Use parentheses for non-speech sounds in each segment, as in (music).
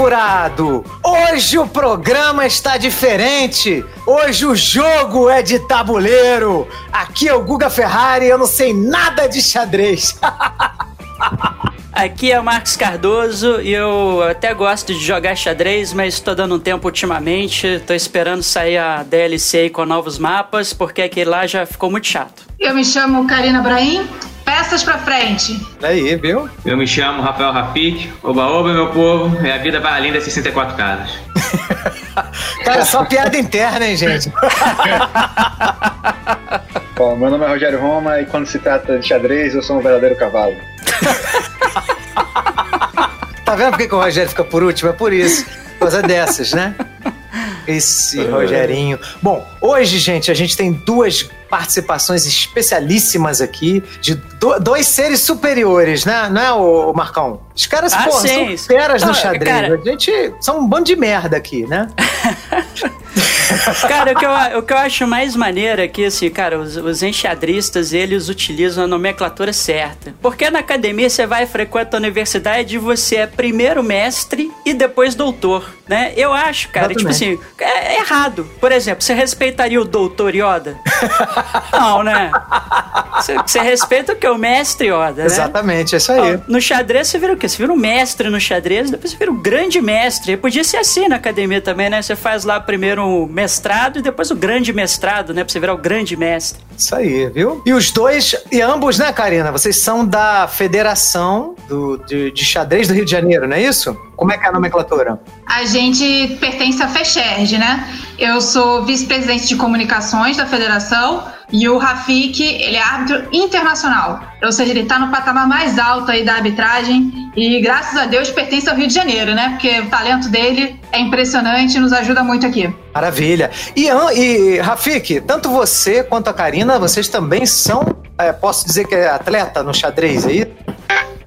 Furado, hoje o programa está diferente. Hoje o jogo é de tabuleiro. Aqui é o Guga Ferrari, eu não sei nada de xadrez. (laughs) Aqui é o Marcos Cardoso e eu até gosto de jogar xadrez, mas estou dando um tempo ultimamente. Estou esperando sair a DLC aí com novos mapas, porque aquele lá já ficou muito chato. Eu me chamo Karina Brahim, peças pra frente. Aí, viu? Eu me chamo Rafael Rafik. Oba, oba, meu povo. É a vida vai além das 64 casas. Cara, só piada interna, hein, gente? (laughs) Bom, meu nome é Rogério Roma e quando se trata de xadrez, eu sou um verdadeiro cavalo. (laughs) tá vendo por que, que o Rogério fica por último? É por isso. Por causa dessas, né? Esse (laughs) Rogerinho. Bom, hoje, gente, a gente tem duas participações especialíssimas aqui de do, dois seres superiores, né? Não é, o Marcão? Os caras, Ah, sim. são feras no xadrez. cara- A gente são um bando de merda aqui, né? (laughs) Cara, o que, eu, o que eu acho mais maneiro é que, assim, cara, os, os enxadristas, eles utilizam a nomenclatura certa. Porque na academia você vai frequenta a universidade e você é primeiro mestre e depois doutor, né? Eu acho, cara, tipo assim, Exatamente. é errado. Por exemplo, você respeitaria o doutor Yoda? (laughs) Não, né? Você, você respeita o que? O mestre Yoda, né? Exatamente, é isso aí. Ó, no xadrez você vira o quê? Você vira um mestre no xadrez, depois você vira um grande mestre. Podia ser assim na academia também, né? Você faz lá primeiro o mestrado e depois o grande mestrado, né? Pra você virar o grande mestre. Isso aí, viu? E os dois, e ambos, né, Karina? Vocês são da Federação do, de, de Xadrez do Rio de Janeiro, não é isso? Como é que é a nomenclatura? A gente pertence à FECHERG, né? Eu sou vice-presidente de comunicações da federação e o Rafik, ele é árbitro internacional. Ou seja, ele tá no patamar mais alto aí da arbitragem e, graças a Deus, pertence ao Rio de Janeiro, né? Porque o talento dele é impressionante e nos ajuda muito aqui. Maravilha. E, e Rafik, tanto você quanto a Karina, vocês também são, é, posso dizer que é atleta no xadrez aí?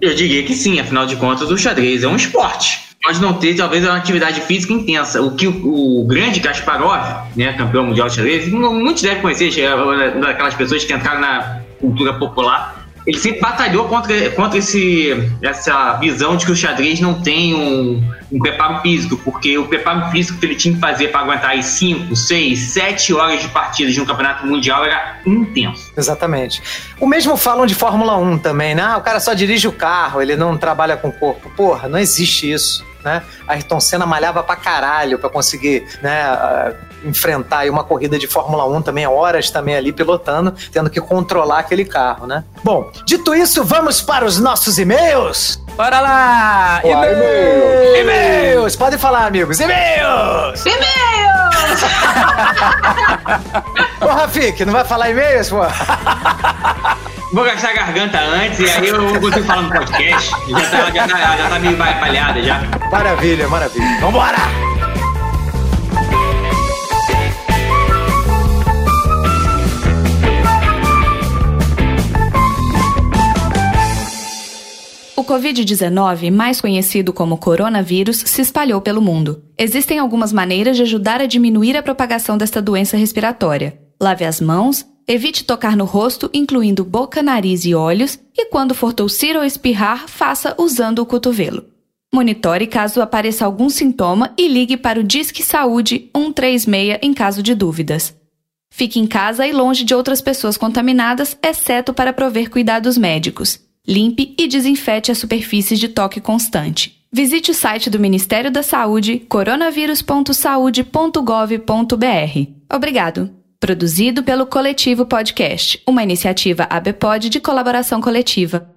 Eu diria que sim, afinal de contas, o xadrez é um esporte. Pode não ter, talvez, uma atividade física intensa. O que o, o grande Kasparov, né, campeão mundial de xadrez, mu- muitos devem conhecer, é daquelas pessoas que entraram na cultura popular. Ele sempre batalhou contra, contra esse, essa visão de que o xadrez não tem um, um preparo físico, porque o preparo físico que ele tinha que fazer para aguentar aí 5, 6, 7 horas de partida de um campeonato mundial era intenso. Exatamente. O mesmo falam de Fórmula 1 também, né? Ah, o cara só dirige o carro, ele não trabalha com o corpo. Porra, não existe isso, né? Ayrton Senna malhava pra caralho pra conseguir, né, ah, enfrentar uma corrida de Fórmula 1 também, horas também ali pilotando, tendo que controlar aquele carro, né? Bom, dito isso, vamos para os nossos e-mails. Bora lá! Olá, e-mail. E-mails! Podem falar, amigos. E-mails! E-mail! (laughs) Ô, Rafik, não vai falar e-mails, pô? (laughs) Vou gastar a garganta antes e aí eu consigo falar no podcast. Já tá, já tá, já tá meio falhada já. Maravilha, maravilha. Vambora! O Covid-19, mais conhecido como coronavírus, se espalhou pelo mundo. Existem algumas maneiras de ajudar a diminuir a propagação desta doença respiratória. Lave as mãos, evite tocar no rosto, incluindo boca, nariz e olhos, e quando for tossir ou espirrar, faça usando o cotovelo. Monitore caso apareça algum sintoma e ligue para o Disque Saúde 136 em caso de dúvidas. Fique em casa e longe de outras pessoas contaminadas, exceto para prover cuidados médicos. Limpe e desinfete as superfícies de toque constante. Visite o site do Ministério da Saúde, coronavírus.saude.gov.br. Obrigado. Produzido pelo Coletivo Podcast, uma iniciativa ABPOD de colaboração coletiva.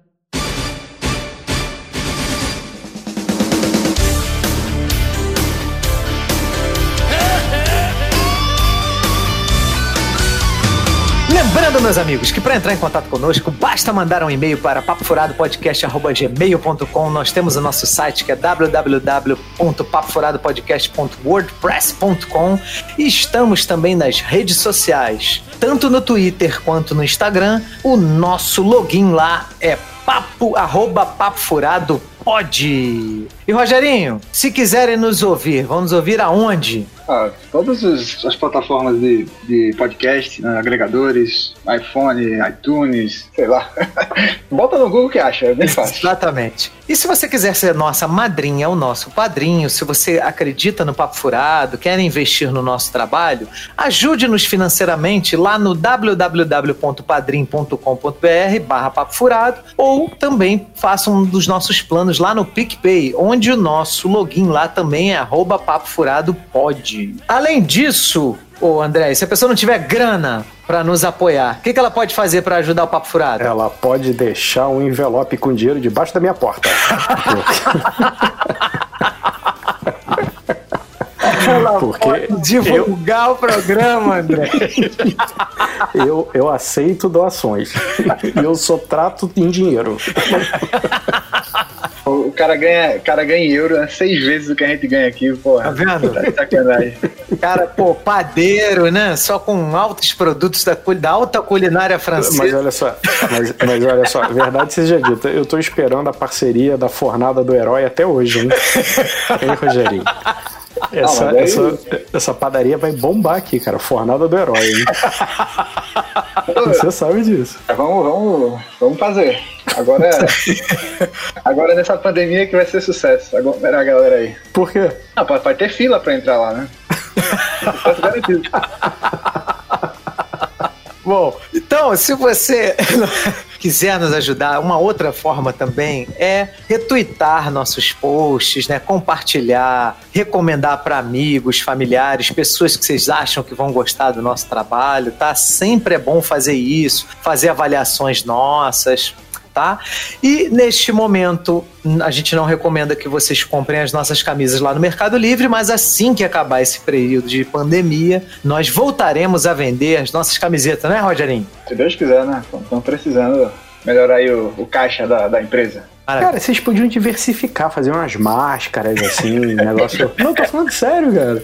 Lembrando, meus amigos, que para entrar em contato conosco, basta mandar um e-mail para papofuradopodcast.gmail.com. Nós temos o nosso site que é www.papofuradopodcast.wordpress.com e estamos também nas redes sociais, tanto no Twitter quanto no Instagram. O nosso login lá é papo, arroba papo furado pode. E Rogerinho, se quiserem nos ouvir, vão nos ouvir aonde? Ah, todas os- as plataformas de, de podcast, né, agregadores, iPhone, iTunes, sei lá. (laughs) Bota no Google que acha, é bem fácil. Exatamente. E se você quiser ser nossa madrinha ou nosso padrinho, se você acredita no Papo Furado, quer investir no nosso trabalho, ajude-nos financeiramente lá no www.padrim.com.br barra Papo Furado ou também faça um dos nossos planos lá no PicPay, onde o nosso login lá também é arroba Papo Furado pode. Além disso, ô André, se a pessoa não tiver grana para nos apoiar, o que, que ela pode fazer para ajudar o Papo Furado? Ela pode deixar um envelope com dinheiro debaixo da minha porta. (laughs) Ela Porque pode divulgar o programa, André. (laughs) eu, eu aceito doações. E eu só trato em dinheiro. O cara ganha, o cara ganha em euro, né? Seis vezes o que a gente ganha aqui, porra. Tá vendo? Tá sacanagem. Cara, pô, padeiro, né? Só com altos produtos da, da alta culinária Mas francesa. olha só, mas, mas olha só, verdade seja dita, eu tô esperando a parceria da fornada do herói até hoje, hein? Hein, Rogerinho? Essa, mas aí- essa, essa padaria vai bombar aqui, cara. Fornada do herói, hein? (laughs) Você sabe disso. Vamos, vamos, vamos fazer. Agora, (laughs) agora nessa pandemia que vai ser sucesso. Agora, galera aí. Por quê? Pode, pode ter fila pra entrar lá, né? (laughs) Sucesso garantido. Bom, então, se você (laughs) quiser nos ajudar, uma outra forma também é retweetar nossos posts, né? Compartilhar, recomendar para amigos, familiares, pessoas que vocês acham que vão gostar do nosso trabalho, tá? Sempre é bom fazer isso, fazer avaliações nossas. Tá? E neste momento, a gente não recomenda que vocês comprem as nossas camisas lá no Mercado Livre, mas assim que acabar esse período de pandemia, nós voltaremos a vender as nossas camisetas, né, Rogerinho? Se Deus quiser, né? Estamos precisando melhorar aí o, o caixa da, da empresa. Maravilha. Cara, vocês podiam diversificar, fazer umas máscaras assim, (laughs) negócio. Não, tô falando sério, cara.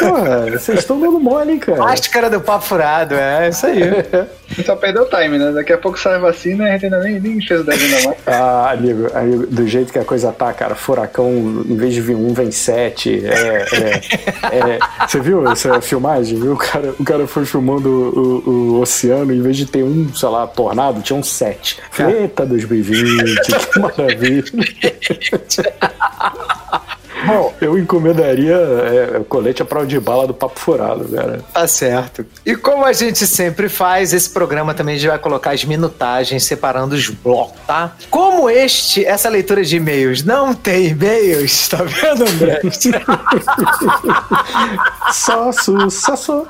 Pô, vocês estão dando mole, hein, cara. Máscara do papo furado, é isso aí. A (laughs) gente só perdeu o time, né? Daqui a pouco sai a vacina e a gente ainda nem, nem fez o desenho da máscara. Ah, amigo, amigo, do jeito que a coisa tá, cara, furacão, em vez de vir um, vem sete. É, é, é. Você viu essa filmagem? O cara, o cara foi filmando o, o, o oceano, em vez de ter um, sei lá, tornado, tinha um sete. Eita, 2020, maravilha. Bom, Eu encomendaria é, colete à prova de bala do papo furado, cara. Tá certo. E como a gente sempre faz, esse programa também a gente vai colocar as minutagens separando os blocos, tá? Como este, essa leitura de e-mails não tem e-mails, tá vendo, André? (laughs) Só, su, só, só.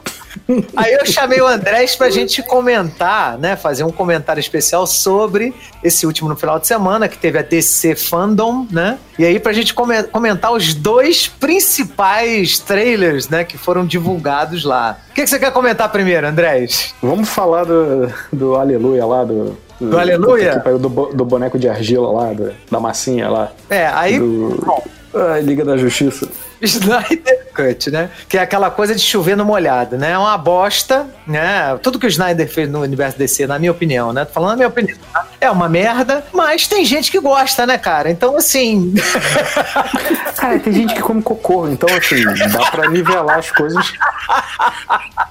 Aí eu chamei o Andrés pra gente comentar, né? Fazer um comentário especial sobre esse último no final de semana, que teve a DC Fandom, né? E aí pra gente come- comentar os dois principais trailers, né? Que foram divulgados lá. O que, que você quer comentar primeiro, Andrés? Vamos falar do, do Aleluia lá, do. Do Aleluia? que pariu, Do, do boneco de argila lá, do- da massinha lá. É, aí Do. Ai, Liga da Justiça. (laughs) Snyder Cut, né? Que é aquela coisa de chover no molhado, né? É uma bosta, né? Tudo que o Snyder fez no universo DC, na minha opinião, né? Tô falando na minha opinião. tá? É uma merda, mas tem gente que gosta, né, cara? Então, assim. (laughs) Cara, tem gente que come cocô, então assim, dá pra nivelar as coisas.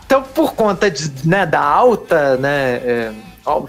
então, por conta de, né, da alta, né? é,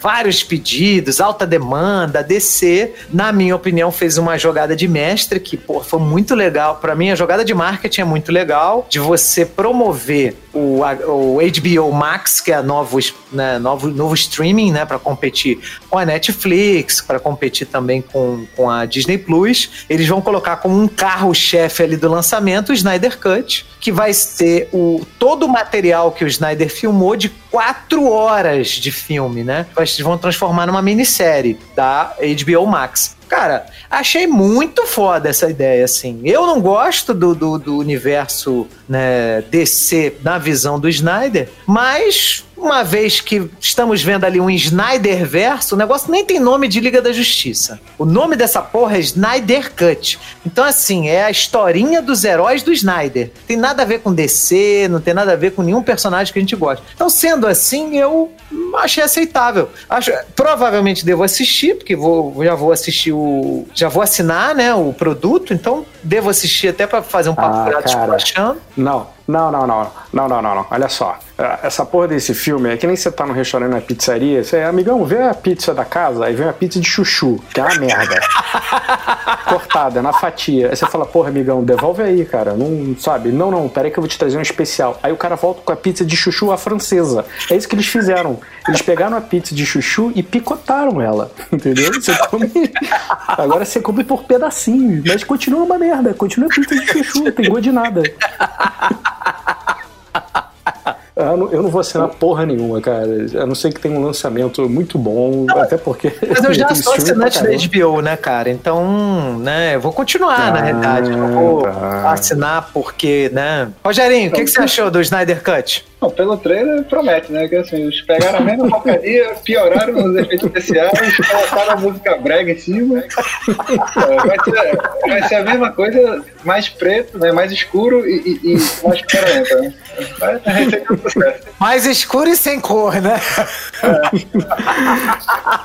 vários pedidos, alta demanda, DC, na minha opinião, fez uma jogada de mestre que, pô, foi muito legal. Pra mim, a jogada de marketing é muito legal, de você promover o, o HBO Max, que é novo, né, novo, novo streaming, né, para competir com a Netflix, para competir também com, com a Disney Plus. Eles vão colocar como um carro-chefe ali do lançamento o Snyder Cut, que vai ser o, todo o material que o Snyder filmou de quatro horas de filme, né? Eles vão transformar numa minissérie da HBO Max. Cara, achei muito foda essa ideia, assim. Eu não gosto do, do, do universo né, DC na visão do Snyder, mas uma vez que estamos vendo ali um Snyder verso, o negócio nem tem nome de Liga da Justiça. O nome dessa porra é Snyder Cut. Então, assim, é a historinha dos heróis do Snyder. Tem nada a ver com DC, não tem nada a ver com nenhum personagem que a gente gosta. Então, sendo assim, eu achei aceitável. Acho, provavelmente devo assistir, porque vou, já vou assistir o. Já vou assinar, né, o produto, então devo assistir até pra fazer um papo Ah, furado cara. despachando. Não, Não, não, não. Não, não, não, não. Olha só. É, essa porra desse filme é que nem você tá no restaurante na pizzaria. Você, amigão, vê a pizza da casa, aí vem a pizza de chuchu, que é uma merda. (laughs) Cortada, na fatia. Aí você fala, porra, amigão, devolve aí, cara. Não, sabe? Não, não, peraí que eu vou te trazer um especial. Aí o cara volta com a pizza de chuchu à francesa. É isso que eles fizeram. Eles pegaram a pizza de chuchu e picotaram ela. (laughs) Entendeu? Você come. (laughs) Agora você come por pedacinhos. Mas continua uma merda. Continua pizza de chuchu, não tem gosto de nada. (laughs) Eu não, eu não vou assinar porra nenhuma, cara. A não ser que tenha um lançamento muito bom, não, até porque. Mas eu já (laughs) sou assinante da HBO, né, cara? Então, né, eu vou continuar, ah, na realidade. Eu vou tá. assinar porque, né. Rogerinho, o que, que você achou do Snyder Cut? Não, pelo trailer promete, né? Que assim, eles pegaram a mesma porcaria, pioraram os efeitos especiais, colocaram a música brega em cima. Vai ser, vai ser a mesma coisa, mais preto, né? mais escuro e, e, e mais carenta, né? Vai, mais escuro e sem cor, né? É.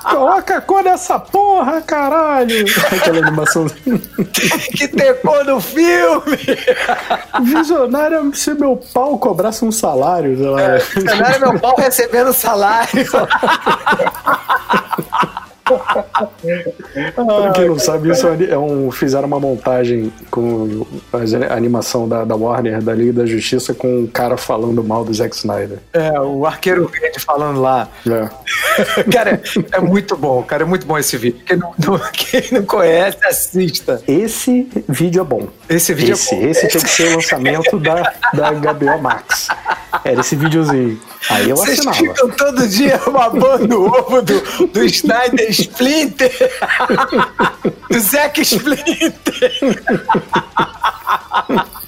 Coloca cor nessa porra, caralho! Aquela animação. que ter cor no filme! Visionário se meu pau cobrasse um salário, sei lá. É, visionário meu pau recebendo salário. (laughs) Pra quem não sabe, isso é um, fizeram uma montagem com a animação da, da Warner, da Liga da Justiça, com um cara falando mal do Zack Snyder. É, o arqueiro verde falando lá. É. (laughs) cara, é muito bom, cara, é muito bom esse vídeo. Quem não, não, quem não conhece, assista. Esse vídeo é bom. Esse vídeo esse, é bom. Esse tinha que ser o lançamento da, da HBO Max. Era esse videozinho. Aí eu Vocês assinava. ficam todo dia (laughs) babando o ovo do, do Snyder Splinter. (laughs) do Zack Splinter. (laughs)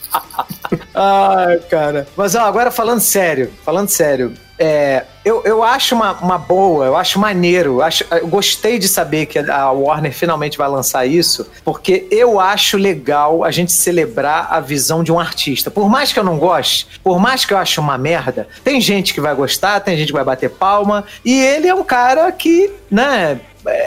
Ai, cara. Mas ó, agora falando sério, falando sério, é, eu, eu acho uma, uma boa, eu acho maneiro. Eu, acho, eu gostei de saber que a Warner finalmente vai lançar isso, porque eu acho legal a gente celebrar a visão de um artista. Por mais que eu não goste, por mais que eu ache uma merda, tem gente que vai gostar, tem gente que vai bater palma, e ele é um cara que, né,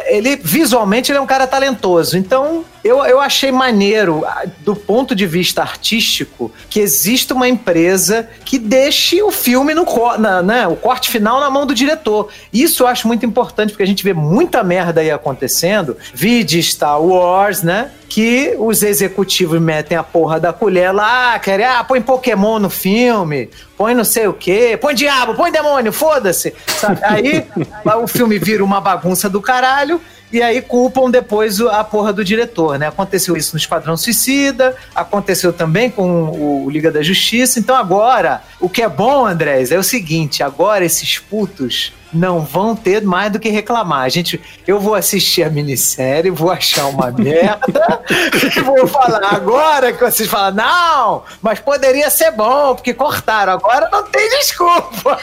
ele visualmente ele é um cara talentoso. Então, eu, eu achei maneiro, do ponto de vista artístico, que exista uma empresa que deixe o filme no na, né, o corte final na mão do diretor. Isso eu acho muito importante, porque a gente vê muita merda aí acontecendo. Vide Star Wars, né? Que os executivos metem a porra da colher lá, querem, ah, põe Pokémon no filme, põe não sei o quê, põe diabo, põe demônio, foda-se. (laughs) Aí o filme vira uma bagunça do caralho e aí culpam depois a porra do diretor, né? Aconteceu isso no Esquadrão Suicida, aconteceu também com o Liga da Justiça. Então agora, o que é bom, Andrés, é o seguinte: agora esses putos não vão ter mais do que reclamar. A gente, eu vou assistir a minissérie, vou achar uma (laughs) merda e vou falar agora que vocês falam, não, mas poderia ser bom, porque cortaram. Agora não tem desculpa.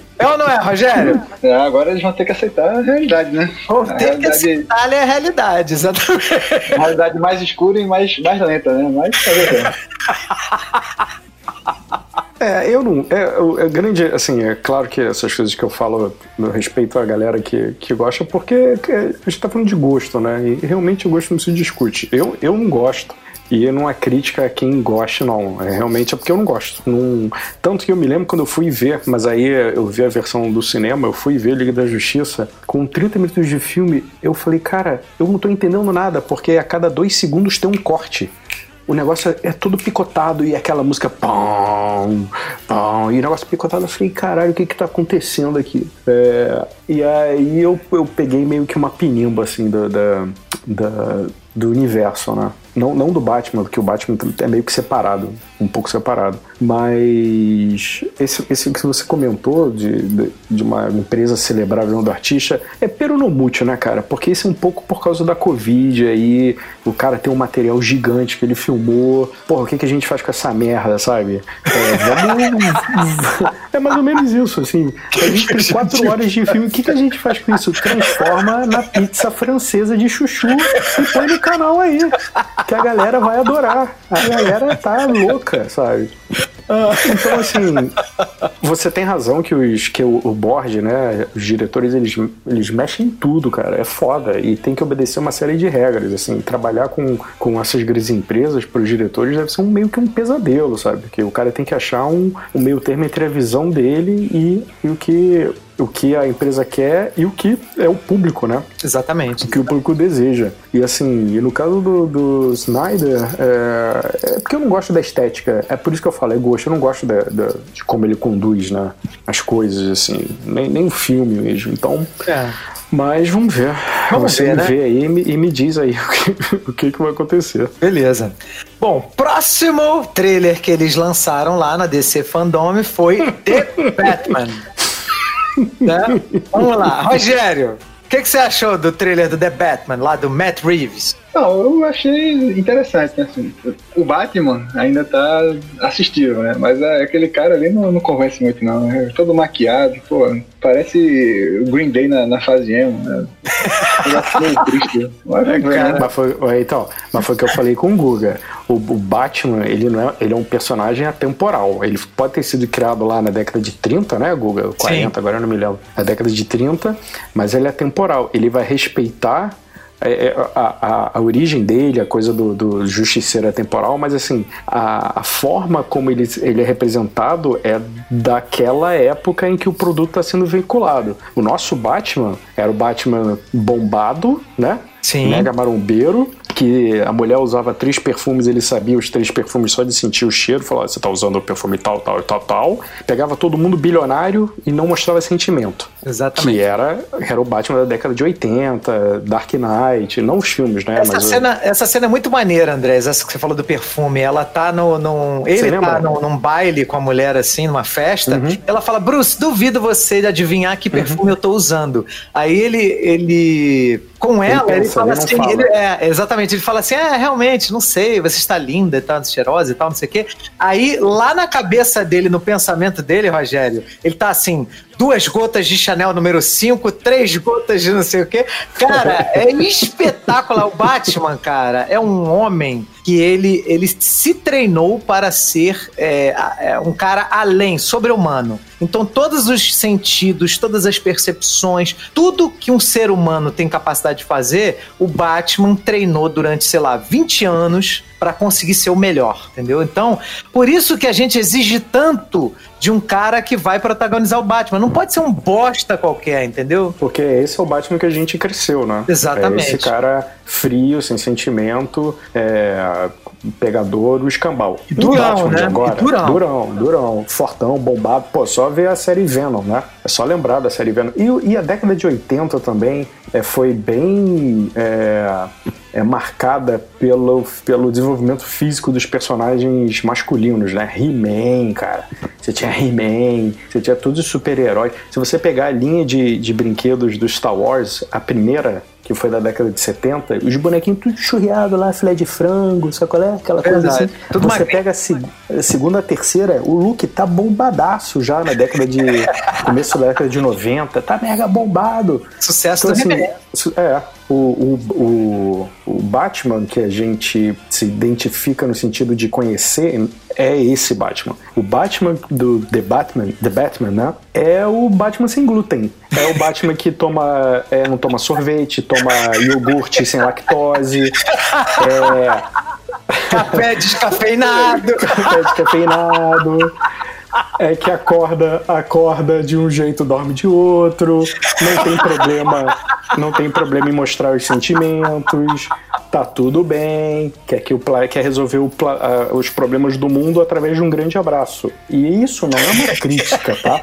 (laughs) É ou não é, Rogério? É, agora eles vão ter que aceitar a realidade, né? Vão ter realidade... que aceitar a realidade, exatamente. A realidade mais escura e mais, mais lenta, né? Mais É, eu não. É, é, grande. Assim, é claro que essas coisas que eu falo no respeito à galera que, que gosta, porque a gente tá falando de gosto, né? E realmente o gosto não se discute. Eu, eu não gosto. E não é crítica a quem gosta, não. É realmente é porque eu não gosto. Não... Tanto que eu me lembro quando eu fui ver, mas aí eu vi a versão do cinema, eu fui ver Liga da Justiça, com 30 minutos de filme, eu falei, cara, eu não tô entendendo nada, porque a cada dois segundos tem um corte o negócio é tudo picotado e aquela música pão, pão, e o negócio picotado, eu falei, caralho, o que que tá acontecendo aqui? É, e aí eu, eu peguei meio que uma pinimba, assim, da, da, da do universo, né? Não, não do Batman, porque o Batman é meio que separado, um pouco separado. Mas esse, esse que você comentou de, de, de uma empresa celebrar a do artista é peronomútil, né, cara? Porque isso é um pouco por causa da Covid aí. O cara tem um material gigante que ele filmou. Porra, o que, que a gente faz com essa merda, sabe? É, (laughs) é mais ou menos isso, assim. A gente tem quatro horas de filme. O que, que a gente faz com isso? Transforma na pizza francesa de chuchu e põe no canal aí que a galera vai adorar. A galera tá louca, sabe? Então, assim, você tem razão que, os, que o, o board, né, os diretores, eles, eles mexem em tudo, cara. É foda. E tem que obedecer uma série de regras, assim. Trabalhar com, com essas grandes empresas para os diretores deve ser um, meio que um pesadelo, sabe? Porque o cara tem que achar um, um meio termo entre a visão dele e, e o que o que a empresa quer e o que é o público, né? Exatamente. O que o público deseja. E assim, e no caso do, do Snyder, é, é, porque eu não gosto da estética. É por isso que eu falo, é gosto. Eu não gosto da, da, de como ele conduz né, as coisas, assim. Nem, nem o filme mesmo. Então. É. Mas vamos ver. Vamos Você ver, né? vê aí e me, e me diz aí (laughs) o que, o que, que vai acontecer. Beleza. Bom, próximo trailer que eles lançaram lá na DC Fandom foi The (laughs) Batman. Né? Vamos lá, Rogério. O que, que você achou do trailer do The Batman, lá do Matt Reeves? Não, eu achei interessante, né? Assim, o Batman ainda tá assistível, né? Mas é, aquele cara ali não, não convence muito, não. É todo maquiado, pô, parece o Green Day na, na fase emo, né? (laughs) Triste. Mas, vamos ver, né? Mas foi, então, mas foi o que eu falei com o Guga. O, o Batman, ele, não é, ele é um personagem atemporal. Ele pode ter sido criado lá na década de 30, né, Guga? 40, agora eu não me lembro. Na década de 30, mas ele é atemporal. Ele vai respeitar é, é, a, a, a, origem dele, a coisa do, do justiceiro é temporal, mas assim, a, a, forma como ele, ele é representado é daquela época em que o produto está sendo veiculado. O nosso Batman era o Batman bombado, né? Sim. Mega marombeiro, que a mulher usava três perfumes, ele sabia os três perfumes só de sentir o cheiro, falava, você tá usando o perfume tal, tal, tal, tal. Pegava todo mundo bilionário e não mostrava sentimento. Exatamente. Que era, era o Batman da década de 80, Dark Knight, não os filmes, né? Essa, mas cena, essa cena é muito maneira, Andrés, essa que você falou do perfume. Ela tá no. num- ele tá num, num baile com a mulher, assim, numa festa. Ela fala, Bruce, duvido você de adivinhar que perfume eu tô usando. Aí ele. ele com ela, ele, pensa, fala ele assim. fala. ele- é, exatamente. Ele fala assim: é, realmente, não sei, você está linda e cheirosa e tal, não sei o quê. Aí, lá na cabeça dele, no pensamento dele, Rogério, ele tá assim. Duas gotas de Chanel número 5, três gotas de não sei o quê. Cara, é (laughs) espetacular. O Batman, cara, é um homem que ele, ele se treinou para ser é, é, um cara além, sobre-humano. Então, todos os sentidos, todas as percepções, tudo que um ser humano tem capacidade de fazer, o Batman treinou durante, sei lá, 20 anos para conseguir ser o melhor, entendeu? Então, por isso que a gente exige tanto de um cara que vai protagonizar o Batman. Não pode ser um bosta qualquer, entendeu? Porque esse é o Batman que a gente cresceu, né? Exatamente. É esse cara frio, sem sentimento, é, pegador, o escambau. E durão, Batman né? Agora, E durão. durão, durão, fortão, bombado. Pô, só ver a série Venom, né? É só lembrar da série Venom. E, e a década de 80 também é, foi bem é, é marcada pelo, pelo desenvolvimento físico dos personagens masculinos, né? He-Man, cara. Você tinha He-Man, você tinha todos os super-heróis. Se você pegar a linha de, de brinquedos do Star Wars, a primeira, que foi da década de 70, os bonequinhos tudo churriado lá, filé de frango, sabe qual é? Aquela coisa Verdade. assim. Tudo você pega a, seg- segunda, a terceira, o Luke tá bombadaço já na década de. (laughs) começo da década de 90, tá mega bombado. Sucesso Então, do assim, é, o, o, o, o Batman que a gente se identifica no sentido de conhecer é esse Batman. O Batman do The Batman, The Batman, né? É o Batman sem glúten. É o Batman que toma, é, não toma sorvete, toma iogurte sem lactose, é, Café descafeinado. café descafeinado. É que acorda, acorda de um jeito, dorme de outro, não tem problema, não tem problema em mostrar os sentimentos, tá tudo bem, quer que o quer resolver o os problemas do mundo através de um grande abraço. E isso não é uma crítica, tá?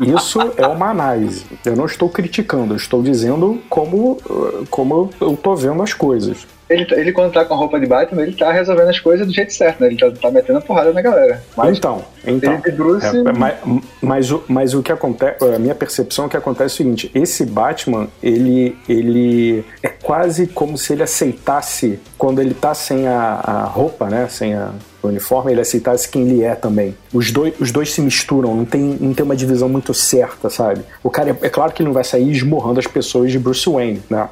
Isso é uma análise. Eu não estou criticando, eu estou dizendo como, ah, como eu tô vendo as coisas. Ele, ele, quando tá com a roupa de Batman, ele tá resolvendo as coisas do jeito certo, né? Ele tá, tá metendo a porrada na galera. Mas então, então. ele Bruce. É, mas, mas, o, mas o que acontece, a minha percepção é que acontece o seguinte: esse Batman, ele, ele é quase como se ele aceitasse, quando ele tá sem a, a roupa, né? Sem a, o uniforme, ele aceitasse quem ele é também. Os dois, os dois se misturam, não tem, não tem uma divisão muito certa, sabe? O cara, é, é claro que ele não vai sair esmurrando as pessoas de Bruce Wayne, né?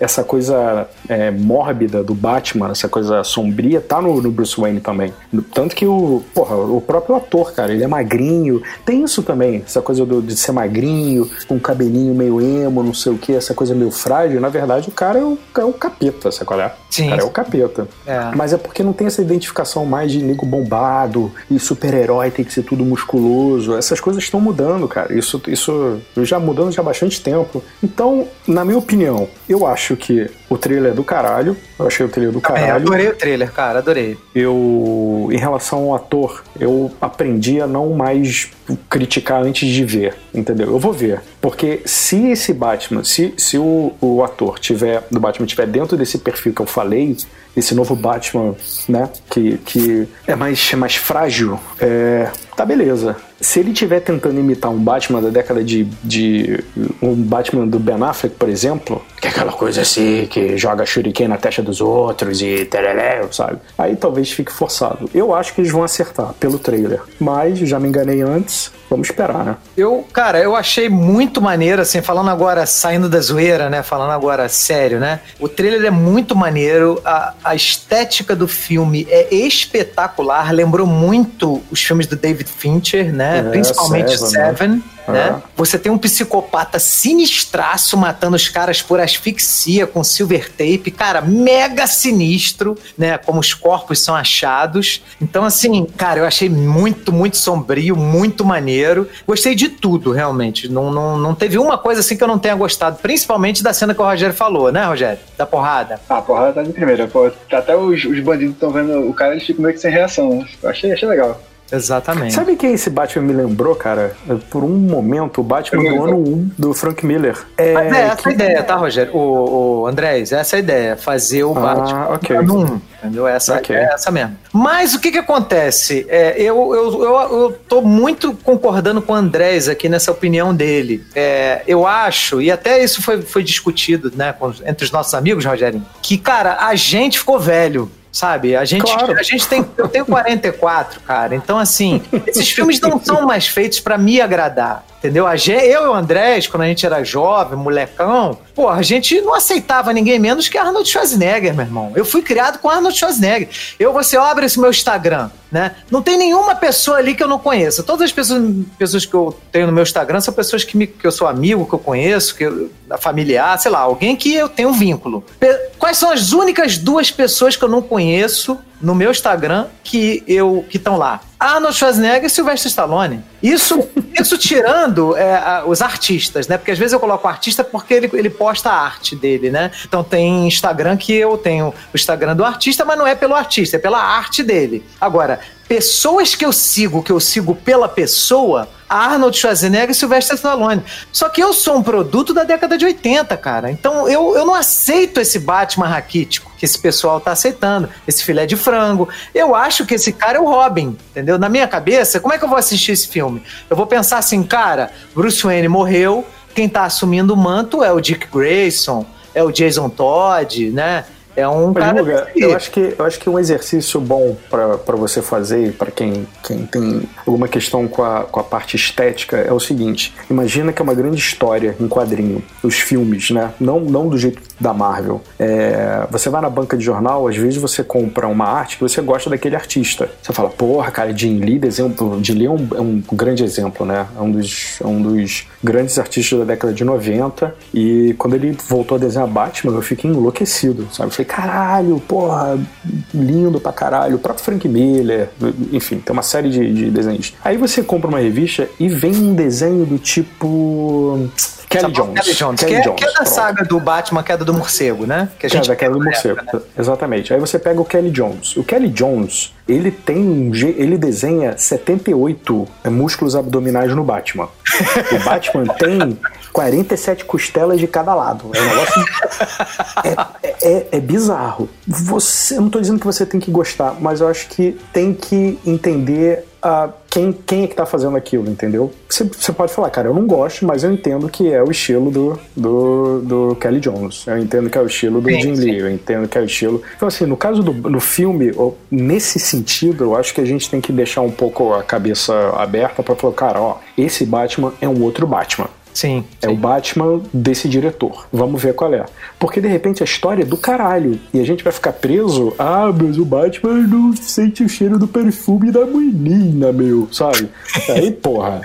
Essa coisa é, mórbida do Batman, essa coisa sombria, tá no, no Bruce Wayne também. Tanto que o, porra, o próprio ator, cara, ele é magrinho. Tem isso também, essa coisa do- de ser magrinho, com cabelinho meio emo, não sei o que, essa coisa meio frágil. Na verdade, o cara é o, é o capeta, sabe qual é? Sim. O cara é o capeta. É. Mas é porque não tem essa identificação mais de nego bombado e super-herói tem que ser tudo musculoso. Essas coisas estão mudando, cara. Isso, isso já mudando já há bastante tempo. Então, na minha opinião, eu acho que o trailer é do caralho. Eu achei o trailer do É, caralho. adorei o trailer, cara, adorei. Eu, em relação ao ator, eu aprendi a não mais criticar antes de ver, entendeu? Eu vou ver. Porque se esse Batman, se, se o, o ator tiver, do Batman tiver dentro desse perfil que eu falei, esse novo Batman, né, que, que é mais, é mais frágil, é, tá beleza. Se ele estiver tentando imitar um Batman da década de, de. um Batman do Ben Affleck, por exemplo, que é aquela coisa assim, que joga shuriken na testa dos outros e tereré, sabe? Aí talvez fique forçado. Eu acho que eles vão acertar pelo trailer. Mas já me enganei antes, vamos esperar, né? Eu, cara, eu achei muito maneiro, assim, falando agora, saindo da zoeira, né? Falando agora sério, né? O trailer é muito maneiro, a, a estética do filme é espetacular, lembrou muito os filmes do David Fincher, né? É, Principalmente Seven, né? Seven. Né? É. Você tem um psicopata sinistraço matando os caras por asfixia com silver tape, cara, mega sinistro, né? Como os corpos são achados. Então, assim, cara, eu achei muito, muito sombrio, muito maneiro. Gostei de tudo, realmente. Não, não, não teve uma coisa assim que eu não tenha gostado, principalmente da cena que o Rogério falou, né, Rogério? Da porrada. Ah, a porrada tá de primeira. Pô, até os, os bandidos estão vendo o cara, eles ficam meio que sem reação. né? Eu achei, achei legal. Exatamente. Sabe quem esse Batman me lembrou, cara? Por um momento, o Batman do ano 1 do Frank Miller. É, Mas é essa que- a ideia, tá, Rogério? O, o Andrés, essa é a ideia. Fazer o Ah, Batman ok. no 1. Entendeu? Essa Ok. é essa mesmo. Mas o que que acontece? É, eu, eu, eu, eu tô muito concordando com o Andrés aqui nessa opinião dele. É, eu acho, e até isso foi, foi discutido né, com- entre os nossos amigos, Rogério, que, cara, a gente ficou velho. Sabe? A gente, Claro. a gente tem. Eu tenho 44, cara. Então, assim, (laughs) esses filmes não são mais feitos pra me agradar. Entendeu? A gente, eu e o Andrés, quando a gente era jovem, molecão, pô, a gente não aceitava ninguém menos que Arnold Schwarzenegger, meu irmão. Eu fui criado com Arnold Schwarzenegger. Eu, você abre esse meu Instagram, né? Não tem nenhuma pessoa ali que eu não conheça. Todas as pessoas, pessoas que eu tenho no meu Instagram são pessoas que, me, que eu sou amigo, que eu conheço, que eu, familiar, sei lá, alguém que eu tenho um vínculo. Quais são as únicas duas pessoas que eu não conheço no meu Instagram que eu que estão lá? Arnold Schwarzenegger e Sylvester Stallone. Isso, isso tirando (laughs) é, a- os artistas, né? Porque às vezes eu coloco artista porque ele, ele posta a arte dele, né? Então tem Instagram que eu tenho o Instagram do artista, mas não é pelo artista, é pela arte dele. Agora, pessoas que eu sigo, que eu sigo pela pessoa, Arnold Schwarzenegger e Sylvester Stallone. Só que eu sou um produto da década de 80, cara. Então eu, eu não aceito esse Batman raquítico que esse pessoal tá aceitando, esse filé de frango. Eu acho que esse cara é o Robin, entendeu? Na minha cabeça, como é que eu vou assistir esse filme? Eu vou pensar assim, cara, Bruce Wayne morreu, quem tá assumindo o manto é o Dick Grayson, é o Jason Todd, né? É um Mas, cara. Eu acho que eu acho que um exercício bom para você fazer, para quem, quem tem alguma questão com a, com a parte estética, é o seguinte: imagina que é uma grande história em quadrinho, os filmes, né? Não, não do jeito da Marvel. É, você vai na banca de jornal, às vezes você compra uma arte que você gosta daquele artista. Você fala, porra, cara, Jim Lee, exemplo, Jim Lee é um, é um grande exemplo, né? É um dos, é um dos grandes artistas da década de 90. E quando ele voltou a desenhar Batman, eu fiquei enlouquecido, sabe? Eu falei, caralho, porra, lindo pra caralho. O próprio Frank Miller, enfim, tem uma série de, de desenhos. Aí você compra uma revista e vem um desenho do tipo. Kelly Jones. Kelly Jones. Kelly que, é, Jones, que é da pronto. saga do Batman, queda do morcego, né? Que a é gente da queda do morcego. época, né? Exatamente. Aí você pega o Kelly Jones. O Kelly Jones, ele tem um ele desenha 78 músculos abdominais no Batman. o Batman (laughs) tem 47 costelas de cada lado. É um negócio (laughs) é, é- é bizarro. Você, eu não tô dizendo que você tem que gostar, mas eu acho que tem que entender ah, quem, quem é que tá fazendo aquilo, entendeu? Você, pode falar, cara, eu não gosto, mas eu entendo que é o estilo do, do, do Kelly Jones. Eu entendo que é o estilo do Sim, Jim sim. Lee, eu entendo que é o estilo. Então, assim, no caso do no filme, nesse sentido, eu acho que a gente tem que deixar um pouco a cabeça aberta pra falar, cara, ó, esse Batman é um outro Batman. Sim. É sim. o Batman desse diretor. Vamos ver qual é. Porque de repente a história é do caralho. E a gente vai ficar preso. Ah, mas o Batman não sente o cheiro do perfume da menina, meu. Sabe? Aí, porra.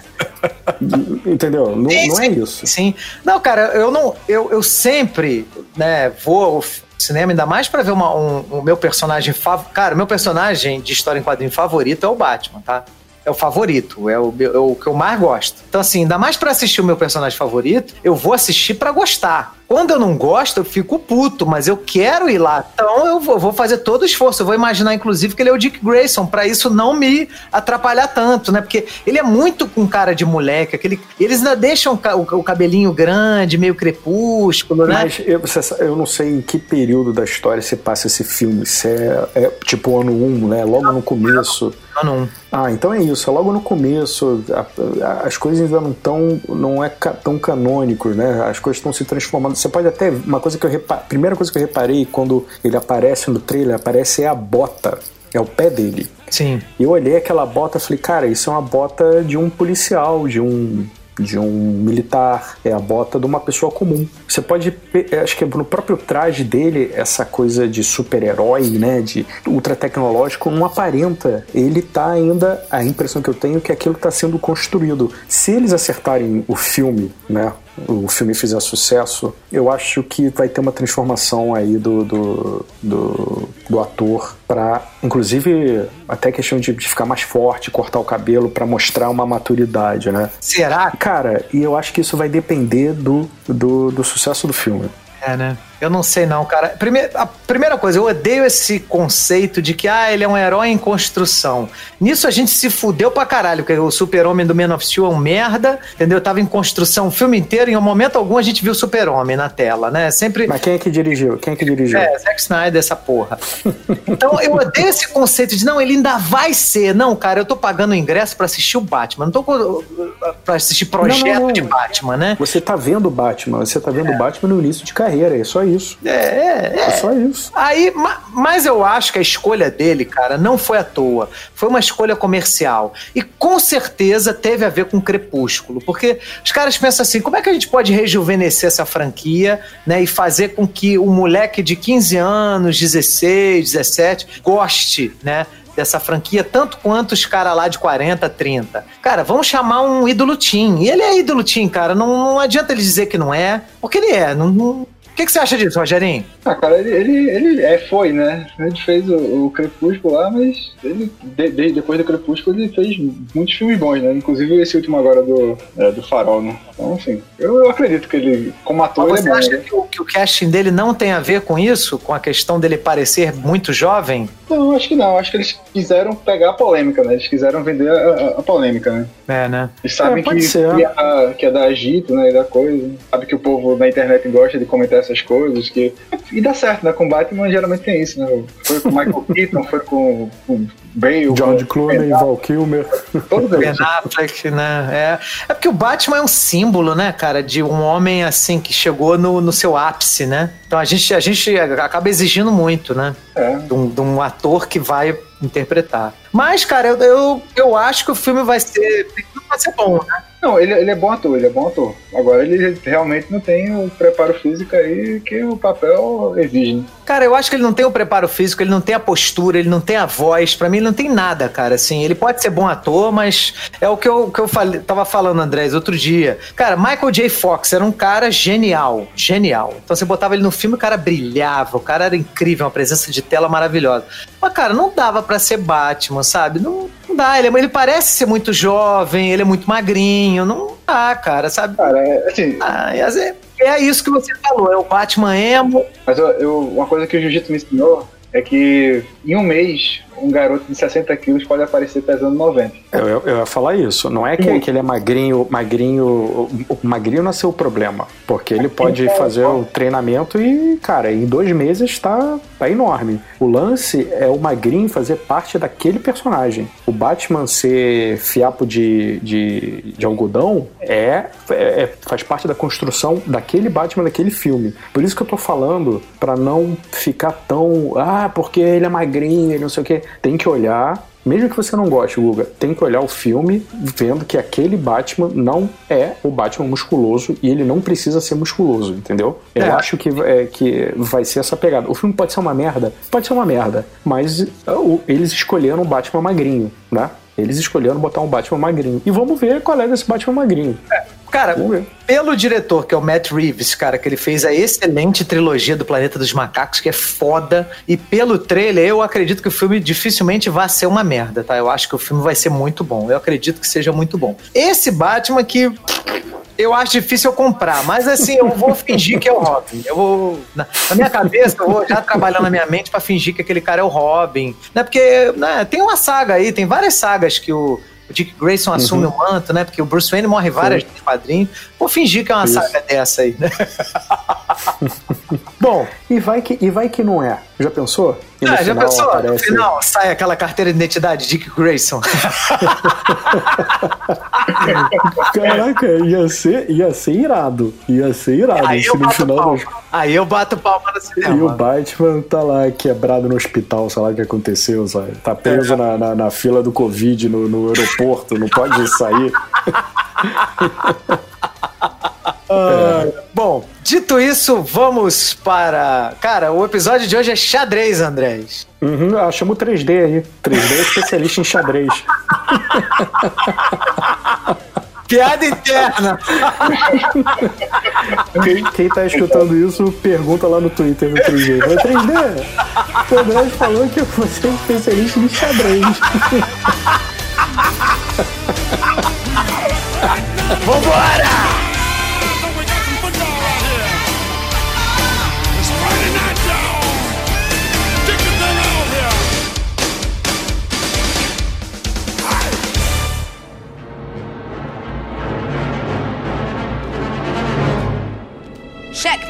Entendeu? Não, não é isso. Sim. Não, cara, eu não. Eu, eu sempre, né, vou ao cinema, ainda mais pra ver uma, um, o meu personagem favorito. Cara, meu personagem de história em quadrinho favorito é o Batman, tá? É o favorito, é o, é o que eu mais gosto. Então, assim, ainda mais pra assistir o meu personagem favorito, eu vou assistir pra gostar. Quando eu não gosto, eu fico puto, mas eu quero ir lá. Então eu vou, fazer todo o esforço. Eu vou imaginar, inclusive, que ele é o Dick Grayson, pra isso não me atrapalhar tanto, né? Porque ele é muito com cara de moleque. Aquele, eles ainda deixam o, ca- o- o cabelinho grande, meio crepúsculo, né? Mas eu, eu não sei em que período da história se passa esse filme. Se é, é tipo ano 1, né? Logo no começo. Não, não. Ah, então é isso. É logo no começo. a- a- as coisas ainda não estão. Não é ca- tão canônicos, né? As coisas estão se transformando. Você pode até. Uma coisa que eu reparei. Primeira coisa que eu reparei quando ele aparece no trailer, aparece é a bota. É o pé dele. Sim. E eu olhei aquela bota e falei, cara, isso é uma bota de um policial, de um de um militar, é a bota de uma pessoa comum. Você pode, pe- acho que no próprio traje dele, essa coisa de super-herói, né, de ultra tecnológico, não aparenta. Ele tá ainda, a impressão que eu tenho é que aquilo está sendo construído. Se eles acertarem o filme, né, o filme fizer sucesso, eu acho que vai ter uma transformação aí do, do, do, do ator para, inclusive, até questão de, de ficar mais forte, cortar o cabelo para mostrar uma maturidade, né? Será? Cara, e eu acho que isso vai depender do, do, do sucesso do filme. É, né? Eu não sei não, cara. Primeiro, a primeira coisa, eu odeio esse conceito de que ah, ele é um herói em construção. Nisso a gente se fudeu pra caralho, porque o super-homem do Man of Steel é um merda, entendeu? Tava em construção o filme inteiro e em um momento algum a gente viu o super-homem na tela, né? Sempre... Mas quem é que dirigiu? Quem é que dirigiu? É, Zack Snyder, essa porra. Então eu odeio esse conceito de não, ele ainda vai ser. Não, cara, eu tô pagando ingresso pra assistir o Batman. Não tô pra assistir projeto Não, não, não. de Batman, né? Você tá vendo o Batman, você tá vendo o Batman no início de carreira, é só isso. É, é, É só isso. Aí, ma- mas eu acho que a escolha dele, cara, não foi à toa. Foi uma escolha comercial. E com certeza teve a ver com Crepúsculo. Porque os caras pensam assim: como é que a gente pode rejuvenescer essa franquia, né? E fazer com que o moleque de 15 anos, 16, 17, goste, né? Dessa franquia, tanto quanto os caras lá de 40, 30. Cara, vamos chamar um ídolo teen. E ele é ídolo teen, cara. Não, não adianta ele dizer que não é, porque ele é. Não, não- O que, que você acha disso, Rogerinho? Ah, cara, ele, ele, ele é, foi, né? Ele fez o, o Crepúsculo lá, mas ele, de- de- depois do Crepúsculo ele fez muitos filmes bons, né? Inclusive esse último agora do, é, do Farol, né? Então, assim, eu, eu acredito que ele, como ator, Mas ele você é bom. acha né? que o, que o casting dele não tem a ver com isso? Com a questão dele parecer muito jovem? Não, acho que não. Acho que eles quiseram pegar a polêmica, né? Eles quiseram vender a, a- a polêmica, né? É, né? Eles sabem É, que, ser. que, é, que é da agito, né? E da coisa. Sabe que o povo na internet gosta de comentar essas coisas. Que... E dá certo, né? Com Batman geralmente tem isso, né? Foi com o Michael (laughs) Keaton, foi com o Bale. George com- Clooney, Val Kilmer. Todos Ben eles. Affleck, né? É. é porque o Batman é um símbolo, né, cara, de um homem assim que chegou no, no seu ápice, né? Então a gente, a gente acaba exigindo muito, né? É. De um, de um ator que vai interpretar. Mas, cara, eu, eu, eu acho que o filme vai ser. Vai ser bom, né? Não, ele, ele é bom ator, ele é bom ator. Agora ele realmente não tem o preparo físico aí que o papel exige, né? Cara, eu acho que ele não tem o preparo físico, ele não tem a postura, ele não tem a voz. Pra mim, ele não tem nada, cara. Assim, ele pode ser bom ator, mas é o que eu, que eu falei, tava falando, Andrés, outro dia. Cara, Michael J. Fox era um cara genial, genial. Então você botava ele no filme, o cara brilhava, o cara era incrível, uma presença de tela maravilhosa. Mas, cara, não dava pra ser Batman, sabe? Não, não dá. Ele, é- ele parece ser muito jovem, ele é muito magrinho. Não dá, cara, sabe? Cara, é, assim, Ah, vezes- é isso que você falou, é o Batman emo, mas eu, eu- uma coisa que o Jiu-Jitsu me ensinou é que em um mês um garoto de 60 quilos pode aparecer pesando 90. Eu, eu, eu ia falar isso. Não é que, que ele é magrinho, magrinho. O magrinho não é seu problema. Porque ele pode fazer o treinamento e, cara, em dois meses tá, tá enorme. O lance é o magrinho fazer parte daquele personagem. O Batman ser fiapo de, de, de algodão é, é- é- faz parte da construção daquele Batman daquele filme. Por isso que eu tô falando pra não ficar tão. Ah, porque ele é magrinho e não sei o quê. Tem que olhar mesmo que você não goste, Guga, tem que olhar o filme vendo que aquele Batman não é o Batman musculoso e ele não precisa ser musculoso, entendeu? Eu É. acho que, é, que vai ser essa pegada. O filme pode ser uma merda? Pode ser uma merda, mas o- eles escolheram um Batman magrinho, né? Eles escolheram botar um Batman magrinho. E vamos ver qual é desse Batman magrinho. Cara, pelo diretor, que é o Matt Reeves, cara, que ele fez a excelente trilogia do Planeta dos Macacos, que é foda, e pelo trailer, eu acredito que o filme dificilmente vai ser uma merda, tá? Eu acho que o filme vai ser muito bom. Eu acredito que seja muito bom. Esse Batman que eu acho difícil eu comprar, mas assim, eu vou fingir que é o Robin. Eu vou. Na, minha cabeça, eu vou já trabalhando na minha mente pra fingir que aquele cara é o Robin. Né? Porque né, tem uma saga aí, tem várias sagas que o. o Dick Grayson assume o manto, né? Porque o Bruce Wayne morre várias vezes no quadrinho. Vou fingir que é uma Isso. saga dessa aí, né? (laughs) Bom, E vai que, e vai que não é. Já pensou? E no ah, já final pensou? No aparece- final sai aquela carteira de identidade Dick Grayson. (laughs) Caraca, ia ser, ia ser irado. Ia ser irado. aí eu no bato final palma. das- Aí eu bato palma no E o cinema. Batman tá lá quebrado no hospital, sei lá o que aconteceu, sabe? Tá preso na, na, na fila do Covid no, no aeroporto, não pode sair. (laughs) Bom, dito isso, vamos para. Cara, o episódio de hoje é xadrez, Andrés. Uhum, ah, chama o 3D aí. 3D é especialista em xadrez. (laughs) Piada interna. Quem, quem tá escutando isso, pergunta lá no Twitter no 3D. Fala, 3D, o André falou que você é especialista em xadrez. Vambora!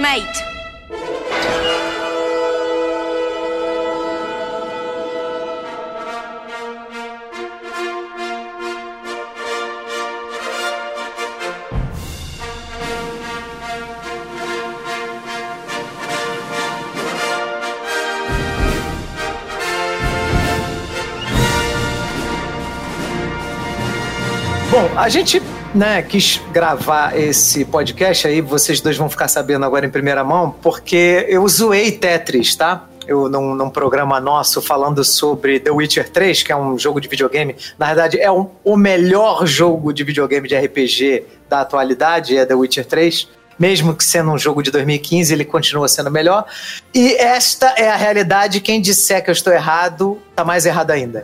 Checkmate. Bom, a gente né, quis gravar esse podcast aí, vocês dois vão ficar sabendo agora em primeira mão, porque eu zoei Tetris, tá? Eu, num, num programa nosso falando sobre The Witcher 3, que é um jogo de videogame. Na verdade, é um- o melhor jogo de videogame de RPG da atualidade, é The Witcher 3. Mesmo que sendo um jogo de 2015, ele continua sendo melhor. E esta é a realidade. Quem disser que eu estou errado, tá mais errado ainda.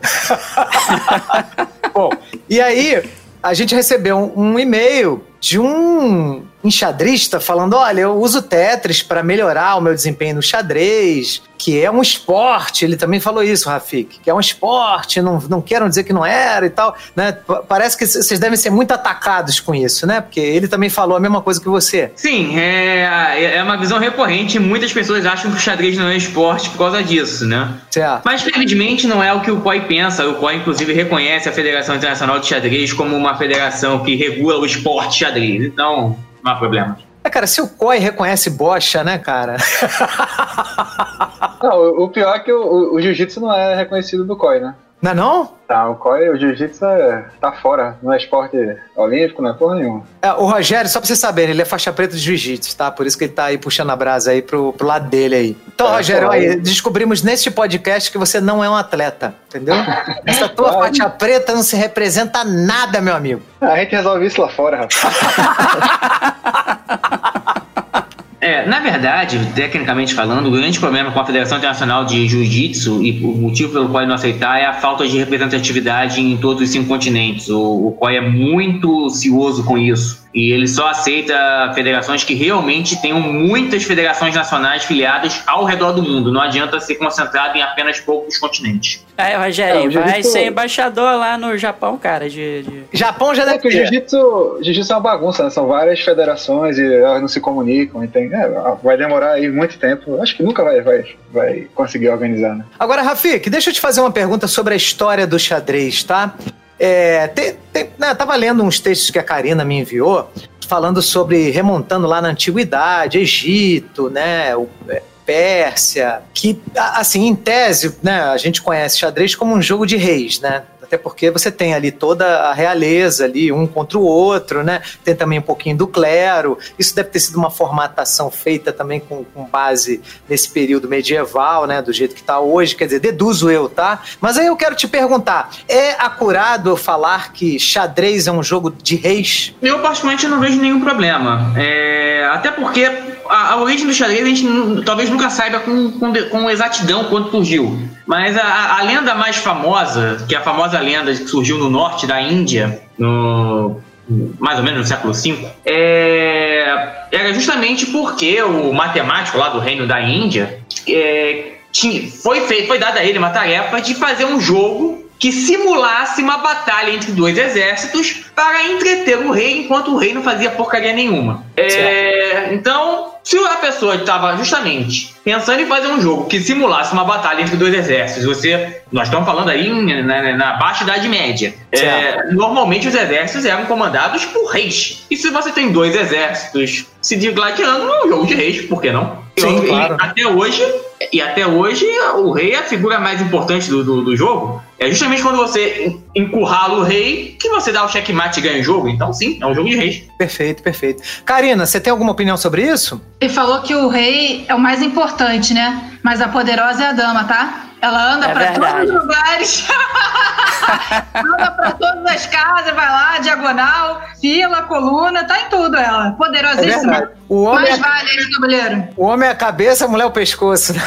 (laughs) Bom, e aí a gente recebeu um, um e-mail de um enxadrista falando: olha, eu uso Tetris para melhorar o meu desempenho no xadrez, que é um esporte. Ele também falou isso, Rafik, que é um esporte, não, não queiram dizer que não era e tal. Né? Pa- Parece que vocês devem ser muito atacados com isso, né? Porque ele também falou a mesma coisa que você. Sim, é, é uma visão recorrente. Muitas pessoas acham que o xadrez não é esporte por causa disso, né? Certo. Mas felizmente não é o que o COI pensa. O COI, inclusive, reconhece a Federação Internacional de Xadrez como uma federação que regula o esporte xadrez. Então, não há problema. É, cara, se o COI reconhece bocha, né, cara? Não, o, pior é que o, o- o jiu-jitsu não é reconhecido do COI, né? Não é não? Tá, o COI, o jiu-jitsu é, tá fora, não é esporte olímpico, não é porra nenhuma. É, o Rogério, só pra vocês saberem, ele é faixa preta de jiu-jitsu, tá? Por isso que ele tá aí puxando a brasa aí pro, pro lado dele aí. Então, É, Rogério, claro. aí, descobrimos neste podcast que você não é um atleta, entendeu? (laughs) Essa tua Claro. faixa preta não se representa nada, meu amigo. A gente resolve isso lá fora, rapaz. (laughs) É, na verdade, tecnicamente falando, o grande problema com a Federação Internacional de Jiu-Jitsu e o motivo pelo qual ele não aceitar é a falta de representatividade em todos os cinco continentes. O, o COI é muito cioso com isso. E ele só aceita federações que realmente tenham muitas federações nacionais filiadas ao redor do mundo. Não adianta ser concentrado em apenas poucos continentes. Aí, É, Rogério, o vai ser embaixador lá no Japão, cara, de... de- Japão já É deve que o jiu-jitsu jiu-jitsu é uma bagunça, né? São várias federações e elas não se comunicam. E tem, é, vai demorar aí muito tempo. Acho que nunca vai, vai, vai conseguir organizar, né? Agora, Rafik, deixa eu te fazer uma pergunta sobre a história do xadrez, tá? É, tem, tem, né, tava lendo uns textos que a Karina me enviou, falando sobre remontando lá na antiguidade, Egito, né? o- é, Pérsia, que, assim, em tese, né, a gente conhece xadrez como um jogo de reis, né? Até porque você tem ali toda a realeza ali, um contra o outro, né? Tem também um pouquinho do clero. Isso deve ter sido uma formatação feita também com, com base nesse período medieval, né? Do jeito que está hoje. Quer dizer, deduzo eu, tá? Mas aí eu quero te perguntar: é acurado eu falar que xadrez é um jogo de reis? Eu, particularmente, não vejo nenhum problema. É, até porque a, a origem do xadrez a gente talvez nunca saiba com, com, com exatidão quando surgiu. Mas a, a- lenda mais famosa, que é a famosa lenda que surgiu no norte da Índia, no mais ou menos no século V, é, era justamente porque o matemático lá do reino da Índia é, tinha- foi, feito, foi dada a ele uma tarefa de fazer um jogo que simulasse uma batalha entre dois exércitos para entreter o rei enquanto o rei não fazia porcaria nenhuma. É, então, se a pessoa estava justamente pensando em fazer um jogo que simulasse uma batalha entre dois exércitos, você, nós estamos falando aí na, na baixa idade média. É, normalmente os exércitos eram comandados por reis. E se você tem dois exércitos se digladiando, é um jogo de reis, por que não? Sim, E- claro. e até hoje, e até hoje, o rei é a figura mais importante do, do, do jogo. É justamente quando você en- encurrala o rei que você dá o checkmate e ganha o jogo. Então, sim, é um jogo de reis. Perfeito, perfeito. Karina, você tem alguma opinião sobre isso? Ele falou que o rei é o mais importante, né? Mas a poderosa é a dama, tá? Ela anda É pra verdade. todos os lugares. (laughs) anda pra todas as casas, vai lá, diagonal, fila, coluna, tá em tudo ela. É Poderosíssima. verdade. O homem, Mais é, vale esse tabuleiro. o homem é a cabeça, a mulher é o pescoço. né?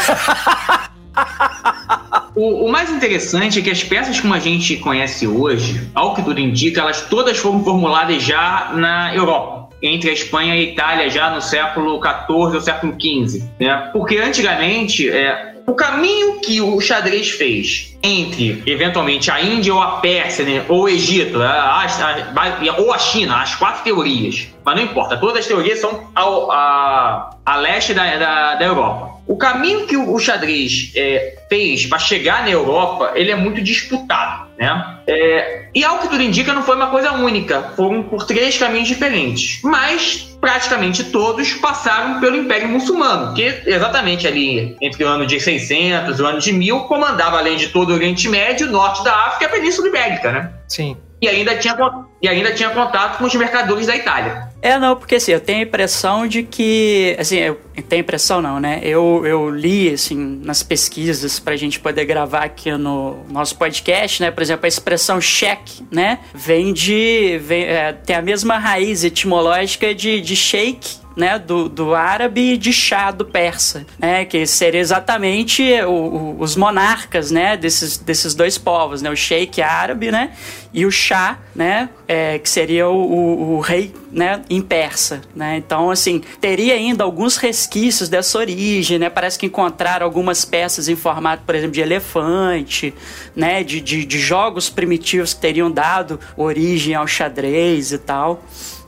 O, o mais interessante é que as peças como a gente conhece hoje, ao que tudo indica, elas todas foram formuladas já na Europa. Entre a Espanha e a Itália, já no século XIV ou século XV. Né? Porque antigamente, é, o caminho que o xadrez fez entre, eventualmente, a Índia ou a Pérsia, né? ou o Egito, a- as- a- ou a China, as quatro teorias. Mas não importa, todas as teorias são ao, a, a leste da, da, da Europa. O caminho que o, o xadrez é, fez para chegar na Europa, ele é muito disputado, né? É, e ao que tudo indica, não foi uma coisa única. Foram por três caminhos diferentes. Mas praticamente todos passaram pelo Império Muçulmano, que exatamente ali entre o ano de 600 e o ano de 1000 comandava além de todo o Oriente Médio, o norte da África e a Península Ibérica, né? Sim. E ainda tinha, e ainda tinha contato com os mercadores da Itália. É, não, porque assim, eu tenho a impressão de que. Assim, eu tenho impressão não, né? Eu, eu li, assim, nas pesquisas pra gente poder gravar aqui no nosso podcast, né? Por exemplo, a expressão cheque, né? Vem de. Vem, é, tem a mesma raiz etimológica de, de shake. Né, do, do árabe e de chá do persa, né, que seria exatamente o- o- os monarcas, né, desses, desses dois povos, né, o sheik árabe, né, e o chá, né, é, que seria o, o- rei, né, em persa, né, então, assim, teria ainda alguns resquícios dessa origem, né, parece que encontraram algumas peças em formato, por exemplo, de elefante, né, de, de, de jogos primitivos que teriam dado origem ao xadrez e tal,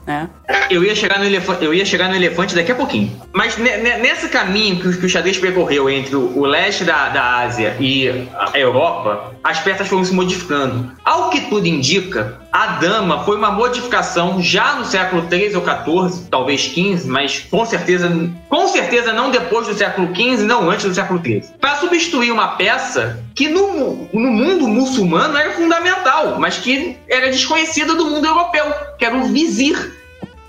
né. Eu ia chegar no elefante, eu ia chegar no elefante daqui a pouquinho. Mas ne- ne- nesse caminho que o, xadrez percorreu entre o, o leste da, da Ásia e a Europa, as peças foram se modificando. Ao que tudo indica, a dama foi uma modificação já no século XIII ou XIV, talvez XV, mas com certeza, com certeza não depois do século XV, não antes do século XIII. Para substituir uma peça que no, no mundo muçulmano era fundamental, mas que era desconhecida do mundo europeu, que era o vizir.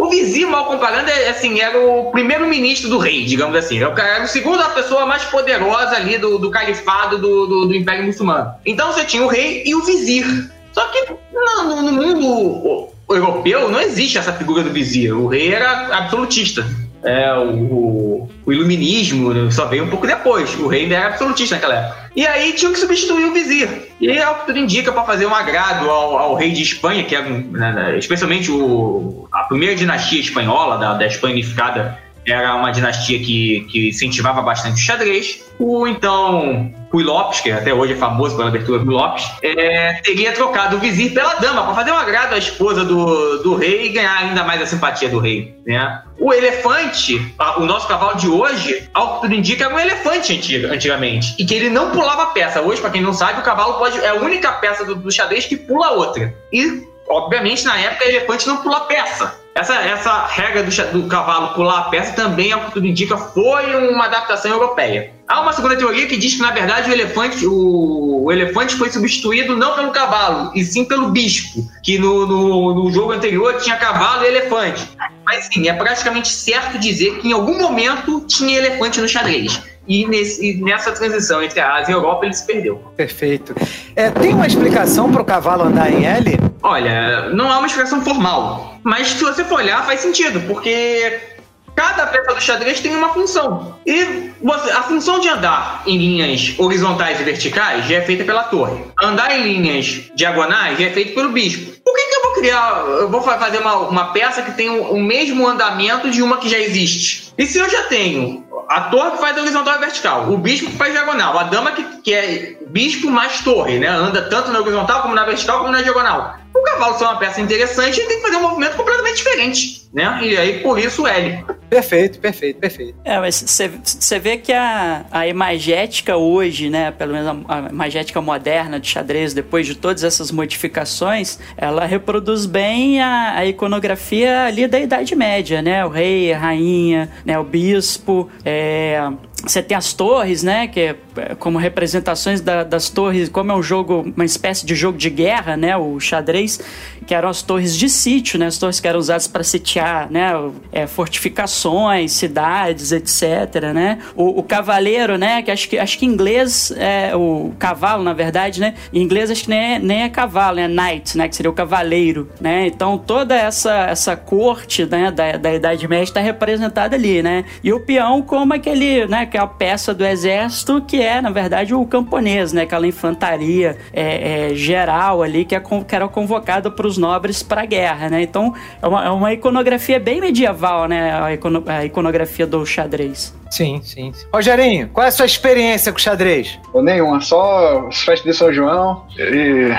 O vizir, mal comparando, é, assim, era o primeiro-ministro do rei, digamos assim. Era o cara- era o segundo a pessoa mais poderosa ali do, do califado do, do, do Império Muçulmano. Então você tinha o rei e o vizir. Só que no, no- mundo europeu não existe essa figura do vizir. O rei era absolutista. É, o, o- iluminismo né, só veio um pouco depois. O rei ainda era absolutista naquela época. E aí tinham que substituir o vizir. E é o que tudo indica para fazer um agrado ao, ao rei de Espanha, que é né, especialmente o, a primeira dinastia espanhola, da, da Espanha unificada, era uma dinastia que, que incentivava bastante o xadrez. O então Rui Lopes, que até hoje é famoso pela abertura do Lopes, é, teria trocado o vizir pela dama, para fazer um agrado à esposa do, do rei e ganhar ainda mais a simpatia do rei. Né? O elefante, o nosso cavalo de hoje, ao que tudo indica, era um elefante antiga- antigamente. E que ele não pulava peça. Hoje, para quem não sabe, o cavalo pode, é a única peça do, do xadrez que pula outra. E, obviamente, na época, o elefante não pula peça. Essa, essa regra do, do cavalo pular a peça também, ao que tudo indica, foi uma adaptação europeia. Há uma segunda teoria que diz que, na verdade, o elefante, o, o elefante foi substituído não pelo cavalo, e sim pelo bispo, que no, no, no jogo anterior tinha cavalo e elefante. Mas sim, é praticamente certo dizer que em algum momento tinha elefante no xadrez. E, nesse, e nessa transição entre a Ásia e a Europa ele se perdeu. Perfeito. É, tem uma explicação pro cavalo andar em L? Olha, não há uma explicação formal, mas se você for olhar faz sentido, porque cada peça do xadrez tem uma função. E você- a função de andar em linhas horizontais e verticais já é feita pela torre. Andar em linhas diagonais já é feito pelo bispo. Por que, vou criar, eu vou fa- fazer uma, uma peça que tem o, o mesmo andamento de uma que já existe? E se eu já tenho a torre que faz horizontal e vertical, o bispo que faz diagonal, a dama que, que é bispo mais torre, né? Anda tanto na horizontal como na vertical como na diagonal. O cavalo ser uma peça interessante, ele tem que fazer um movimento completamente diferente, né? E aí, por isso, o L. Perfeito, perfeito, perfeito. É, mas você vê que a, a imagética hoje, né, pelo menos a, a imagética moderna de xadrez, depois de todas essas modificações, ela reproduz bem a, a iconografia ali da Idade Média, né? O rei, a rainha, né, o bispo, é, você tem as torres, né? Que é é, como representações da- das torres, como é um jogo, uma espécie de jogo de guerra, né? O xadrez, que eram as torres de sítio, né? As torres que eram usadas para sitiar, né? é, fortificações, cidades, etc, né? O, o cavaleiro, né? Que acho que acho que em inglês é o cavalo, na verdade, né? Em inglês acho que nem é, nem é cavalo, é knight, né? Que seria o cavaleiro, né? Então toda essa essa corte, né? Da, da Idade Média está representada ali, né? E o peão como aquele, né? Que é a peça do exército que é, na verdade, o camponês, né? Aquela infantaria é, é, geral ali que, é, que era convocada para os nobres para a guerra, né? Então é uma, é uma iconografia bem medieval, né? A, icono- a iconografia do xadrez. Sim, sim, sim. Rogerinho, qual é a sua experiência com xadrez? Nenhuma, só as festas de São João e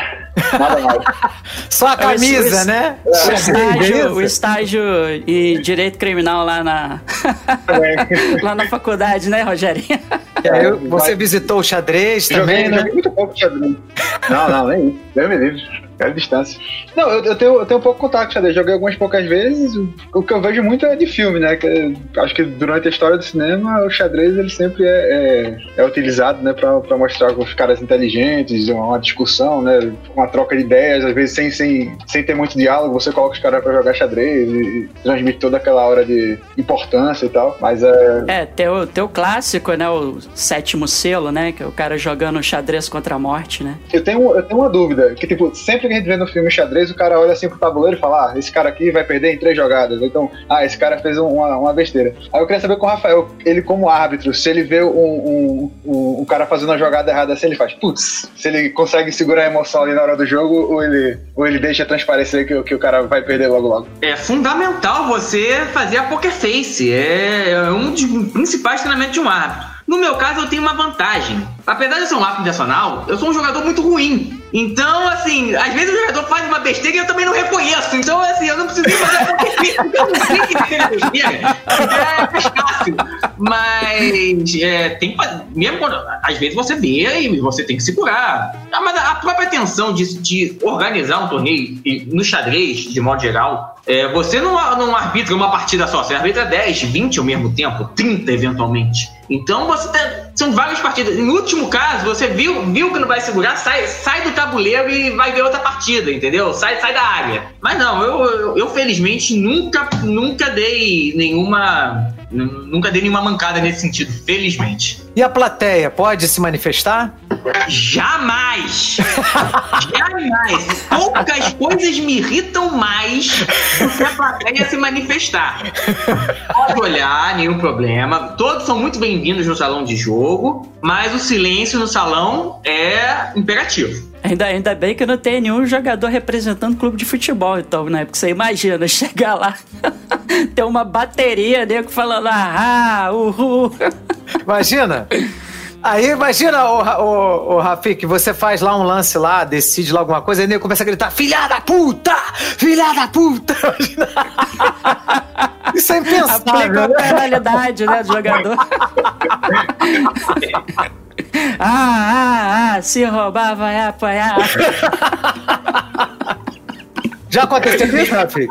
nada mais. (laughs) Só a É, o- camisa, o- né? O estágio, o estágio e direito criminal lá na, (laughs) lá na faculdade, né, Rogerinho? E aí, você visitou o xadrez também, né? muito pouco xadrez. Não, não, nem isso. Deus me livre. Quero distância. Não, eu, eu tenho, eu tenho pouco contato com xadrez. Joguei algumas poucas vezes. O que eu vejo muito é de filme, né? Que, acho que durante a história do cinema, o xadrez ele sempre é, é, é utilizado, né? Pra, pra mostrar os caras inteligentes, uma discussão, né? Uma troca de ideias, às vezes sem, sem, sem ter muito diálogo, você coloca os caras pra jogar xadrez e, e transmite toda aquela hora de importância e tal. Mas é, É, tem o, tem o clássico, né? O sétimo selo, né? Que é o cara jogando xadrez contra a morte, né? Eu tenho, eu tenho uma dúvida, que tipo, sempre que a gente vê no filme xadrez, o cara olha assim pro tabuleiro e fala, ah, esse cara aqui vai perder em três jogadas. Ou Então, ah, esse cara fez um- uma, uma besteira. Aí eu queria saber com o Rafael, ele como árbitro, se ele vê um, um, um, um cara fazendo uma jogada errada assim, ele faz, putz, se ele consegue segurar a emoção ali na hora do jogo, ou ele, ou ele deixa transparecer que, que o cara vai perder logo logo. É fundamental você fazer a poker face. É um dos principais treinamentos de um árbitro. No meu caso, eu tenho uma vantagem. Apesar de eu ser um árbitro nacional, eu sou um jogador muito ruim. Então, assim, às vezes o jogador faz uma besteira e eu também não reconheço. Então, assim, eu não preciso fazer porque eu não sei que a besteira. É fácil. Mas, é, tem que fazer. Mesmo quando. Às vezes você vê e você tem que segurar. Ah, Mas a própria tensão de, de organizar um torneio no xadrez, de modo geral, é, você não, não arbitra uma partida só, você arbitra 10, 20 ao mesmo tempo, 30 eventualmente. Então você tem, são várias partidas. No último caso, você viu, viu que não vai segurar, sai, sai do tabuleiro e vai ver outra partida, entendeu? Sai, sai da área. Mas não, eu, eu, eu, felizmente nunca, nunca dei nenhuma. Nunca dei nenhuma mancada nesse sentido, felizmente. E a plateia pode se manifestar? Jamais! Jamais! Poucas coisas me irritam mais do que a plateia se manifestar. Pode olhar, nenhum problema. Todos são muito bem-vindos no salão de jogo, mas o silêncio no salão é imperativo. Ainda, ainda bem que não tem nenhum jogador representando clube de futebol, então, né? Porque você imagina (laughs) chegar lá, ter uma bateria, nego falando, ah, uhul. (laughs) Imagina! Aí imagina, o, o, o Rafik, você faz lá um lance lá, decide lá alguma coisa, e ele começa a gritar: Filha da puta! Filha da puta! (laughs) Imagina. Isso é Aplica impensável. a né? penalidade, né, do jogador. Ah, ah, ah, se roubar vai apanhar. Já aconteceu isso, Rafi?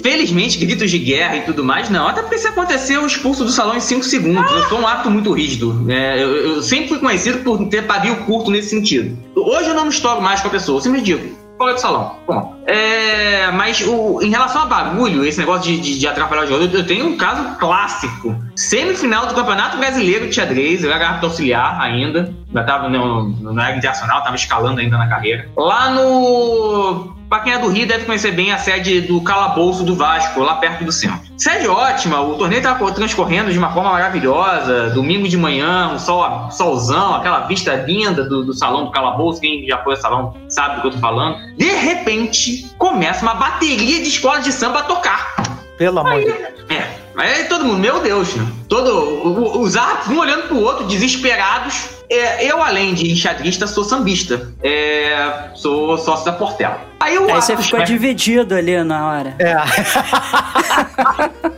Felizmente, gritos de guerra e tudo mais, não. Até porque se acontecer, eu expulso do salão em 5 segundos. Eu sou um ato muito rígido. né? eu, eu sempre fui conhecido por ter pavio curto nesse sentido. Hoje eu não me estouro mais com a pessoa, eu sempre digo. Fora do salão. Bom. É, mas o- em relação a bagulho, esse negócio de, de, de atrapalhar o jogo, eu, tenho um caso clássico. Semifinal do Campeonato Brasileiro de Xadrez, eu era auxiliar ainda. Ainda tava no, no era internacional, tava escalando ainda na carreira. Lá no Pra quem é do Rio deve conhecer bem a sede do Calabouço do Vasco, lá perto do centro. Sede ótima, o torneio estava transcorrendo de uma forma maravilhosa. Domingo de manhã, um sol, solzão, aquela vista linda do, do salão do Calabouço. Quem já foi ao salão sabe do que eu tô falando. De repente, começa uma bateria de escola de samba a tocar. Pelo amor de Deus. É, aí todo mundo, meu Deus, né? Todo, os árbitros, um olhando pro outro, desesperados. É, eu, além de enxadrista, sou sambista. É, sou sócio da Portela. Aí o Aí você ficou chefe- dividido ali na hora. É. (laughs)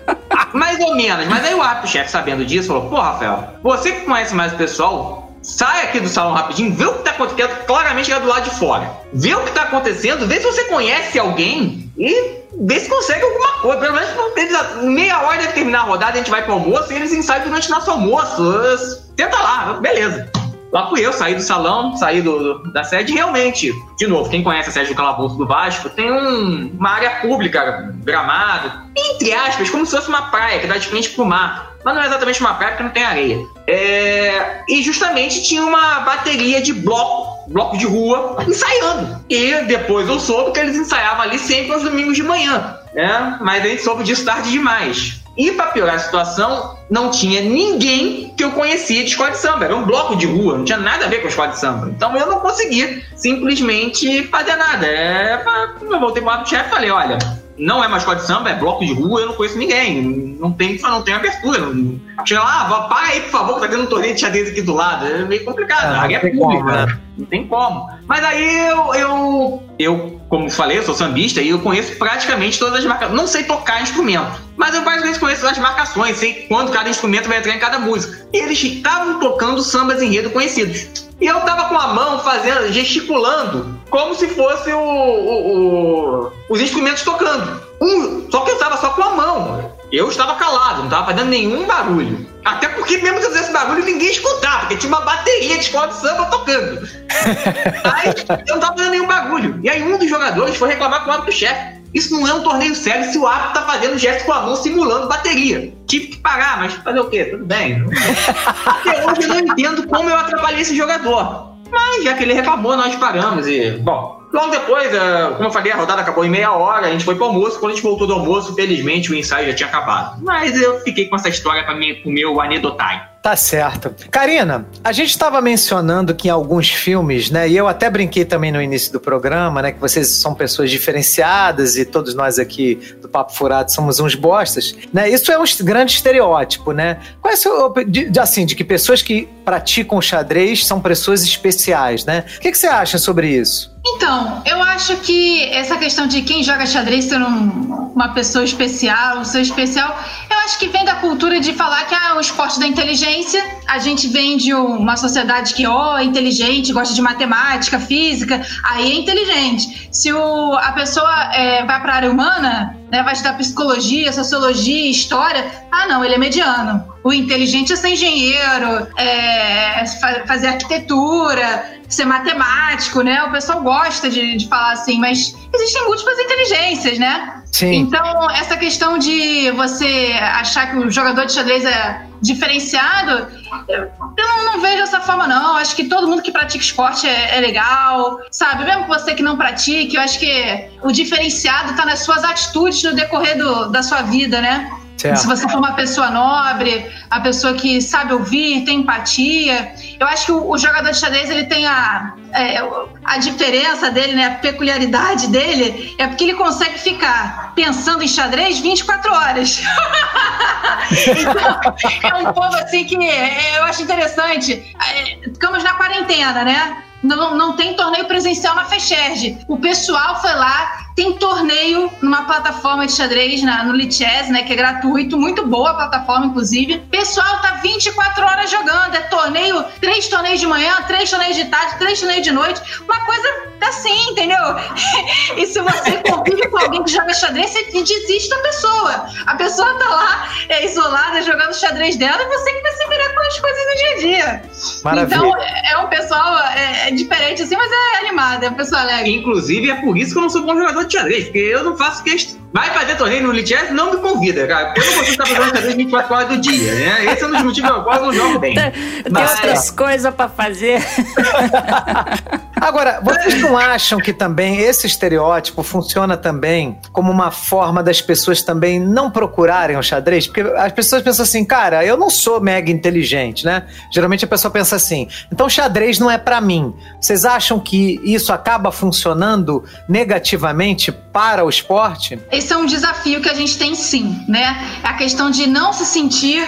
Mais ou menos. Mas aí o árbitro-chefe, sabendo disso, falou: Pô, Rafael, você que conhece mais o pessoal, sai aqui do salão rapidinho, vê o que tá acontecendo. Claramente é do lado de fora. Vê o que tá acontecendo, vê se você conhece alguém e vê se consegue alguma coisa. Pelo menos eles, meia hora deve terminar a rodada, a gente vai pro almoço e eles ensaiam durante nosso almoço. Tenta lá, beleza. Lá fui eu, saí do salão, saí do, da sede. Realmente, de novo, quem conhece a sede do Calabouço do Vasco, tem um- uma área pública, gramado, entre aspas, como se fosse uma praia que dá de frente pro mar. Mas não é exatamente uma praia porque não tem areia. É, E justamente tinha uma bateria de bloco, bloco de rua, ensaiando. E depois eu soube que eles ensaiavam ali sempre aos domingos de manhã. Né? Mas a gente soube disso tarde demais. E pra piorar a situação, não tinha ninguém que eu conhecia de escola de samba. Era um bloco de rua, não tinha nada a ver com a escola de samba. Então eu não conseguia simplesmente fazer nada. É, eu voltei pro chefe e falei, olha, não é uma escola de samba, é bloco de rua, eu não conheço ninguém. Não tem, não tem abertura. Não... Chega lá, ah, para aí, por favor, que tá tendo um torneio de xadrez aqui do lado. É meio complicado. É, a é não tem pública. como, né? Não tem como. Mas aí eu, eu, eu, como falei, eu sou sambista e eu conheço praticamente todas as marcações. Não sei tocar instrumento, mas eu basicamente conheço as marcações, sei quando cada instrumento vai entrar em cada música. E eles estavam tocando sambas enredo conhecidos. E eu tava com a mão fazendo, gesticulando, como se fosse o, o- o- os instrumentos tocando. Um, só que eu tava só com a mão. Eu estava calado, não tava fazendo nenhum barulho. Até porque mesmo que eu fizesse barulho, ninguém escutava, porque tinha uma bateria de escola de samba tocando. (laughs) Aí eu não tava fazendo nenhum bagulho. E aí um dos jogadores foi reclamar com o árbitro-chefe. Isso não é um torneio sério se o árbitro tá fazendo gesto com a mão simulando bateria. Tive que parar, mas fazer o quê? Tudo bem. (laughs) Até hoje eu não entendo como eu atrapalhei esse jogador. Mas já que ele reclamou, nós paramos e. Bom, logo depois, eh, como eu falei, a rodada acabou em meia hora, a gente foi pro almoço. Quando a gente voltou do almoço, felizmente o ensaio já tinha acabado. Mas eu fiquei com essa história mim, pro meu anedotário. Tá certo. Karina, a gente estava mencionando que em alguns filmes, né, e eu até brinquei também no início do programa, né, que vocês são pessoas diferenciadas e todos nós aqui do Papo Furado somos uns bostas, né? Isso é um grande estereótipo, né? Qual é o seu, de- assim, de que pessoas que praticam xadrez são pessoas especiais, né? O que, que você acha sobre isso? Então, eu acho que essa questão de quem joga xadrez ser um- uma pessoa especial, um ser especial, eu acho que vem da cultura de falar que ah, é um esporte da inteligência. A gente vem de uma sociedade que, ó, é inteligente, gosta de matemática, física, aí é inteligente. Se o, a pessoa é, vai para a área humana, né, vai estudar psicologia, sociologia, história, ah, não, ele é mediano. O inteligente é ser engenheiro, é fa- fazer arquitetura, ser matemático, né? O pessoal gosta de, de falar assim, mas existem múltiplas inteligências, né? Sim. Então, essa questão de você achar que o jogador de xadrez é diferenciado, eu, não, vejo dessa forma, não. Acho que todo mundo que pratica esporte é, é legal, sabe? Mesmo você que não pratique, eu acho que o diferenciado está nas suas atitudes no decorrer do, da sua vida, né? Certo. Se você for uma pessoa nobre, a pessoa que sabe ouvir, tem empatia, eu acho que o, o jogador de xadrez ele tem a, é, a diferença dele, né, a peculiaridade dele, é porque ele consegue ficar pensando em xadrez 24 horas. (laughs) então, é um povo assim que é, eu acho interessante. É, Ficamos na quarentena, né? não, não tem torneio presencial na FECHERJ. O pessoal foi lá, tem torneio numa plataforma de xadrez na, no Lichess, né? Que é gratuito, muito boa a plataforma, inclusive. Pessoal tá 24 horas jogando. É torneio, três torneios de manhã, três torneios de tarde, três torneios de noite. Uma coisa assim, entendeu? (laughs) e se você convive com alguém que joga xadrez, você desiste da pessoa. A pessoa tá lá, é isolada, jogando xadrez dela, e você que vai se virar com as coisas do dia a dia. Maravilha. Então, é um pessoal é, é diferente assim, mas é animado, é um pessoal alegre. Inclusive, é por isso que eu não sou bom jogador de xadrez, porque eu não faço questão. Vai fazer torneio no Lichess, não me convida, cara. Porque eu não consigo estar fazendo xadrez 24 horas do dia, né? Esse é um dos motivos pelo qual eu não jogo bem. Tem Mas- outras coisas pra fazer. (laughs) Agora, vocês não acham que também esse estereótipo funciona também como uma forma das pessoas também não procurarem o xadrez? Porque as pessoas pensam assim, cara, eu não sou mega inteligente, né? Geralmente a pessoa pensa assim, então xadrez não é pra mim. Vocês acham que isso acaba funcionando negativamente para o esporte? Esse é um desafio que a gente tem sim, né? A questão de não se sentir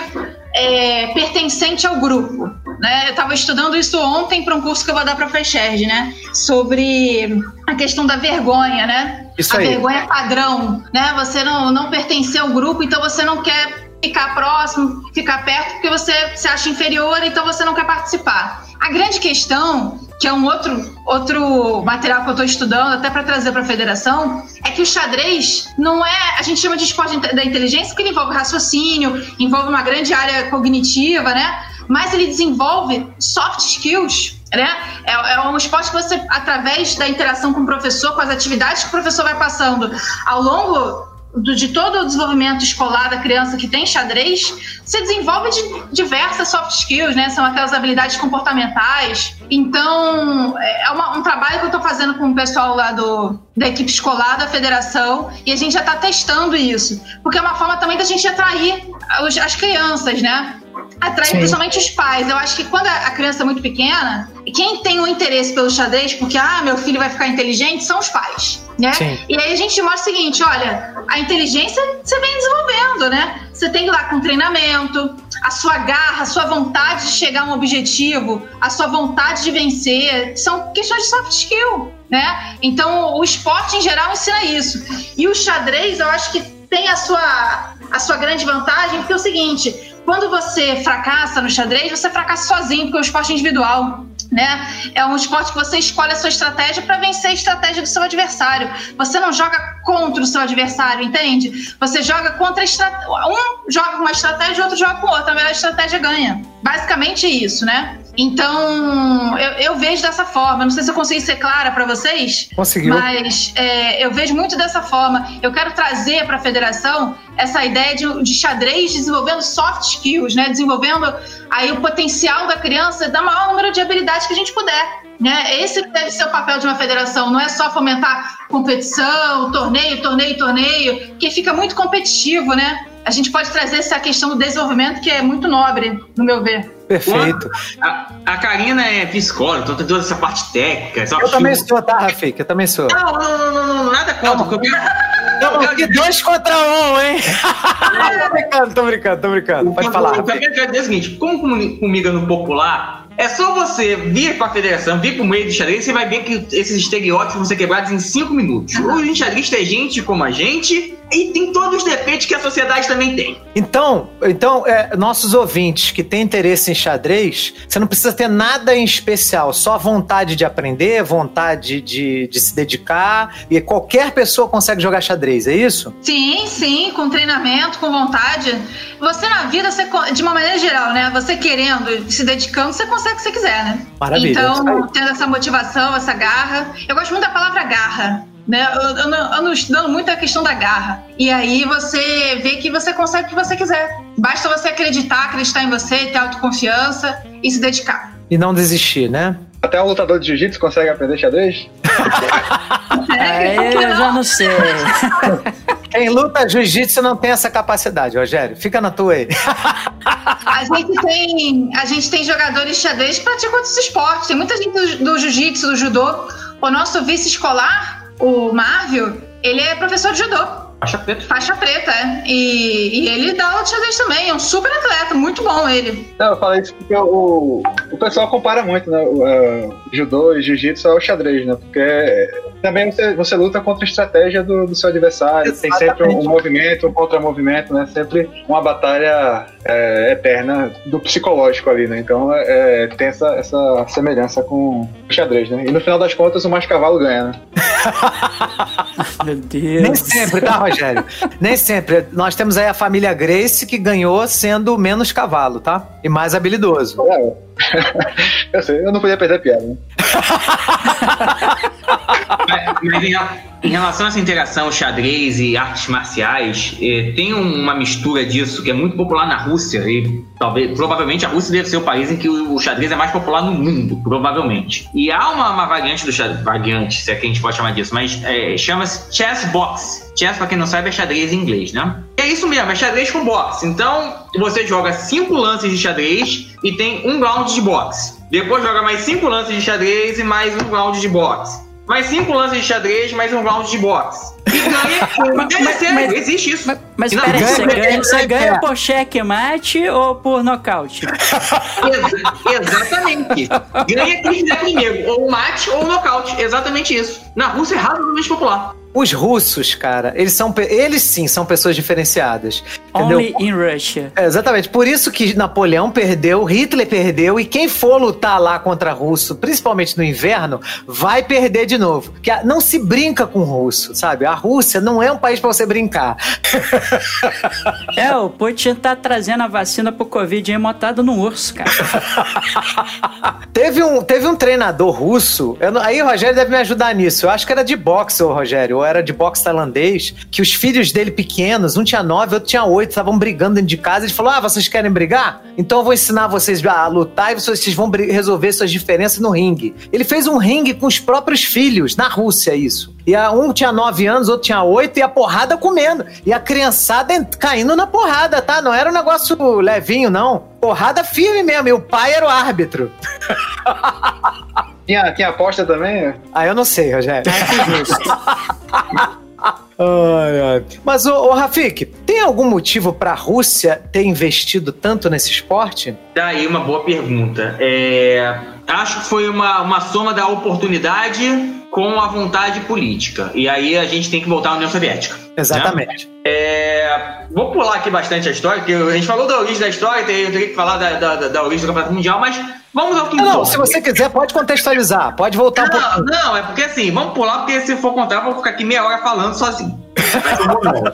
é, pertencente ao grupo. Né? Eu estava estudando isso ontem para um curso que eu vou dar para a FECHERJ, né? Sobre a questão da vergonha, né? Isso a aí. vergonha padrão, né? Você não, não pertencer ao grupo, então você não quer ficar próximo, ficar perto, porque você se acha inferior, então você não quer participar. A grande questão, que é um outro, outro material que eu estou estudando, até para trazer para a federação, é que o xadrez não é. A gente chama de esporte da inteligência porque ele envolve raciocínio, envolve uma grande área cognitiva, né? Mas ele desenvolve soft skills. Né? É, é um esporte que você, através da interação com o professor, com as atividades que o professor vai passando ao longo do- de todo o desenvolvimento escolar da criança que tem xadrez, você desenvolve de- diversas soft skills, né? São aquelas habilidades comportamentais. Então, é uma- um trabalho que eu estou fazendo com o pessoal lá do, da equipe escolar da federação e a gente já está testando isso. Porque é uma forma também da gente atrair os- as crianças, né? Atrair Sim. principalmente os pais. Eu acho que quando a criança é muito pequena, quem tem o interesse pelo xadrez, porque, ah, meu filho vai ficar inteligente, são os pais, né? Sim. E aí a gente mostra o seguinte, olha, a inteligência você vem desenvolvendo, né? Você tem que ir lá com treinamento, a sua garra, a sua vontade de chegar a um objetivo, a sua vontade de vencer, são questões de soft skill, né? Então, o esporte em geral ensina isso. E o xadrez, eu acho que tem a sua, a sua grande vantagem, porque é o seguinte, quando você fracassa no xadrez, você fracassa sozinho, porque é um esporte individual. Né? É um esporte que você escolhe a sua estratégia para vencer a estratégia do seu adversário. Você não joga contra o seu adversário, entende? Você joga contra a estratégia. Um joga com uma estratégia, o outro joga com outra. A melhor estratégia ganha. Basicamente isso, né? Então, eu, eu vejo dessa forma. Não sei se eu consegui ser clara para vocês. Conseguiu. Mas é, eu vejo muito dessa forma. Eu quero trazer para a federação essa ideia de, de xadrez desenvolvendo soft skills, né? Desenvolvendo aí o potencial da criança da maior número de habilidades que a gente puder. Né? Esse deve ser o papel de uma federação, não é só fomentar competição, torneio, torneio, torneio, porque fica muito competitivo, né? A gente pode trazer essa questão do desenvolvimento que é muito nobre, no meu ver. Perfeito. A, a Karina é psicóloga, então tem toda essa parte técnica. Eu também sou, tá, Rafik? Eu também sou. Não, não, não, não, não, nada contra. Não, que dois contra um, hein? (laughs) tô brincando, tô brincando, tô brincando. Pode falar, O que eu quero dizer é o seguinte: como comigo no popular, é só você vir pra federação, vir pro meio do xadrez, você vai ver que esses estereótipos vão ser quebrados em cinco minutos. O enxadrista é gente como a gente e tem todos os defeitos que a sociedade também tem. Então, então é, nossos ouvintes que têm interesse em xadrez, você não precisa ter nada em especial, só vontade de aprender, vontade de, de se dedicar, e qualquer pessoa consegue jogar xadrez, é isso? Sim, sim, com treinamento, com vontade. Você na vida, você, de uma maneira geral, né? Você querendo, se dedicando, você consegue o que você quiser, né? Maravilha. Então, tendo essa motivação, essa garra. Eu gosto muito da palavra garra. Né? Eu, eu, não- eu ando estudando muito a questão da garra. E aí você vê que você consegue o que você quiser. Basta você acreditar, acreditar em você, ter autoconfiança e se dedicar. E não desistir, né? Até um lutador de jiu-jitsu consegue aprender xadrez? Aí eu já não sei. (laughs) Quem luta jiu-jitsu não tem essa capacidade, Rogério. Fica na tua aí. A gente tem, a gente tem jogadores de xadrez que praticam outros esportes. Tem muita gente do, do jiu-jitsu, do judô. O nosso vice escolar, o Marvel, ele é professor de judô. Faixa preta. Faixa preta, é. E, e ele dá aula de xadrez também, é um super atleta, muito bom ele. Não, eu falei isso porque o, o pessoal compara muito, né? O, é, judô e jiu-jitsu ao xadrez, né? Porque também você, você luta contra a estratégia do, do seu adversário, tem sempre um, Exatamente. movimento, um contra-movimento, né? Sempre uma batalha é, eterna do psicológico ali, né? Então é, tem essa, essa semelhança com o xadrez, né? E no final das contas o mais cavalo ganha, né? (laughs) Meu Nem Deus. sempre, tá, Rogério? Nem sempre. Nós temos aí a família Grace que ganhou sendo menos cavalo, tá? E mais habilidoso. É. (laughs) eu sei, eu não podia perder a piada, né? (laughs) Mas, mas em, relação a essa interação xadrez e artes marciais, eh, tem um- uma mistura disso que é muito popular na Rússia e talvez, provavelmente a Rússia deve ser o país em que o, xadrez é mais popular no mundo, provavelmente. E há uma, uma variante do xadrez, variante, se é que a gente pode chamar disso, mas eh, chama-se chess box. Chess, pra quem não sabe, é xadrez em inglês, né? É isso mesmo, é xadrez com boxe. Então, você joga cinco lances de xadrez e tem um round de boxe. Depois joga mais cinco lances de xadrez e mais um round de boxe. Mais cinco lances de xadrez, mais um round de boxe. E ganha. (laughs) Mas- é mas- sério, mas- existe isso. Mas, mas não, peraí, ganha- você ganha- ganha, você ganha- por checkmate ou por nocaute? (laughs) Exa- exatamente. Ganha quem fizer primeiro, ou mate ou nocaute. Exatamente isso. Na Rússia é razoavelmente popular. Os russos, cara, eles são. Eles sim são pessoas diferenciadas. Entendeu? Only in Russia. É, exatamente. Por isso que Napoleão perdeu, Hitler perdeu, e quem for lutar lá contra russo, principalmente no inverno, vai perder de novo. A- não se brinca com russo, sabe? A Rússia não é um país pra você brincar. (laughs) É, o Putin tá trazendo a vacina pro Covid aí motado no urso, cara. (laughs) Teve um, teve um treinador russo, eu aí o Rogério deve me ajudar nisso. Eu acho que era de boxe, o Rogério, era de boxe tailandês, que os filhos dele pequenos, um tinha nove, outro tinha oito, estavam brigando dentro de casa. Ele falou: Ah, vocês querem brigar? Então eu vou ensinar vocês a lutar e vocês vão resolver suas diferenças no ringue. Ele fez um ringue com os próprios filhos, na Rússia, isso. E a, um tinha nove anos, outro tinha oito, e a porrada comendo. E a criançada caindo na porrada, tá? Não era um negócio levinho, não. Porrada firme mesmo. E o pai era o árbitro. (laughs) Tinha, tinha aposta também? Ah, eu não sei, Rogério. (laughs) Ai, ai. Mas, ô, ô Rafik, tem algum motivo pra Rússia ter investido tanto nesse esporte? Daí uma boa pergunta. É, acho que foi uma, uma soma da oportunidade com a vontade política. E aí a gente tem que voltar à União Soviética. Exatamente. É, vou pular aqui bastante a história, porque a gente falou da origem da história, tem- eu teria que falar da, da- da origem do Campeonato Mundial, mas vamos ao que Não, não, importa. se você quiser, pode contextualizar. Pode voltar um Não, pouquinho. não, é porque assim, vamos pular, porque se for contar, eu vou ficar aqui meia hora falando sozinho. Um monólogo.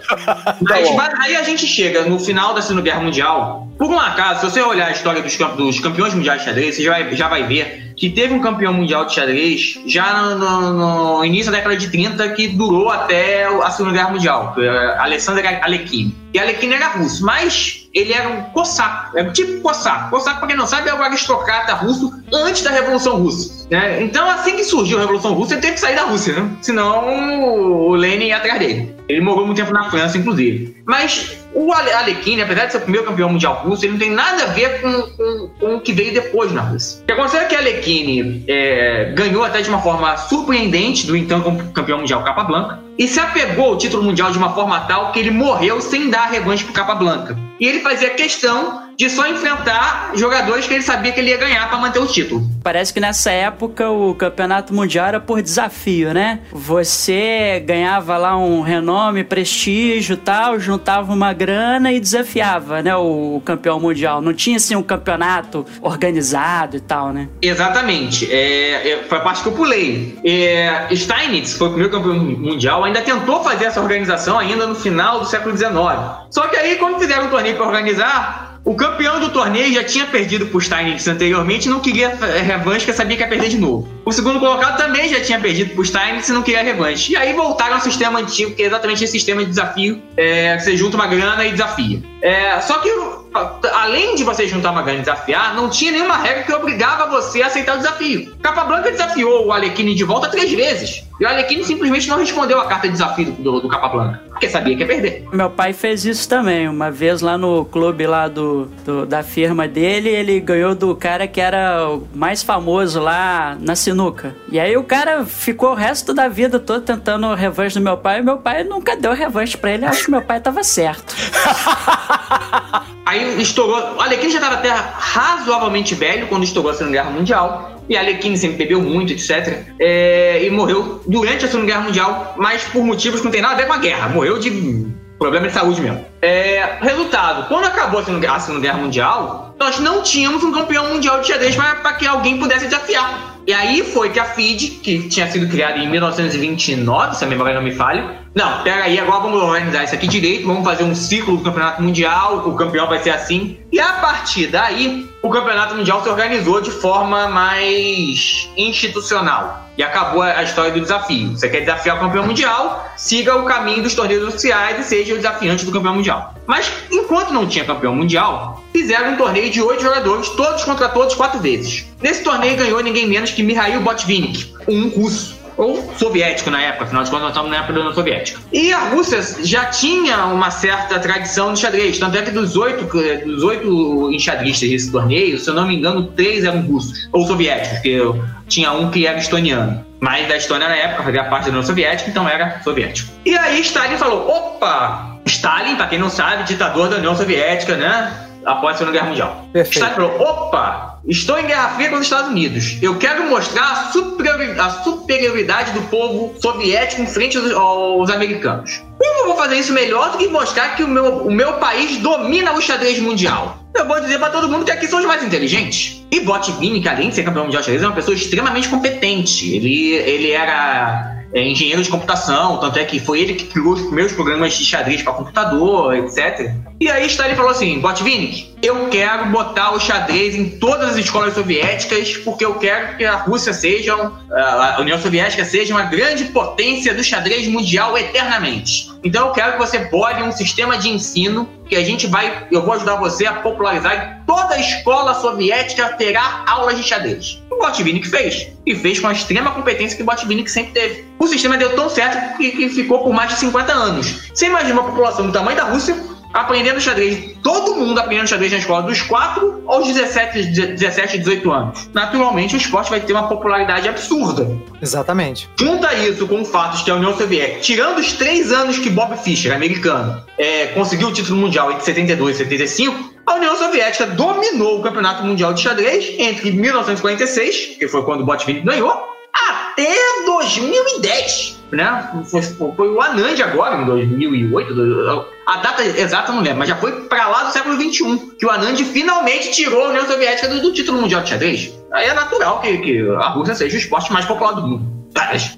Mas, mas aí a gente chega no final da Segunda Guerra Mundial. Por um acaso, se você olhar a história dos, dos campeões mundiais de xadrez, você já vai, já vai ver que teve um campeão mundial de xadrez já no, no- no início da década de 30 que durou até a Segunda Guerra Mundial, que é Alexander Alekhine. E Alekhine era russo, mas ele era um cossaco, era um tipo cossaco. Cossaco, pra quem não sabe, é o aristocrata russo antes da Revolução Russa. né? Então, assim que surgiu a Revolução Russa, ele teve que sair da Rússia, né? Senão o Lenin ia atrás dele. Ele morou muito tempo na França, inclusive. Mas o Ale- Alekhine, apesar de ser o primeiro campeão mundial russo, ele não tem nada a ver com, com- com o que veio depois na Rússia. O que aconteceu é que Alekhine é, ganhou até de uma forma surpreendente do então campeão mundial Capablanca e se apegou ao título mundial de uma forma tal que ele morreu sem dar revanche pro Capablanca. E ele fazia questão de só enfrentar jogadores que ele sabia que ele ia ganhar para manter o título. Parece que nessa época o campeonato mundial era por desafio, né? Você ganhava lá um renome, prestígio e tal, juntava uma grana e desafiava, né? O campeão mundial. Não tinha assim um campeonato organizado e tal, né? Exatamente. É, é, foi a parte que eu pulei. É, Steinitz foi o primeiro campeão mundial, ainda tentou fazer essa organização ainda no final do século XIX. Só que aí, quando fizeram um torneio para organizar, o campeão do torneio já tinha perdido pro Steinitz anteriormente e não queria é, revanche, porque sabia que ia perder de novo. O segundo colocado também já tinha perdido pro Steinitz e não queria revanche. E aí voltaram ao sistema antigo, que é exatamente esse sistema de desafio. É, você junta uma grana e desafia. É, só que além de você juntar uma grana e desafiar, não tinha nenhuma regra que obrigava você a aceitar o desafio. Capablanca desafiou o Alekhine de volta três vezes. E o Alekhine simplesmente não respondeu a carta de desafio do, do Capablanca. porque sabia que ia perder. Meu pai fez isso também. Uma vez lá no clube lá do, do- da firma dele, ele ganhou do cara que era o mais famoso lá na sinuca. E aí o cara ficou o resto da vida todo tentando revanche do meu pai. E meu pai nunca deu revanche pra ele. Acho que meu pai tava certo. (laughs) Aí estourou. O Alequim já estava até razoavelmente velho quando estourou a Segunda Guerra Mundial. E Alequim sempre bebeu muito, etc. É, e morreu durante a Segunda Guerra Mundial, mas por motivos que não tem nada a ver com a guerra. Morreu de problema de saúde mesmo. É, resultado: quando acabou a Segunda Guerra- a Segunda Guerra Mundial, nós não tínhamos um campeão mundial de xadrez para que alguém pudesse desafiar. E aí foi que a FIDE, que tinha sido criada em 1929, se a memória não me falha. Não, pera aí, agora vamos organizar isso aqui direito, vamos fazer um ciclo do campeonato mundial, o campeão vai ser assim. E a partir daí, o campeonato mundial se organizou de forma mais institucional. E acabou a história do desafio. Você quer desafiar o campeão mundial, siga o caminho dos torneios oficiais e seja o desafiante do campeão mundial. Mas enquanto não tinha campeão mundial, fizeram um torneio de oito jogadores, todos contra todos, quatro vezes. Nesse torneio ganhou ninguém menos que Mikhail Botvinnik, um russo. Ou soviético na época, afinal de contas nós estamos na época da União Soviética. E a Rússia já tinha uma certa tradição no xadrez, tanto é que dos oito, dos oito enxadristas desse torneio, se eu não me engano, três eram russos, ou soviéticos, porque tinha um que era estoniano. Mas da Estônia na época fazia parte da União Soviética, então era soviético. E aí Stalin falou: opa! Stalin, pra quem não sabe, ditador da União Soviética, né? Após a Segunda Guerra Mundial. Perfeito. Stalin falou: opa! Estou em Guerra Fria com os Estados Unidos. Eu quero mostrar a, superiori- a superioridade do povo soviético em frente aos, aos americanos. Como eu vou fazer isso melhor do que mostrar que o meu, o meu país domina o xadrez mundial? Eu vou dizer pra todo mundo que aqui são os mais inteligentes. E Botvinnik, que além de ser campeão mundial de xadrez, é uma pessoa extremamente competente. Ele, ele era é, engenheiro de computação, tanto é que foi ele que criou os primeiros programas de xadrez para computador, etc. E aí Stalin falou assim, Botvinnik, eu quero botar o xadrez em todas as escolas soviéticas porque eu quero que a Rússia seja, a União Soviética seja uma grande potência do xadrez mundial eternamente. Então eu quero que você bole um sistema de ensino que a gente vai, eu vou ajudar você a popularizar e toda a escola soviética terá aulas de xadrez. O Botvinnik fez. E fez com a extrema competência que o Botvinnik sempre teve. O sistema deu tão certo que, que ficou por mais de 50 anos. Você imagina uma população do tamanho da Rússia aprendendo xadrez, todo mundo aprendendo xadrez na escola, dos 4 aos 17, 17 18 anos. Naturalmente, o esporte vai ter uma popularidade absurda. Exatamente. Junta isso com o fato de que a União Soviética, tirando os três anos que Bob Fischer, americano, é, conseguiu o título mundial entre 72 e 75, a União Soviética dominou o campeonato mundial de xadrez entre 1946, que foi quando o Botvinnik ganhou, até 2010. Né? Foi, foi o Anand agora, em 2008. do- A data exata não lembro, mas já foi pra lá do século XXI que o Anand finalmente tirou a União Soviética do, do título mundial de xadrez. Aí é natural que, que a Rússia seja o esporte mais popular do mundo.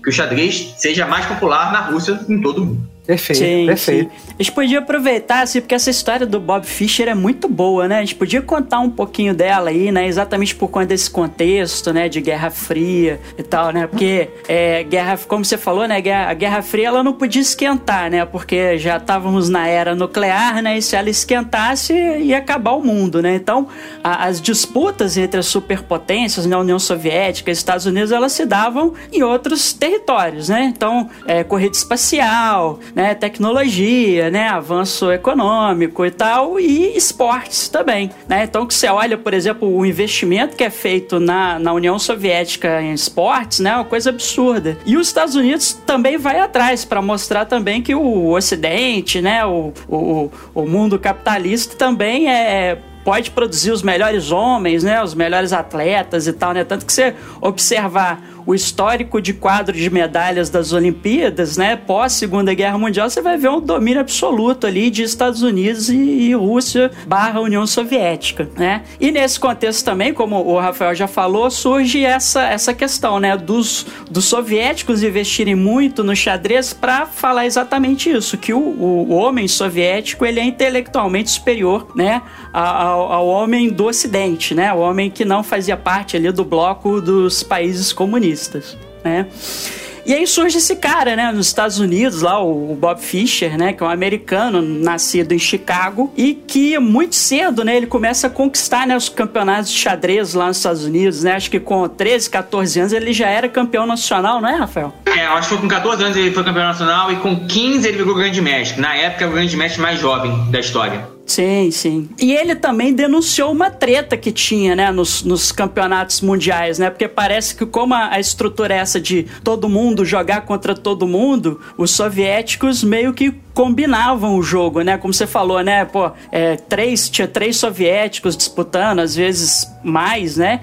Que o xadrez seja mais popular na Rússia em todo o mundo. Perfeito, Sim, perfeito. sim. A gente podia aproveitar, assim, porque essa história do Bob Fischer é muito boa, né? A gente podia contar um pouquinho dela aí, né? Exatamente por conta desse contexto, né? De Guerra Fria e tal, né? Porque, é, guerra, como você falou, né? A Guerra Fria, ela não podia esquentar, né? Porque já estávamos na era nuclear, né? E se ela esquentasse, ia acabar o mundo, né? Então, a- as disputas entre as superpotências, né? União Soviética e Estados Unidos, elas se davam em outros territórios, né? Então, é, corrida espacial, né? Tecnologia, né? Avanço econômico e tal, e esportes também, né? Então, que você olha, por exemplo, o investimento que é feito na, na União Soviética em esportes, né? É uma coisa absurda. E os Estados Unidos também vai atrás para mostrar também que o Ocidente, né? O, o, o mundo capitalista também é pode produzir os melhores homens, né, os melhores atletas e tal, né, tanto que você observar o histórico de quadro de medalhas das Olimpíadas, né, pós Segunda Guerra Mundial, você vai ver um domínio absoluto ali de Estados Unidos e, e Rússia barra União Soviética, né, e nesse contexto também, como o Rafael já falou, surge essa, essa questão, né, dos, dos soviéticos investirem muito no xadrez para falar exatamente isso, que o, o, homem soviético, ele é intelectualmente superior, né, ao, ao homem do Ocidente, né? O homem que não fazia parte ali do bloco dos países comunistas, né? E aí surge esse cara, né, nos Estados Unidos, lá, o Bob Fischer, né, que é um americano nascido em Chicago e que muito cedo, né, ele começa a conquistar, né, os campeonatos de xadrez lá nos Estados Unidos, né? Acho que com 13, 14 anos ele já era campeão nacional, não é, Rafael? É, acho que foi com 14 anos ele foi campeão nacional e com 15 ele virou grande mestre. Na época, o grande mestre mais jovem da história. Sim, sim. E ele também denunciou uma treta que tinha, né, nos, nos campeonatos mundiais, né? Porque parece que como a, a estrutura é essa de todo mundo jogar contra todo mundo, os soviéticos meio que combinavam o jogo, né? Como você falou, né? Pô, é, três, tinha três soviéticos disputando, às vezes mais, né?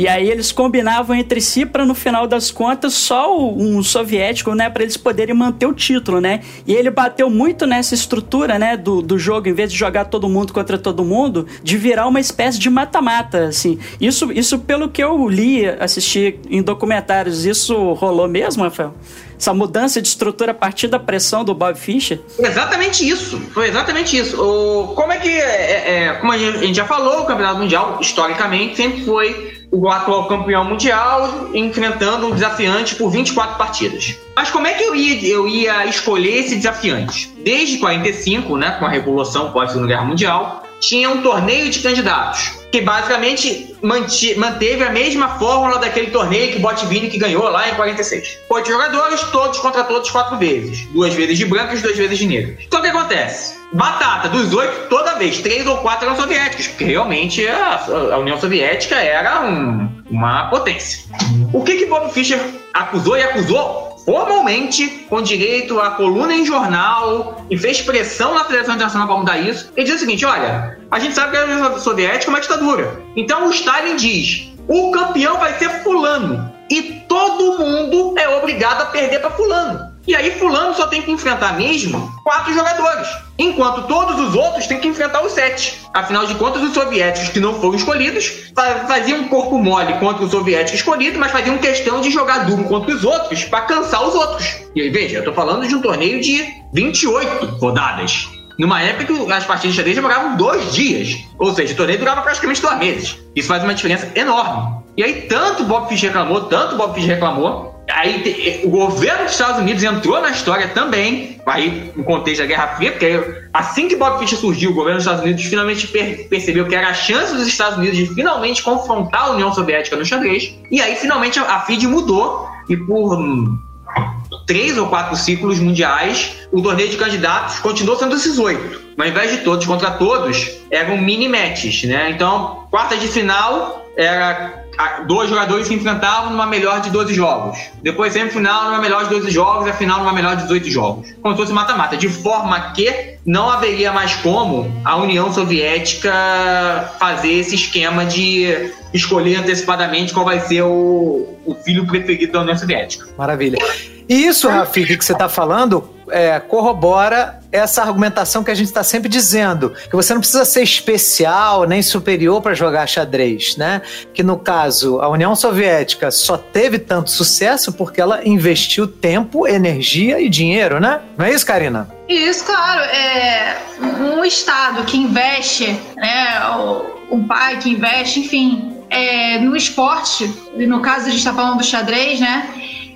E aí eles combinavam entre si para no final das contas só um soviético, né, para eles poderem manter o título, né? E ele bateu muito nessa estrutura, né, do, do jogo, em vez de jogar todo mundo contra todo mundo, de virar uma espécie de mata-mata, assim. Isso, isso pelo que eu li, assisti em documentários, isso rolou mesmo, Rafael? Essa mudança de estrutura a partir da pressão do Bob Fischer? Exatamente isso. Foi exatamente isso. O, como é que. É, é, como a gente já falou, o Campeonato Mundial, historicamente, sempre foi o atual campeão mundial enfrentando um desafiante por 24 partidas. Mas como é que eu ia, eu ia escolher esse desafiante? Desde 45, né, com a Revolução pós-Segunda Guerra Mundial, tinha um torneio de candidatos, que basicamente manteve a mesma fórmula daquele torneio que Botvini que ganhou lá em 46. Oito jogadores, todos contra todos quatro vezes. Duas vezes de brancos, duas vezes de negros. Então o que acontece? Batata, dos oito, toda vez, três ou quatro eram soviéticos, porque realmente a, a União Soviética era um- uma potência. O que que Bob Fischer acusou e acusou formalmente, com direito a coluna em jornal, e fez pressão na Federação Internacional para mudar isso. Ele diz o seguinte: olha, a gente sabe que a União Soviética é uma ditadura. Então o Stalin diz: o campeão vai ser Fulano. E todo mundo é obrigado a perder para Fulano. E aí Fulano só tem que enfrentar mesmo quatro jogadores, enquanto todos os outros têm que enfrentar os sete. Afinal de contas, os soviéticos que não foram escolhidos fa- faziam um corpo mole contra o soviético escolhido, mas faziam questão de jogar duro contra os outros para cansar os outros. E aí, veja, eu tô falando de um torneio de 28 rodadas. Numa época que as partidas de xadrez demoravam dois dias. Ou seja, o torneio durava praticamente dois meses. Isso faz uma diferença enorme. E aí, tanto o Bob Fischer reclamou, tanto o Bob Fischer reclamou. Aí te- o governo dos Estados Unidos entrou na história também, aí no contexto da Guerra Fria, porque assim que Bob Fischer surgiu, o governo dos Estados Unidos finalmente per- percebeu que era a chance dos Estados Unidos de finalmente confrontar a União Soviética no xadrez. E aí, finalmente, a FIDE mudou e por hum, três ou quatro ciclos mundiais, o torneio de candidatos continuou sendo esses oito. Mas ao invés de todos contra todos, eram mini matches, né? Então, quarta de final era dois jogadores se enfrentavam numa melhor de 12 jogos. Depois semifinal numa melhor de 12 jogos, a final numa melhor de 18 jogos. Como se fosse mata-mata, de forma que não haveria mais como a União Soviética fazer esse esquema de escolher antecipadamente qual vai ser o, o filho preferido da União Soviética. Maravilha. E isso, Rafik, que você está falando, é, corrobora essa argumentação que a gente está sempre dizendo, que você não precisa ser especial nem superior para jogar xadrez, né? Que no caso, a União Soviética só teve tanto sucesso porque ela investiu tempo, energia e dinheiro, né? Não é isso, Karina? Isso, claro. É um Estado que investe, né, um pai que investe, enfim, é, no esporte, e no caso a gente está falando do xadrez, né?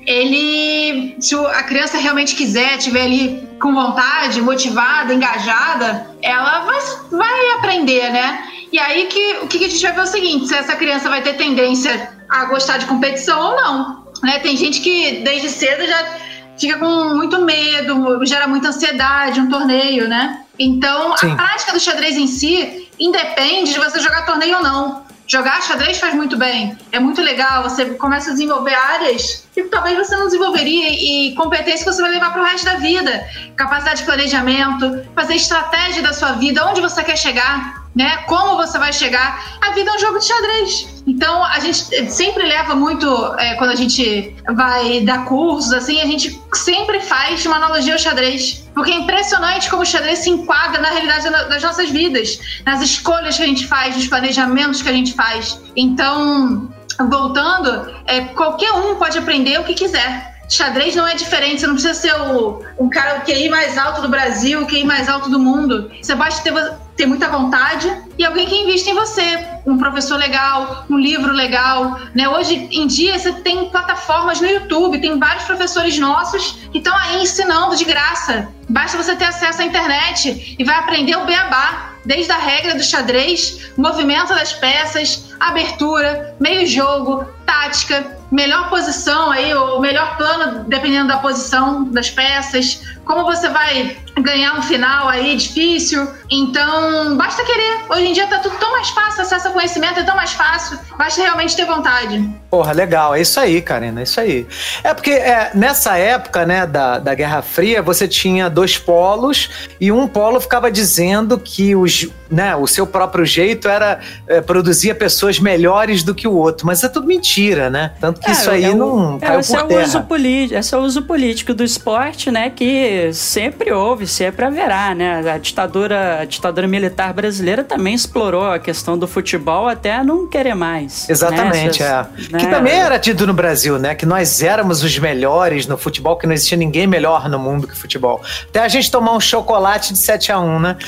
Ele, se a criança realmente quiser, tiver ali com vontade, motivada, engajada, ela vai, vai aprender, né? E aí que o que que a gente vai ver é o seguinte: se essa criança vai ter tendência a gostar de competição ou não. Né? Tem gente que desde cedo já fica com muito medo, gera muita ansiedade um torneio, né? Então, Sim. a prática do xadrez em si independe de você jogar torneio ou não. Jogar xadrez faz muito bem, é muito legal, você começa a desenvolver áreas que talvez você não desenvolveria e competência que você vai levar para o resto da vida. Capacidade de planejamento, fazer estratégia da sua vida, onde você quer chegar, né? Como você vai chegar. A vida é um jogo de xadrez. Então, a gente sempre leva muito, é, quando a gente vai dar cursos, assim, a gente sempre faz uma analogia ao xadrez. Porque é impressionante como o xadrez se enquadra na realidade da- das nossas vidas, nas escolhas que a gente faz, nos planejamentos que a gente faz. Então, voltando, é, qualquer um pode aprender o que quiser. Xadrez não é diferente, você não precisa ser o, o cara, o QI mais alto do Brasil, o QI mais alto do mundo. Você basta ter, tem muita vontade e alguém que investe em você. Um professor legal, um livro legal. Né? Hoje em dia você tem plataformas no YouTube, tem vários professores nossos que estão aí ensinando de graça. Basta você ter acesso à internet e vai aprender o beabá, desde a regra do xadrez, movimento das peças, abertura, meio jogo, tática, melhor posição aí, ou melhor plano, dependendo da posição das peças, como você vai ganhar um final aí difícil. Então, basta querer. Hoje em dia tá tudo tão mais fácil, acesso ao conhecimento é tão mais fácil. Basta realmente ter vontade. Porra, legal. É isso aí, Karina. É isso aí. É porque é, nessa época, né, da, da Guerra Fria, você tinha dois polos e um polo ficava dizendo que os, né, o seu próprio jeito era é, produzia pessoas melhores do que o outro. Mas é tudo mentira, né? Tanto que isso aí é o- não é, caiu esse por é o terra. uso político, esse é o uso político do esporte, né? Que sempre houve, sempre haverá, né? A ditadura, a ditadura militar brasileira também explorou a questão do futebol até não querer mais. Exatamente, né? é. Essas- Que né? também era tido no Brasil, né? Que nós éramos os melhores no futebol, que não existia ninguém melhor no mundo que futebol. Até a gente tomar um chocolate de 7 a 1 né? (laughs)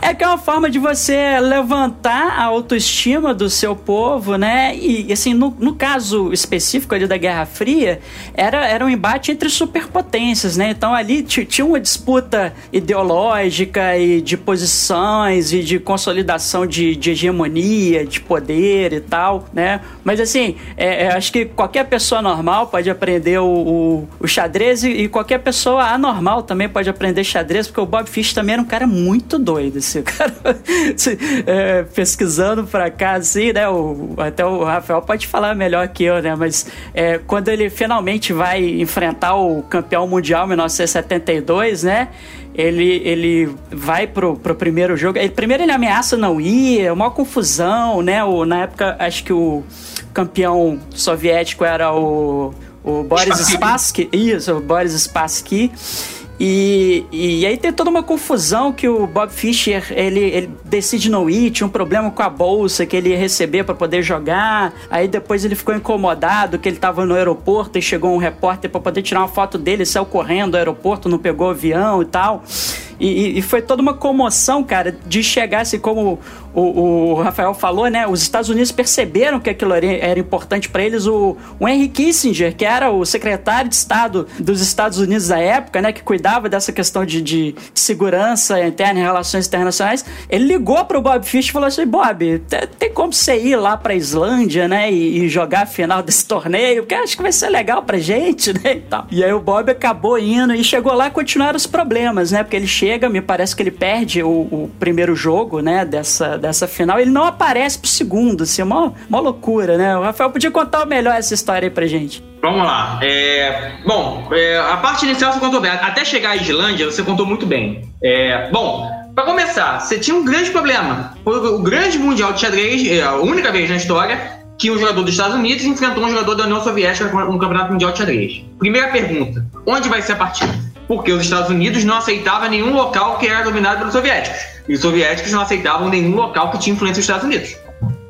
É que é uma forma de você levantar a autoestima do seu povo, né? E, assim, no, no caso específico ali da Guerra Fria, era, era um embate entre superpotências, né? Então ali ti- tinha uma disputa ideológica e de posições e de consolidação de, de hegemonia, de poder e tal, né? Mas assim, é, é, acho que qualquer pessoa normal pode aprender o, o, o xadrez e, e qualquer pessoa anormal também pode aprender xadrez, porque o Bob Fish também era um cara muito doido, assim, (laughs) o cara é, pesquisando pra cá, assim, né? O, até o Rafael pode falar melhor que eu, né? Mas é, quando ele finalmente vai enfrentar o campeão mundial em 1972, né? Ele, ele vai pro, pro primeiro jogo. Ele, primeiro ele ameaça não ir, é uma confusão, né? O, na época, acho que o campeão soviético era o, o Boris Spassky. Isso, o Boris Spassky. E, e aí tem toda uma confusão que o Bob Fischer ele, ele decide não ir, tinha um problema com a bolsa que ele ia receber para poder jogar. Aí depois ele ficou incomodado que ele tava no aeroporto e chegou um repórter para poder tirar uma foto dele, saiu correndo do aeroporto, não pegou o avião e tal. E- e foi toda uma comoção, cara, de chegar assim, como o, o Rafael falou, né? Os Estados Unidos perceberam que aquilo era, importante para eles. O, o Henry Kissinger, que era o secretário de Estado dos Estados Unidos da época, né? Que cuidava dessa questão de, de segurança interna e relações internacionais, ele ligou pro Bob Fish e falou assim: Bob, te- tem como você ir lá pra Islândia, né? E, e jogar a final desse torneio? Porque acho que vai ser legal pra gente, né? E, tal. e aí o Bob acabou indo e chegou lá e continuaram os problemas, né? Porque ele chega, me parece que ele perde o, o primeiro jogo, né? Dessa, dessa final. Ele não aparece pro segundo, assim, uma, uma loucura, né? O Rafael podia contar melhor essa história aí pra gente. Vamos lá. É, bom, é, a parte inicial você contou bem. Até chegar à Islândia, você contou muito bem. É, bom, para começar, você tinha um grande problema. O, o grande mundial de xadrez, é, a única vez na história que um jogador dos Estados Unidos enfrentou um jogador da União Soviética no Campeonato Mundial de Xadrez. Primeira pergunta: onde vai ser a partida? Porque os Estados Unidos não aceitavam nenhum local que era dominado pelos soviéticos. E os soviéticos não aceitavam nenhum local que tinha influência dos Estados Unidos.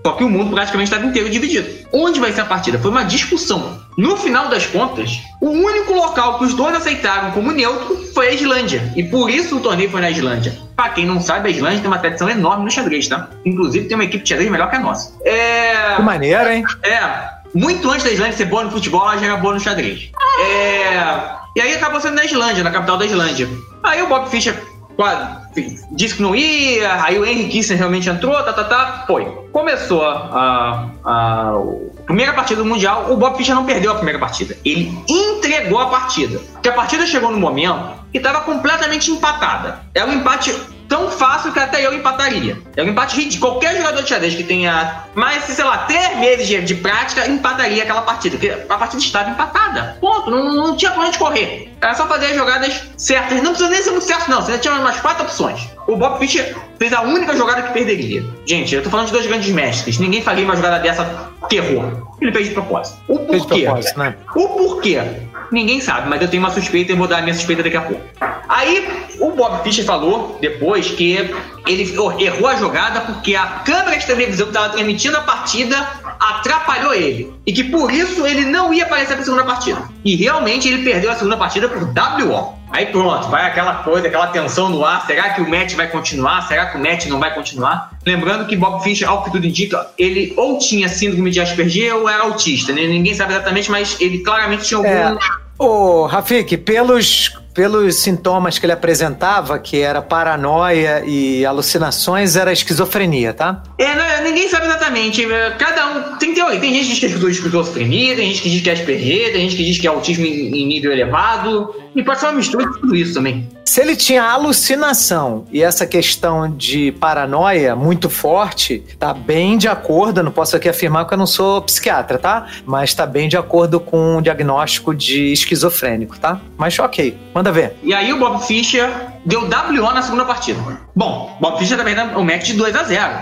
Só que o mundo praticamente estava inteiro dividido. Onde vai ser a partida? Foi uma discussão. No final das contas, o único local que os dois aceitaram como neutro foi a Islândia. E por isso o torneio foi na Islândia. Pra quem não sabe, a Islândia tem uma tradição enorme no xadrez, tá? Inclusive tem uma equipe de xadrez melhor que a nossa. É. Que maneiro, hein? É, muito antes da Islândia ser boa no futebol, ela já era boa no xadrez. É. E aí acabou sendo na Islândia, na capital da Islândia. Aí o Bob Fischer quase disse que não ia, aí o Henry Kissinger realmente entrou, tá, tá, tá, foi. Começou a, a, a primeira partida do Mundial, o Bob Fischer não perdeu a primeira partida. Ele entregou a partida. Porque a partida chegou no momento que estava completamente empatada. É um empate tão fácil que até eu empataria. É um empate ridículo. Qualquer jogador de xadrez que tenha mais, sei lá, três meses de, de prática empataria aquela partida. Porque a partida estava empatada. Ponto. Não, não tinha pra onde correr. Era só fazer as jogadas certas. Não precisa nem ser muito certo, não. Você tinha umas quatro opções. O Bob Fischer fez a única jogada que perderia. Gente, eu tô falando de dois grandes mestres. Ninguém faria uma jogada dessa que errou. Ele fez de propósito. O Fez de porquê? propósito, né? O porquê? Ninguém sabe, mas eu tenho uma suspeita e vou dar a minha suspeita daqui a pouco. Aí o Bob Fischer falou depois que ele errou a jogada porque a câmera de televisão que estava transmitindo a partida atrapalhou ele. E que por isso ele não ia aparecer para segunda partida. E realmente ele perdeu a segunda partida por WO. Aí pronto, vai aquela coisa, aquela tensão no ar. Será que o match vai continuar? Será que o match não vai continuar? Lembrando que Bob Fischer, ao que tudo indica, ele ou tinha síndrome de Asperger ou era autista. né? Ninguém sabe exatamente, mas ele claramente tinha algum. É. Ô, Rafik, pelos, pelos sintomas que ele apresentava, que era paranoia e alucinações, era esquizofrenia, tá? É, não, ninguém sabe exatamente. É, Cada um tem teoria. Tem gente que diz que é esquizofrenia, tem gente que diz que é Asperger, tem gente que diz que é autismo em, em nível elevado. E pode ser uma mistura de tudo isso também. Se ele tinha alucinação e essa questão de paranoia muito forte, tá bem de acordo, não posso aqui afirmar que eu não sou psiquiatra, tá? Mas tá bem de acordo com o diagnóstico de esquizofrênico, tá? Mas ok, manda ver. E aí o Bob Fischer deu WO na segunda partida. Bom, Bob Fischer também dá o match de 2 a 0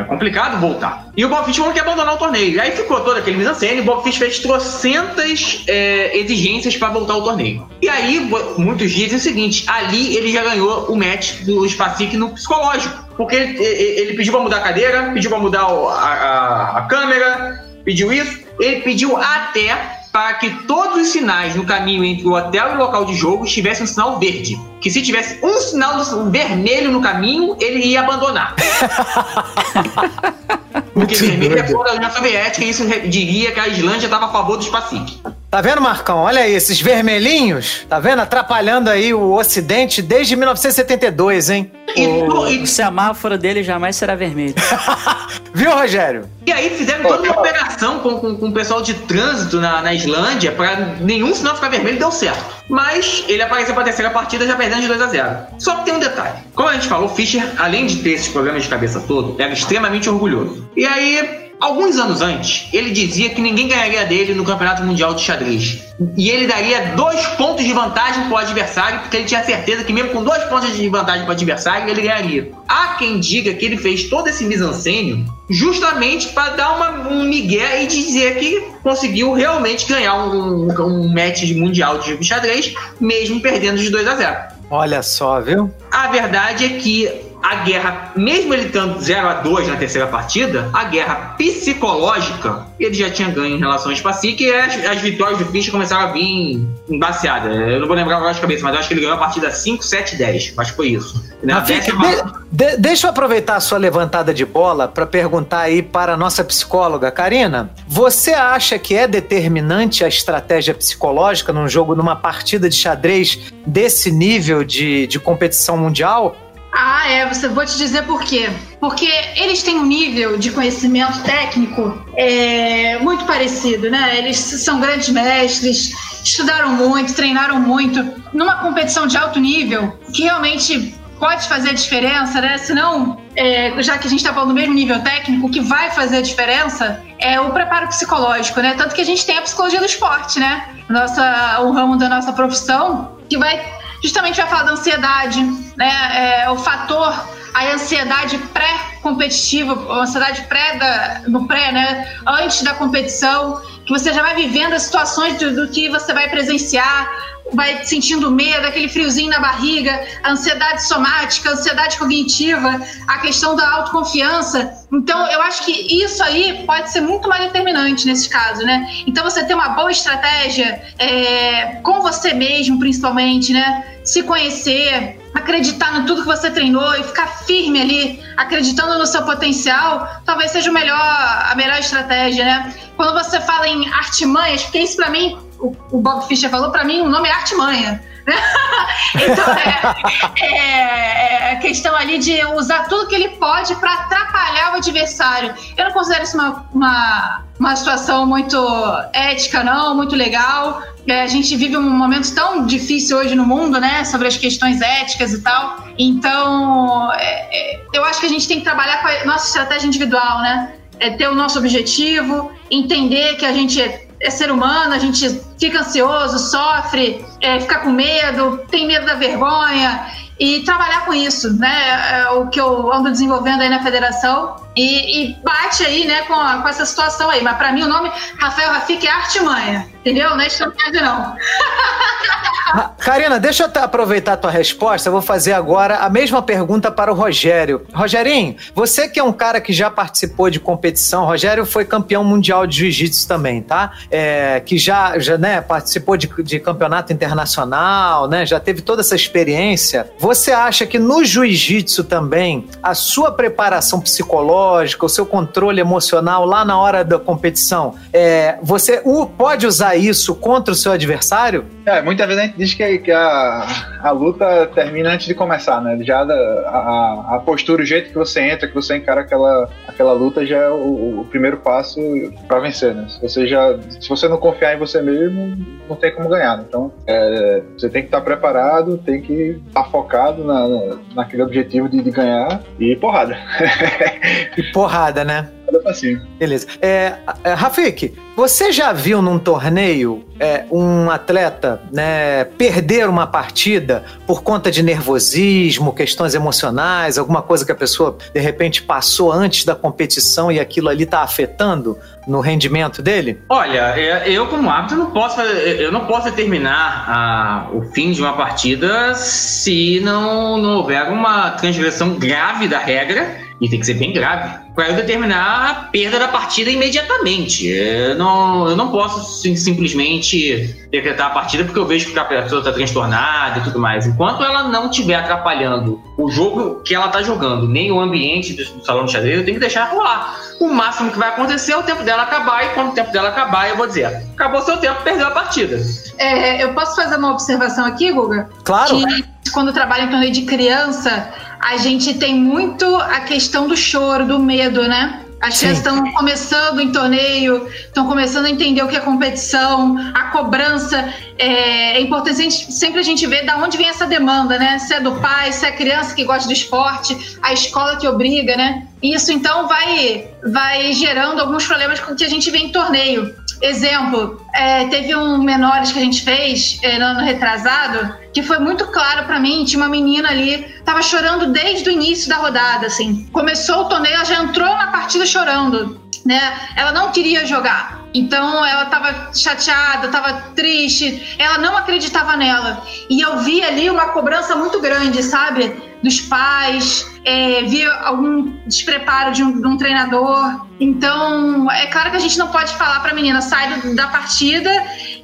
É complicado voltar. E o Bob falou que ia abandonar o torneio. E aí ficou todo aquele mise-en-scène, o Bob Fischer fez trocentas é, exigências para voltar ao torneio. E aí, muitos dizem o seguinte, ali ele já ganhou o match do Spacic no psicológico. Porque ele, ele- pediu pra mudar a cadeira, pediu pra mudar o- a, a- a câmera, pediu isso. Ele pediu até para que todos os sinais no caminho entre o hotel e o local de jogo tivessem um sinal verde. Que se tivesse um sinal vermelho no caminho, ele ia abandonar. (laughs) Porque vermelho é fora da União Soviética e isso diria que a Islândia estava a favor do Spacic. Tá vendo, Marcão? Olha aí, esses vermelhinhos, tá vendo? Atrapalhando aí o Ocidente desde 1972, hein? E, no- e- O semáforo dele jamais será vermelho. (laughs) Viu, Rogério? e aí fizeram toda uma operação com, com- com o pessoal de trânsito na, na Islândia para nenhum sinal ficar vermelho deu certo. Mas ele apareceu para a terceira partida já perdendo de 2 a 0 Só que tem um detalhe. Como a gente falou, Fischer, além de ter esses problemas de cabeça todo, era extremamente orgulhoso. E aí, alguns anos antes, ele dizia que ninguém ganharia dele no Campeonato Mundial de Xadrez. E ele daria dois pontos de vantagem pro adversário, porque ele tinha certeza que mesmo com dois pontos de vantagem pro adversário, ele ganharia. Há quem diga que ele fez todo esse mise-en-scène justamente para dar uma, um migué e dizer que conseguiu realmente ganhar um, um match de mundial de xadrez, mesmo perdendo de 2 a 0. Olha só, viu? A verdade é que a guerra, mesmo ele estando 0 a 2 na terceira partida, a guerra psicológica ele já tinha ganho em relação ao Spacic e as, as vitórias do Fischer começaram a vir embaciadas. Eu não vou lembrar agora de cabeça, mas acho que ele ganhou a partida 5, 7, 10. Acho que foi isso. Na décima- de- de- deixa eu aproveitar a sua levantada de bola para perguntar aí para a nossa psicóloga, Karina. Você acha que é determinante a estratégia psicológica num jogo, numa partida de xadrez desse nível de, de competição mundial? Ah, é, você vou te dizer por quê. Porque eles têm um nível de conhecimento técnico é, muito parecido, né? Eles são grandes mestres, estudaram muito, treinaram muito. Numa competição de alto nível, que realmente pode fazer a diferença, né? Senão, é, já que a gente está falando do mesmo nível técnico, o que vai fazer a diferença é o preparo psicológico, né? Tanto que a gente tem a psicologia do esporte, né? Nossa, o ramo da nossa profissão, que vai justamente vai falar da ansiedade, né? É, o fator, a ansiedade pré-competitiva, a ansiedade pré da, no pré, né? Antes da competição, que você já vai vivendo as situações do, do que você vai presenciar, vai sentindo medo, aquele friozinho na barriga, a ansiedade somática, a ansiedade cognitiva, a questão da autoconfiança. Então, eu acho que isso aí pode ser muito mais determinante nesse caso, né? Então, você ter uma boa estratégia é, com você mesmo, principalmente, né? Se conhecer, acreditar no tudo que você treinou e ficar firme ali, acreditando no seu potencial, talvez seja o melhor, a melhor estratégia, né? Quando você fala em artimanhas, porque isso pra mim, o, o Bob Fischer falou, pra mim o nome é artimanha. (laughs) então é, é, é questão ali de usar tudo que ele pode para atrapalhar o adversário. Eu não considero isso uma, uma, uma situação muito ética, não, muito legal. É, a gente vive um momento tão difícil hoje no mundo, né, sobre as questões éticas e tal. Então, é, é, eu acho que a gente tem que trabalhar com a nossa estratégia individual, né? É ter o nosso objetivo, entender que a gente é ser humano, a gente fica ansioso, sofre, é, fica com medo, tem medo da vergonha e trabalhar com isso, né? É o que eu ando desenvolvendo aí na federação e, e bate aí, né, com, a- com essa situação aí. Mas para mim o nome Rafael Rafik é artimanha, entendeu? Não é estratégia não. Karina, deixa eu aproveitar a tua resposta. Eu vou fazer agora a mesma pergunta para o Rogério. Rogerinho, você que é um cara que já participou de competição, Rogério foi campeão mundial de jiu-jitsu também, tá? É, que já, já né, participou de, de campeonato internacional, né? Já teve toda essa experiência. Você acha que no jiu-jitsu também a sua preparação psicológica, o seu controle emocional lá na hora da competição, é, você pode usar isso contra o seu adversário? É, muitas vezes a gente diz que, que a, a luta termina antes de começar, né? Já a, a postura, o jeito que você entra, que você encara aquela, aquela luta já é o, o primeiro passo pra vencer, né? Se você já, se você não confiar em você mesmo, não tem como ganhar. né? Então, é, você tem que estar preparado, tem que estar focado na, na- naquele objetivo de, de ganhar e porrada. (laughs) E porrada, né? Cima. Beleza. É, é, Rafik, você já viu num torneio é, um atleta né, perder uma partida por conta de nervosismo, questões emocionais, alguma coisa que a pessoa de repente passou antes da competição e aquilo ali tá afetando no rendimento dele? Olha, é, eu como árbitro não posso eu não posso determinar a- o fim de uma partida se não, não houver uma transgressão grave da regra e tem que ser bem grave para eu determinar a perda da partida imediatamente. Eu não, eu não posso sim- simplesmente decretar a partida porque eu vejo que a pessoa está transtornada e tudo mais. Enquanto ela não estiver atrapalhando o jogo que ela está jogando, nem o ambiente do, do salão de xadrez, eu tenho que deixar rolar. O máximo que vai acontecer é o tempo dela acabar, e quando o tempo dela acabar, eu vou dizer: acabou seu tempo, perdeu a partida. É, eu posso fazer uma observação aqui, Guga? Claro. Que quando trabalha em torneio de criança, a gente tem muito a questão do choro, do medo, né? As crianças estão começando em torneio, estão começando a entender o que é competição, a cobrança. É, é importante a gente- sempre a gente ver da onde vem essa demanda, né? Se é do pai, se é a criança que gosta do esporte, a escola que obriga, né? Isso então vai, vai gerando alguns problemas com que a gente vê em torneio. Exemplo, é, teve um menores que a gente fez é, no ano retrasado que foi muito claro pra mim. Tinha uma menina ali, tava chorando desde o início da rodada, assim. Começou o torneio, ela já entrou na partida chorando, né? Ela não queria jogar. Então ela tava chateada, tava triste, ela não acreditava nela. E eu vi ali uma cobrança muito grande, sabe? Dos pais, é, vi algum despreparo de um, de um treinador. Então, é claro que a gente não pode falar pra menina, sai da partida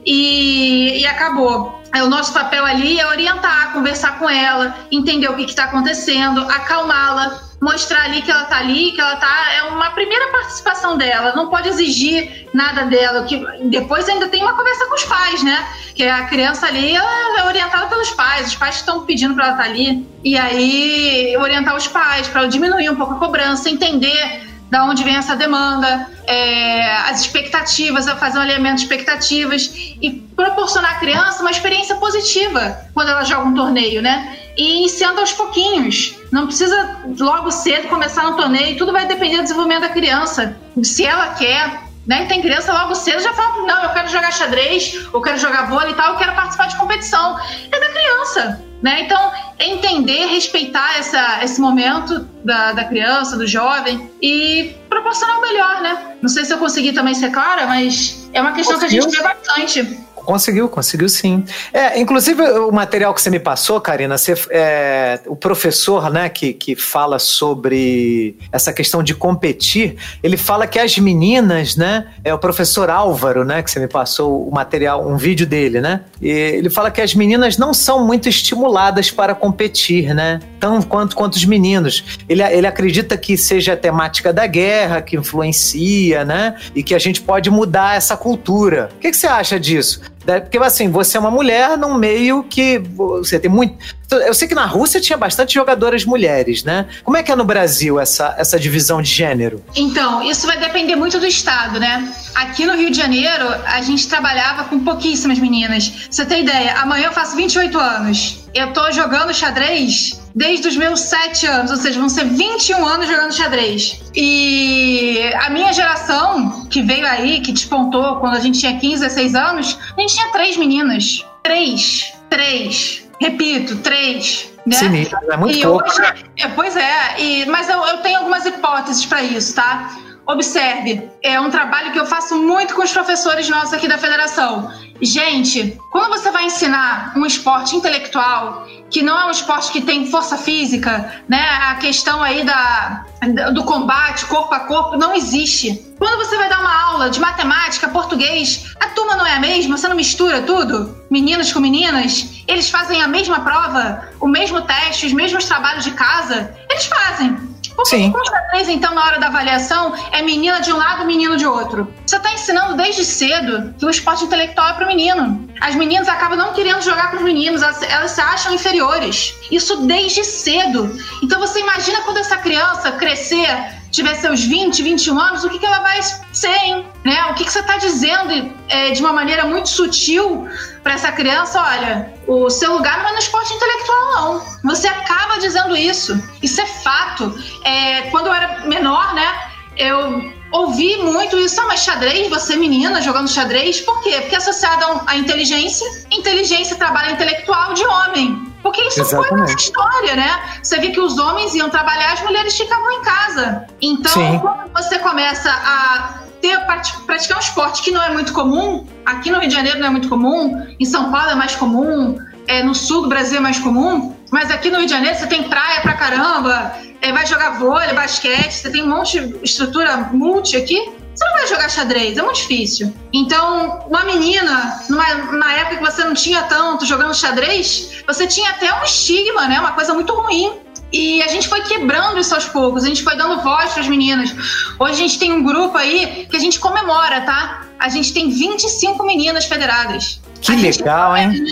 e, e acabou. É, O nosso papel ali é orientar, conversar com ela, entender o que está acontecendo, acalmá-la, mostrar ali que ela tá ali, que ela tá. É uma primeira participação dela, não pode exigir nada dela. Que depois ainda tem uma conversa com os pais, né? Que a criança ali é orientada pelos pais, os pais estão pedindo para ela estar ali. E aí orientar os pais para diminuir um pouco a cobrança, entender da onde vem essa demanda, é, as expectativas, a fazer um alinhamento de expectativas e proporcionar à criança uma experiência positiva quando ela joga um torneio, né? E iniciando aos pouquinhos. Não precisa logo cedo começar no torneio, tudo vai depender do desenvolvimento da criança. Se ela quer, né? Tem criança logo cedo já fala, não, eu quero jogar xadrez, eu quero jogar vôlei e tal, eu quero participar de competição. É da criança, né? Então, entender, respeitar essa, esse momento da, da criança, do jovem e proporcionar o melhor, né? Não sei se eu consegui também ser clara, mas é uma questão que a gente vê bastante. Conseguiu, conseguiu sim. É, inclusive o material que você me passou, Karina, você, é, o professor, né, que, que fala sobre essa questão de competir, ele fala que as meninas, né, é o professor Álvaro, né, que você me passou o material, um vídeo dele, né, e ele fala que as meninas não são muito estimuladas para competir, né, tão quanto, quanto os meninos. Ele, ele acredita que seja a temática da guerra que influencia, né, e que a gente pode mudar essa cultura. O que, que você acha disso? Da- Porque assim, você é uma mulher num meio que você tem muito. Eu sei que na Rússia tinha bastante jogadoras mulheres, né? Como é que é no Brasil essa, essa divisão de gênero? Então, isso vai depender muito do estado, né? Aqui no Rio de Janeiro, a gente trabalhava com pouquíssimas meninas. Pra Você tem ideia? Amanhã eu faço 28 anos. Eu tô jogando xadrez desde os meus 7 anos, ou seja, vão ser 21 anos jogando xadrez. E a minha geração, que veio aí, que despontou quando a gente tinha 15, 16 anos, a gente tinha três meninas. Três. Três. Repito, três. Né? Sinistro, é muito e pouco. hoje, é, pois é, e, mas eu, eu tenho algumas hipóteses para isso, tá? Observe, é um trabalho que eu faço muito com os professores nossos aqui da federação. Gente, quando você vai ensinar um esporte intelectual, que não é um esporte que tem força física, né? A questão aí da, do combate corpo a corpo não existe. Quando você vai dar uma aula de matemática, português, a turma não é a mesma, você não mistura tudo? Meninos com meninas, eles fazem a mesma prova, o mesmo teste, os mesmos trabalhos de casa, eles fazem. Por que então, na hora da avaliação, é menina de um lado, menino de outro? Você está ensinando desde cedo que o esporte intelectual é para o menino. As meninas acabam não querendo jogar com os meninos, elas, elas se acham inferiores. Isso desde cedo. Então você imagina quando essa criança crescer, tiver seus 20, 21 anos, o que, que ela vai ser, hein? Né? O que, que você está dizendo é, de uma maneira muito sutil para essa criança? Olha, o seu lugar não é no esporte intelectual, não. Você acaba dizendo isso. Isso é fato. É, quando eu era menor, né? Eu ouvi muito isso. Ah, mas xadrez, você menina jogando xadrez, por quê? Porque é associado à inteligência. Inteligência trabalho intelectual de homem. Porque isso foi Exatamente. uma história, né? Você vê que os homens iam trabalhar, as mulheres ficavam em casa. Então, Sim. quando você começa a ter, prati- praticar um esporte que não é muito comum, aqui no Rio de Janeiro não é muito comum, em São Paulo é mais comum, é, no sul do Brasil é mais comum, mas aqui no Rio de Janeiro você tem praia pra caramba, é, vai jogar vôlei, basquete, você tem um monte de estrutura multi aqui. Você não vai jogar xadrez, é muito difícil. Então, uma menina, numa, numa época que você não tinha tanto jogando xadrez, você tinha até um estigma, né? Uma coisa muito ruim. E a gente foi quebrando isso aos poucos, a gente foi dando voz para as meninas. Hoje a gente tem um grupo aí que a gente comemora, tá? A gente tem 25 meninas federadas. Que A legal, hein?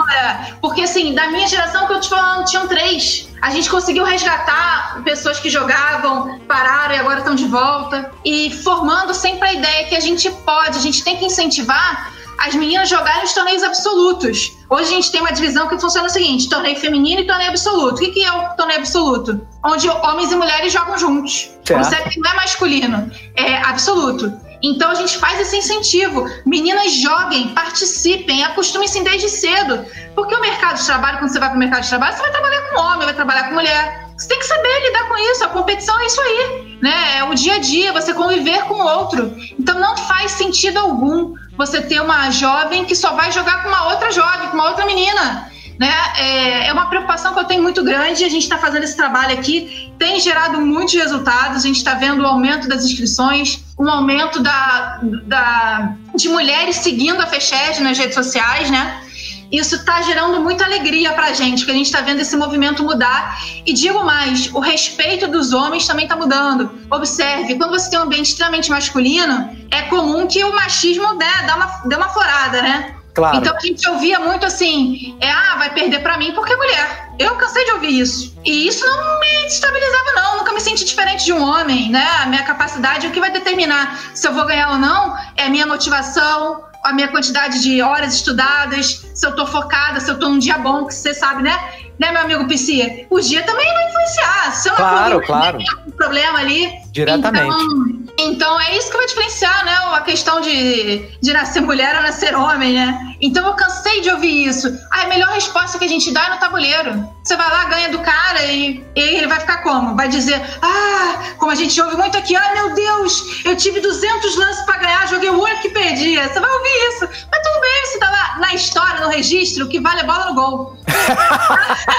Porque assim, da minha geração que eu te falando, tinham três. A gente conseguiu resgatar pessoas que jogavam, pararam e agora estão de volta. E formando sempre a ideia que a gente pode, a gente tem que incentivar as meninas jogarem os torneios absolutos. Hoje a gente tem uma divisão que funciona o seguinte: torneio feminino e torneio absoluto. O que, que é o torneio absoluto? Onde homens e mulheres jogam juntos. Certo. Observe que não é masculino, é absoluto. Então a gente faz esse incentivo. Meninas joguem, participem, acostumem-se desde cedo. Porque o mercado de trabalho, quando você vai para o mercado de trabalho, você vai trabalhar com homem, vai trabalhar com mulher. Você tem que saber lidar com isso. A competição é isso aí. Né? É o dia a dia, você conviver com o outro. Então não faz sentido algum você ter uma jovem que só vai jogar com uma outra jovem, com uma outra menina. Né? É, é uma preocupação que eu tenho muito grande. A gente está fazendo esse trabalho aqui, tem gerado muitos resultados. A gente está vendo o aumento das inscrições, um aumento da, da, de mulheres seguindo a FECHED nas redes sociais, né? Isso está gerando muita alegria para a gente, porque a gente está vendo esse movimento mudar. E digo mais, o respeito dos homens também está mudando. Observe, quando você tem um ambiente extremamente masculino, é comum que o machismo né, dá uma, dê uma florada, né? Claro. Então a gente ouvia muito assim, é, ah, vai perder pra mim porque é mulher. Eu cansei de ouvir isso. E isso não me destabilizava, não. Nunca me senti diferente de um homem, né? A minha capacidade, o que vai determinar se eu vou ganhar ou não é a minha motivação, a minha quantidade de horas estudadas, se eu tô focada, se eu tô num dia bom, que você sabe, né? Né, meu amigo Piscia? O dia também vai influenciar. Se eu não Claro, claro. tem um problema ali. Diretamente. Então, então é isso que vai diferenciar, né? A questão de, de nascer mulher ou nascer homem, né? Então eu cansei de ouvir isso. Ah, a melhor resposta que a gente dá é no tabuleiro. Você vai lá, ganha do cara e, e ele vai ficar como? Vai dizer, ah, como a gente ouve muito aqui, ah, meu Deus, eu tive 200 lances pra ganhar, joguei o único que perdia. Você vai ouvir isso. Mas tudo bem, você tá lá na história, no registro, o que vale é bola no gol.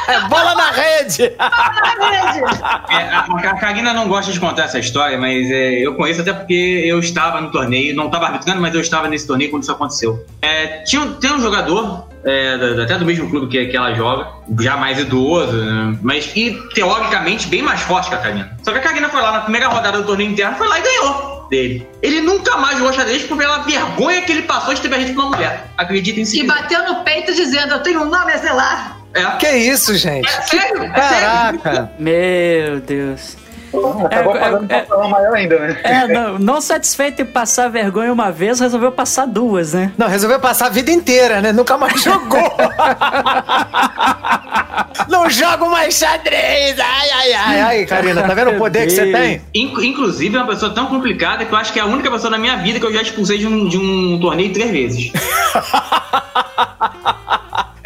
É (laughs) bola na rede! É, a, a Karina não gosta de contar essa história, mas é, eu conheço até porque eu estava no torneio, não estava arbitrando, mas eu estava nesse torneio quando isso aconteceu. É, tinha, tem um jogador, é, até do mesmo clube que, que ela joga, já mais idoso, né, mas e teoricamente bem mais forte que a Karina. Só que a Karina foi lá na primeira rodada do torneio interno, foi lá e ganhou dele. Ele nunca mais jogou xadrez por pela vergonha que ele passou de ter perdido pra uma mulher. Acreditem se E quiser. bateu no peito dizendo, eu tenho um nome a zelar. É. Que isso, gente? É sério, é sério. Caraca! Meu Deus. Acabou É, pagando é, um papelão maior ainda, né? É, não, não satisfeito em passar vergonha uma vez, resolveu passar duas, né? Não, resolveu passar a vida inteira, né? Nunca mais (laughs) jogou. Não jogo mais xadrez! Ai, ai, ai, ai, Karina, tá vendo o poder que você tem? Inc- Inclusive, é uma pessoa tão complicada que eu acho que é a única pessoa na minha vida que eu já expulsei de um, de um torneio três vezes. (laughs)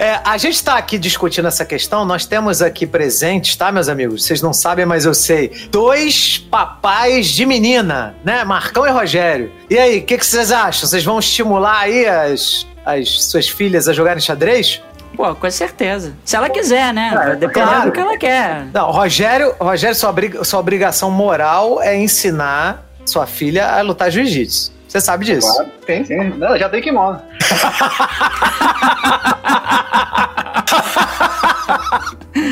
É, a gente está aqui discutindo essa questão. Nós temos aqui presentes, tá, meus amigos? Vocês não sabem, mas eu sei. Dois papais de menina, né? Marcão e Rogério. E aí, o que, que vocês acham? Vocês vão estimular aí as, as suas filhas a jogarem xadrez? Pô, com certeza. Se ela quiser, né? É, Dependendo claro. do que ela quer. Não, Rogério, Rogério sua, sua obrigação moral é ensinar sua filha a lutar jiu-jitsu. Você sabe disso. Claro, tem, sim. Não, já tem kimono. (laughs)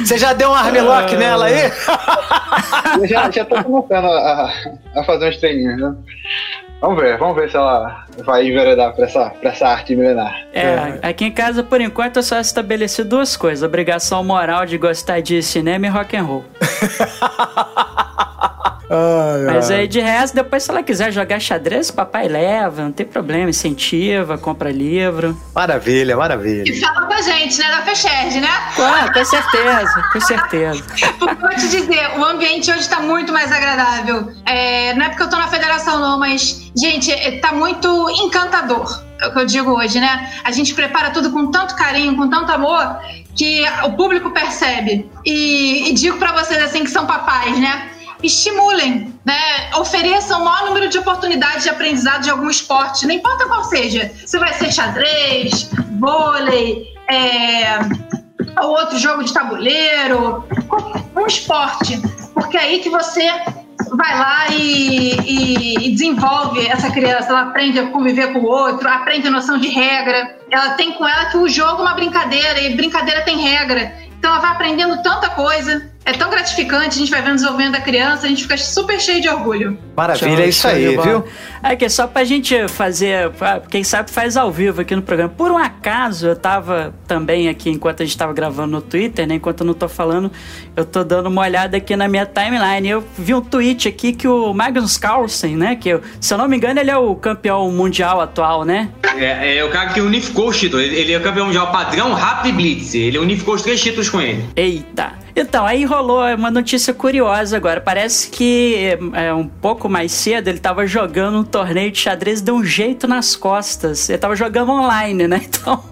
Você já deu um armlock nela aí? Eu já, já tô começando a, a- a fazer uns treininhos, né? Vamos ver, vamos ver se ela vai enveredar pra essa, pra essa arte milenar. É, aqui em casa, por enquanto, eu só estabeleci duas coisas: obrigação moral de gostar de cinema e rock and roll. (laughs) Mas aí, de resto, depois, se ela quiser jogar xadrez, o papai leva, não tem problema, incentiva, compra livro. Maravilha, maravilha. E fala com a gente, né? Da Fecherd, né? Ah, com certeza, com certeza. (laughs) Porque vou te dizer, o ambiente hoje tá muito mais agradável. É, não é porque eu tô na federação, não, mas, gente, é, tá muito encantador. É o que eu digo hoje, né? A gente prepara tudo com tanto carinho, com tanto amor, que o público percebe. E, e digo pra vocês, assim, que são papais, né? Estimulem, né? Ofereçam o maior número de oportunidades de aprendizado de algum esporte, não importa qual seja. Se vai ser xadrez, vôlei, é, ou outro jogo de tabuleiro, um esporte, porque é aí que você vai lá e, e- e desenvolve essa criança, ela aprende a conviver com o outro, aprende a noção de regra, ela tem com ela que o jogo é uma brincadeira e brincadeira tem regra, então ela vai aprendendo tanta coisa, é tão gratificante, a gente vai vendo o desenvolvimento da criança, a gente fica super cheio de orgulho. Maravilha, Show, é isso aí, bola. viu? Aqui, só pra gente fazer, quem sabe faz ao vivo aqui no programa. Por um acaso, eu tava também aqui, enquanto a gente tava gravando no Twitter, né? Enquanto eu não tô falando, eu tô dando uma olhada aqui na minha timeline. Eu vi um tweet aqui que o Magnus Carlsen, né? Que, se eu não me engano, ele é o campeão mundial atual, né? É, é o cara que unificou os títulos. Ele, é campeão mundial padrão, rápido e blitz. Ele unificou os três títulos com ele. Eita. Então, aí rolou uma notícia curiosa agora. Parece que é, um pouco mais cedo ele tava jogando um torneio de xadrez e deu um jeito nas costas. Ele tava jogando online, né? (laughs) Então,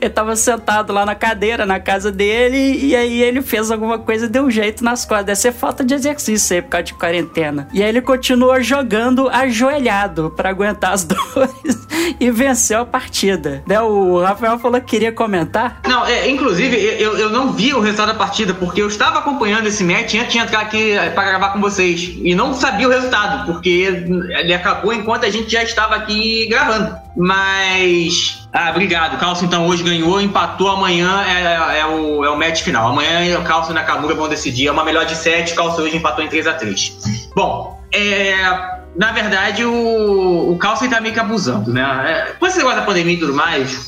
ele tava sentado lá na cadeira, na casa dele, e aí ele fez alguma coisa e deu um jeito nas costas. Deve ser falta de exercício aí por causa de quarentena. E aí ele continuou jogando ajoelhado pra aguentar as (laughs) dores (laughs) e venceu a partida. Né? O Rafael falou que queria comentar. Não, é, inclusive, eu, eu não vi o resultado da partida, porque eu estava acompanhando esse match antes de entrar aqui eh, para gravar com vocês. E não sabia o resultado, porque ele acabou enquanto a gente já estava aqui gravando. Mas. Ah, obrigado. O então hoje ganhou, empatou amanhã, é, é o, é o match final. Amanhã o Calcio e a Nakamura vão decidir. É uma melhor de 7, o hoje empatou em 3 a 3 Bom, é. Na verdade, o, o Carlsen tá meio que abusando, né? É, com esse negócio da pandemia e tudo mais,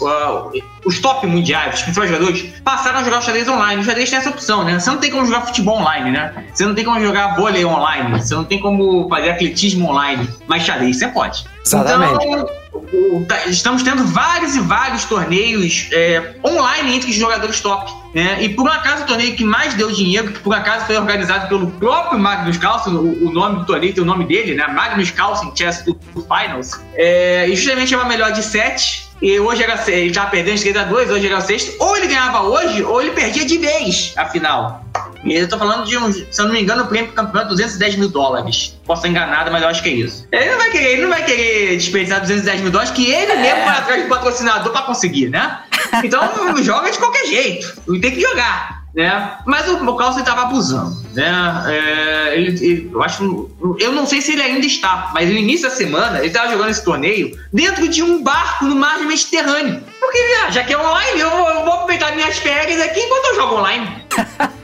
os top mundiais, os principais jogadores, passaram a jogar o xadrez online. O xadrez tem essa opção, né? Você não tem como jogar futebol online, né? Você não tem como jogar vôlei online, você não tem como fazer atletismo online, mas xadrez você pode. Exatamente. Então, tá- estamos tendo vários e vários torneios é, online entre os jogadores top. Né? E por um acaso o torneio que mais deu dinheiro, que por um acaso foi organizado pelo próprio Magnus Carlsen, o, o nome do torneio tem o nome dele, né? Magnus Carlsen Chess Finals. É, e justamente é uma melhor de sete. E hoje era, ele tava perdendo de 3 a 2 hoje era o sexto. Ou ele ganhava hoje, ou ele perdia de vez a final. E eu tô falando de um, se eu não me engano, o prêmio do campeonato é 210 mil dólares. Posso estar enganado, mas eu acho que é isso. Ele não vai querer, ele não vai querer desperdiçar 210 mil dólares que ele mesmo vai atrás do patrocinador pra conseguir, né? Então (laughs) joga de qualquer jeito. Tem que jogar. Né? Mas o, o Carlsen estava abusando, né? É, ele- ele- eu acho, eu não sei se ele ainda está, mas no início da semana ele estava jogando esse torneio dentro de um barco no mar Mediterrâneo. Porque já que é online, eu vou, eu vou aproveitar minhas férias aqui enquanto eu jogo online. (laughs)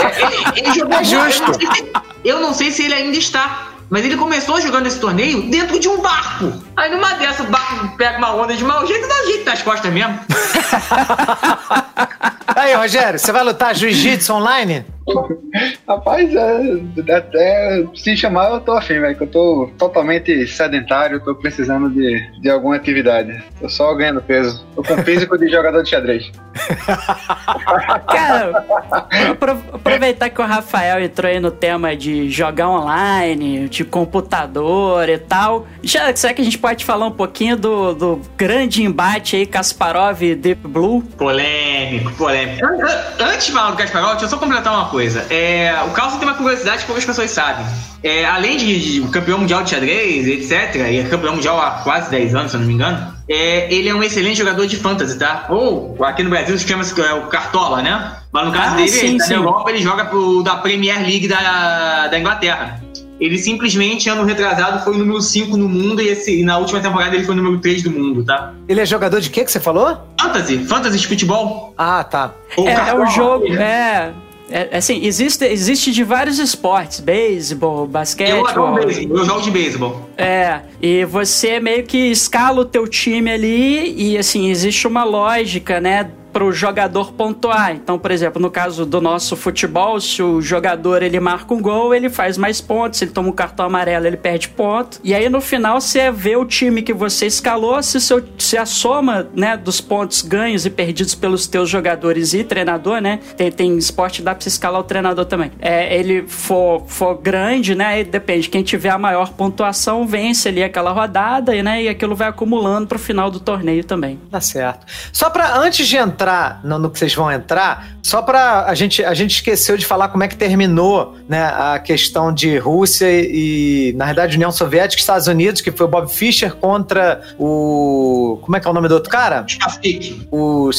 É, ele, ele jogou É justo. Eu não, se, eu não sei se ele ainda está. Mas ele começou jogando esse torneio dentro de um barco. Aí numa dessa, o barco pega uma onda de mau jeito e dá jeito nas costas mesmo. (laughs) Aí, Rogério, você vai lutar jiu-jitsu online? Rapaz, é, até se chamar eu tô afim, velho. Que eu tô totalmente sedentário, tô precisando de, de alguma atividade. Tô só ganhando peso. Tô com físico de jogador de xadrez. (laughs) Cara, apro- aproveitar que o Rafael entrou aí no tema de jogar online, de computador e tal. Já, será que a gente pode falar um pouquinho do, do grande embate aí Kasparov e Deep Blue? Polêmico, polêmico. An- an- Antes de falar do Kasparov, deixa eu só completar uma coisa. É, o Carlsen tem uma curiosidade que poucas pessoas sabem. É, além de, de campeão mundial de xadrez, etc., e é campeão mundial há quase 10 anos, se eu não me engano, é, ele é um excelente jogador de fantasy, tá? Ou aqui no Brasil chama-se é, o Cartola, né? Mas no caso Ah, dele, sim, ele tá sim. na Europa, ele joga pro, da Premier League da, da Inglaterra. Ele simplesmente, ano retrasado, foi o número 5 no mundo e, esse, e na última temporada ele foi o número 3 do mundo, tá? Ele é jogador de quê que você falou? Fantasy, fantasy de futebol. Ah, tá. Ou É, é o jogo, é. É, assim, existe, existe de vários esportes, beisebol, basquete. Eu adoro beisebol, eu jogo de beisebol. É, e você meio que escala o teu time ali e assim, existe uma lógica, né? Para o jogador pontuar. Então, por exemplo, no caso do nosso futebol, se o jogador ele marca um gol, ele faz mais pontos. Se ele toma um cartão amarelo, ele perde ponto. E aí no final você vê o time que você escalou, se, seu, se a soma né, dos pontos ganhos e perdidos pelos teus jogadores e treinador, né? Tem, tem esporte dá você escalar o treinador também. É, ele for, for grande, né? Depende, quem tiver a maior pontuação vence ali aquela rodada e, né, e aquilo vai acumulando pro final do torneio também. Tá certo. Só pra, antes de entrar no, no que vocês vão entrar, só pra. A gente, a gente esqueceu de falar como é que terminou né, a questão de Rússia e, na verdade, União Soviética e Estados Unidos, que foi o Bob Fischer contra o. Como é que é o nome do outro cara? Spastic. O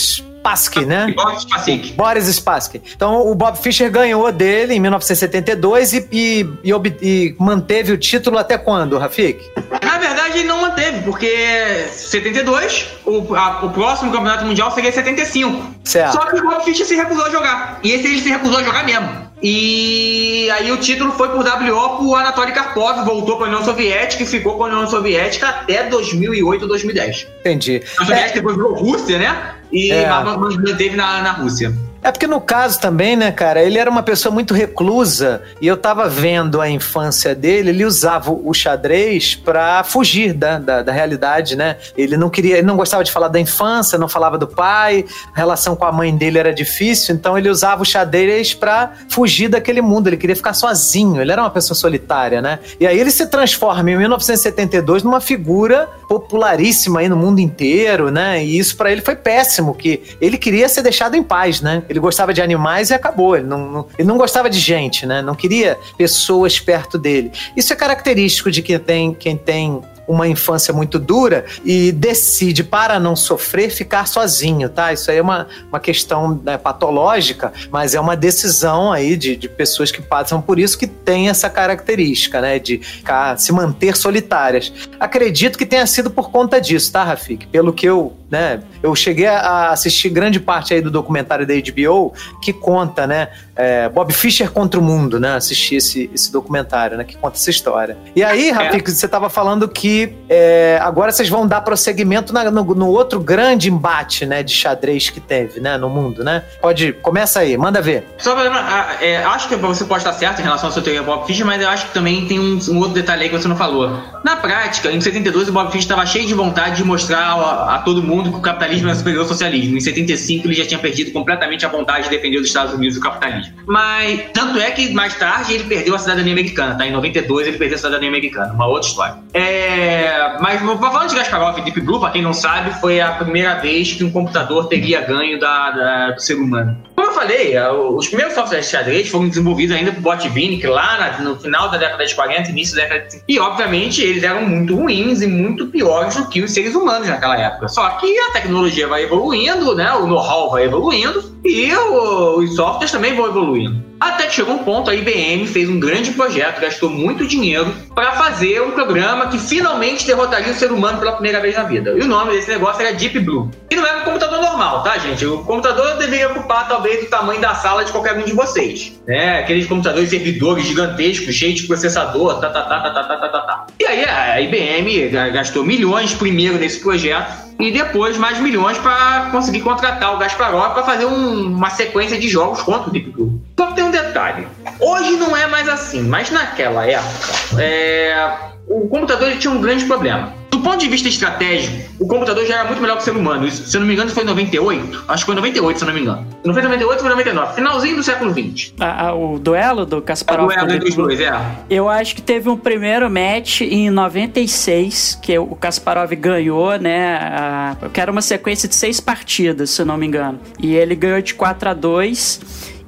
Spassky, né? Bob. Boris Spassky. Então o Bob Fischer ganhou dele em 1972 e, e, e e manteve o título até quando, Rafik? Na verdade, ele não manteve, porque 72, o, a- o próximo campeonato mundial seria 75. Certo. Só que o Bob Fischer se recusou a jogar. E esse ele se recusou a jogar mesmo. E aí o título foi por WO pro Anatoly Karpov, voltou pra União Soviética e ficou com a União Soviética até 2008 ou 2010. Entendi. A União Soviética depois virou Rússia, né? E É. manteve na, na Rússia. É porque no caso também, né, cara, ele era uma pessoa muito reclusa e eu tava vendo a infância dele, ele usava o xadrez pra fugir da, da, da realidade, né? Ele não queria, ele não gostava de falar da infância, não falava do pai, a relação com a mãe dele era difícil, então ele usava o xadrez pra fugir daquele mundo, ele queria ficar sozinho, ele era uma pessoa solitária, né? E aí ele se transforma em 1972 numa figura popularíssima aí no mundo inteiro, né? E isso pra ele foi péssimo, que ele queria ser deixado em paz, né? Ele gostava de animais e acabou. Ele não, não- ele não gostava de gente, né? Não queria pessoas perto dele. Isso é característico de quem tem, quem tem uma infância muito dura e decide, para não sofrer, ficar sozinho, tá? Isso aí é uma, uma questão né, patológica, mas é uma decisão aí de, de pessoas que passam por isso que tem essa característica, né? De ficar, se manter solitárias. Acredito que tenha sido por conta disso, tá, Rafik? Pelo que eu, né? Eu cheguei a assistir grande parte aí do documentário da HBO que conta, né? é, Bob Fischer contra o mundo, né? Assisti esse, esse documentário, né? Que conta essa história. E aí, Rafik, você estava falando que é, agora vocês vão dar prosseguimento na- no, no outro grande embate, né? De xadrez que teve, né? No mundo, né? Pode, começa aí, manda ver. Só pra é, acho que você pode estar certo em relação ao seu teoria Bob Fischer, mas eu acho que também tem um, um outro detalhe aí que você não falou. Na prática, em 72, o Bob Fischer estava cheio de vontade de mostrar a, a todo mundo que o capitalismo era superior ao socialismo. Em 75, ele já tinha perdido completamente a vontade de defender os Estados Unidos e o capitalismo. Mas, tanto é que mais tarde ele perdeu a cidadania americana, tá? Em 92 ele perdeu a cidadania americana, uma outra história. É, mas falando de Kasparov e Deep Blue, pra quem não sabe, foi a primeira vez que um computador teria ganho da, da- do ser humano. Como eu falei, a- os primeiros softwares de xadrez foram desenvolvidos ainda por Botvinnik lá no final da década de 40, início da década de 50. E, obviamente, eles eram muito ruins e muito piores do que os seres humanos naquela época. Só que a tecnologia vai evoluindo, né? o know-how vai evoluindo e os softwares também vão evoluindo. Até que chegou um ponto, a IBM fez um grande projeto, gastou muito dinheiro para fazer um programa que finalmente derrotaria o ser humano pela primeira vez na vida. E o nome desse negócio era Deep Blue. E não era um computador normal, tá, gente? O computador deveria ocupar talvez o tamanho da sala de qualquer um de vocês. Né? Aqueles computadores servidores gigantescos, cheios de processador, tá, tá, tá, tá, tá, tá, tá, tá, tá. E aí a IBM gastou milhões primeiro nesse projeto e depois mais milhões para conseguir contratar o Gasparov para fazer um- uma sequência de jogos contra o Deep Blue. Só tem um detalhe. Hoje não é mais assim, mas naquela época, é, o computador tinha um grande problema. Do ponto de vista estratégico, o computador já era muito melhor que o ser humano. Isso, se eu não me engano, foi em 98. Acho que foi em 98, se eu não me engano. Não foi em 98, foi em 99. Finalzinho do século 20. A- a- o duelo do Kasparov duelo com o entre os dois, é. Eu acho que teve um primeiro match em 96, que o Kasparov ganhou, né? a- que era uma sequência de seis partidas, se eu não me engano. E ele ganhou de 4 a 2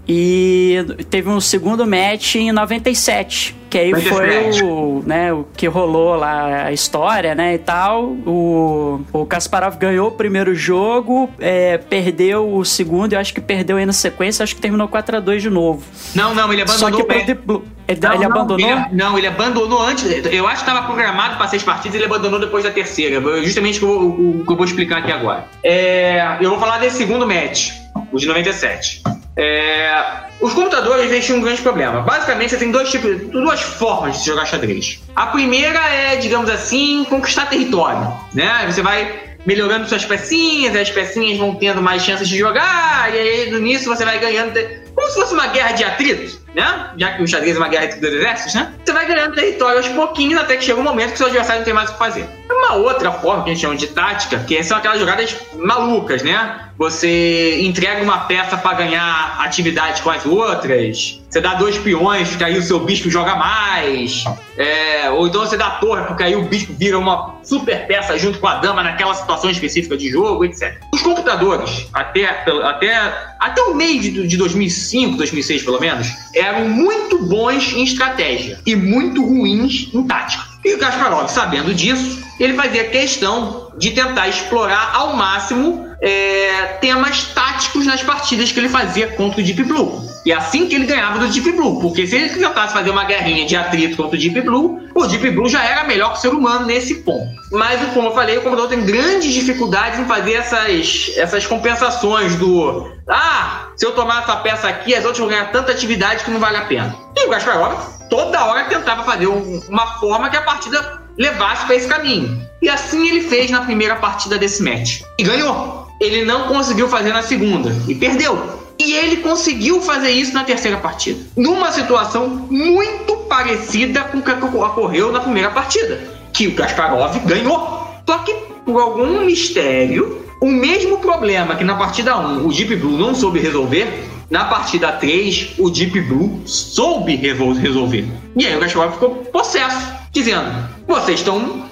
e teve um segundo match em 97, que aí 97. foi o, né, o que rolou lá a história, né, e tal. O, o Kasparov ganhou o primeiro jogo, é, perdeu o segundo, eu acho que perdeu aí na sequência, acho que terminou 4 a 2 de novo. Não, não, ele Só abandonou que pro bem. Deep Blue, ele, Não, ele não, abandonou? Ele, não, ele abandonou antes. Eu acho que estava programado para seis partidas ele abandonou depois da terceira. Justamente o que eu, vou- o que eu vou explicar aqui agora. É, eu vou falar desse segundo match, o de 97. É, os computadores eles tinham um grande problema. Basicamente, você tem dois tipos, duas formas de se jogar xadrez. A primeira é, digamos assim, conquistar território. Né? Você vai melhorando suas pecinhas, as pecinhas vão tendo mais chances de jogar, e aí início você vai ganhando. Como se fosse uma guerra de atritos, né? Já que o xadrez é uma guerra entre dois exércitos, né? Você vai ganhando território aos pouquinhos até que chega um momento que seu adversário não tem mais o que fazer. Uma outra forma que a gente chama de tática, que são aquelas jogadas malucas, né? Você entrega uma peça pra ganhar atividade com as outras. Você dá dois peões, que aí o seu bispo joga mais. É, ou então você dá torre, porque aí o bispo vira uma super peça junto com a dama naquela situação específica de jogo, etc. Os computadores, até, até, até o meio de, de 2005, 2006 pelo menos, eram muito bons em estratégia e muito ruins em tática. E o Kasparov, sabendo disso, ele fazia questão de tentar explorar ao máximo é, temas táticos nas partidas que ele fazia contra o Deep Blue. E é assim que ele ganhava do Deep Blue, porque se ele tentasse fazer uma guerrinha de atrito contra o Deep Blue, o Deep Blue já era melhor que o ser humano nesse ponto. Mas, como eu falei, o computador tem grandes dificuldades em fazer essas, essas compensações do ah, se eu tomar essa peça aqui, as outras vão ganhar tanta atividade que não vale a pena. E o Kasparov toda hora tentava fazer um- uma forma que a partida levasse para esse caminho. E assim ele fez na primeira partida desse match. E ganhou. Ele não conseguiu fazer na segunda e perdeu. E ele conseguiu fazer isso na terceira partida. Numa situação muito parecida com o que ocorreu na primeira partida. Que o Kasparov ganhou. Só que, por algum mistério, o mesmo problema que na partida 1 o Deep Blue não soube resolver, na partida 3 o Deep Blue soube resolver. E aí o Kasparov ficou possesso, dizendo: vocês estão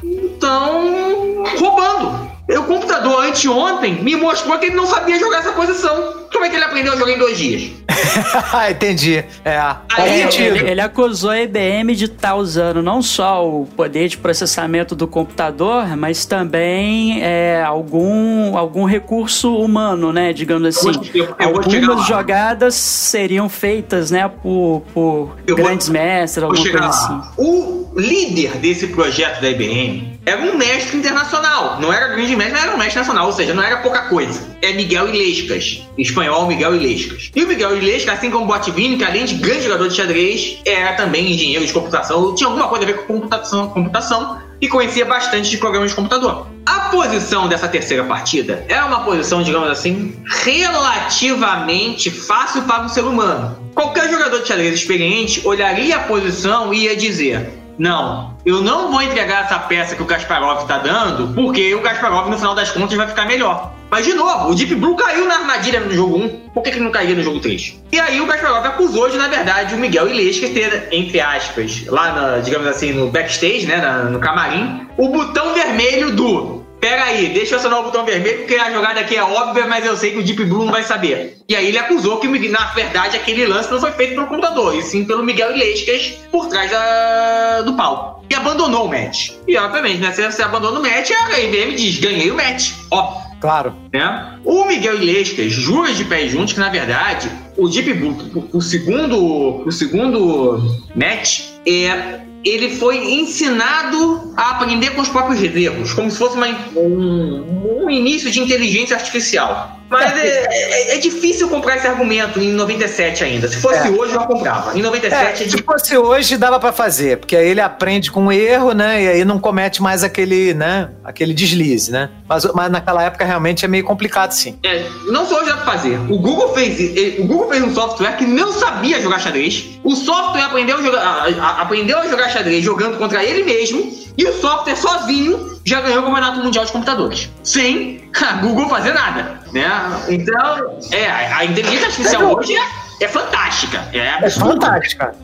estão roubando. O computador anteontem me mostrou que ele não sabia jogar essa posição. Como é que ele aprendeu a jogar em dois dias? (laughs) Entendi. É. Aí. Ele, ele acusou a IBM de estar usando não só o poder de processamento do computador, mas também é, algum, algum recurso humano, né? Digamos assim. Eu vou- eu- Algumas jogadas seriam feitas, né, por, por Eu vou- grandes mestres, Vou alguma chegar coisa lá. assim. O líder desse projeto da IBM era um mestre internacional. Não era grande mestre, mas era um mestre nacional, ou seja, não era pouca coisa. É Miguel Ilescas. Em espanhol, Miguel Ilescas. E o Miguel Ilescas, assim como o Botvini, que além de grande jogador de xadrez, era também engenheiro de computação, tinha alguma coisa a ver com computação, computação e conhecia bastante de programas de computador. A posição dessa terceira partida é uma posição, digamos assim, relativamente fácil para um ser humano. Qualquer jogador de xadrez experiente olharia a posição e ia dizer: Não, eu não vou entregar essa peça que o Kasparov está dando, porque o Kasparov, no final das contas, vai ficar melhor. Mas, de novo, o Deep Blue caiu na armadilha no jogo 1. Por que, que não cairia no jogo 3? E aí o Kasparov acusou de, na verdade, o Miguel Ilesca ter, entre aspas, lá, na, digamos assim, no backstage, né, na- no camarim, o botão vermelho do Pera aí, deixa eu acionar o botão vermelho, porque a jogada aqui é óbvia, mas eu sei que o Deep Blue não vai saber. E aí ele acusou que, na verdade, aquele lance não foi feito pelo computador, e sim pelo Miguel Ilescas por trás da- do palco. E abandonou o match. E, obviamente, né, se você abandona o match, a IBM diz, ganhei o match. Ó, Claro. né? O Miguel Ilescas jura de pé juntos que, na verdade, o Deep Blue, o segundo, o segundo match, é, ele foi ensinado a aprender com os próprios erros, como se fosse uma- um, um início de inteligência artificial. Mas é, é- é difícil comprar esse argumento em 97 ainda. Se fosse É. hoje, eu comprava. Em É, 97 é, se difícil. fosse hoje, dava pra fazer, porque aí ele aprende com o erro, né? E aí não comete mais aquele, né? Aquele deslize, né? Mas, mas naquela época realmente é meio complicado, sim. É, não só hoje dá pra fazer. O Google fez, o Google fez um software que não sabia jogar xadrez. O software aprendeu a jogar, a- a- aprendeu a jogar xadrez jogando contra ele mesmo. E o software sozinho já ganhou o campeonato mundial de computadores. Sem (laughs) a Google fazer nada. Né? Então, é, a inteligência artificial hoje é, é fantástica. É, É absurda.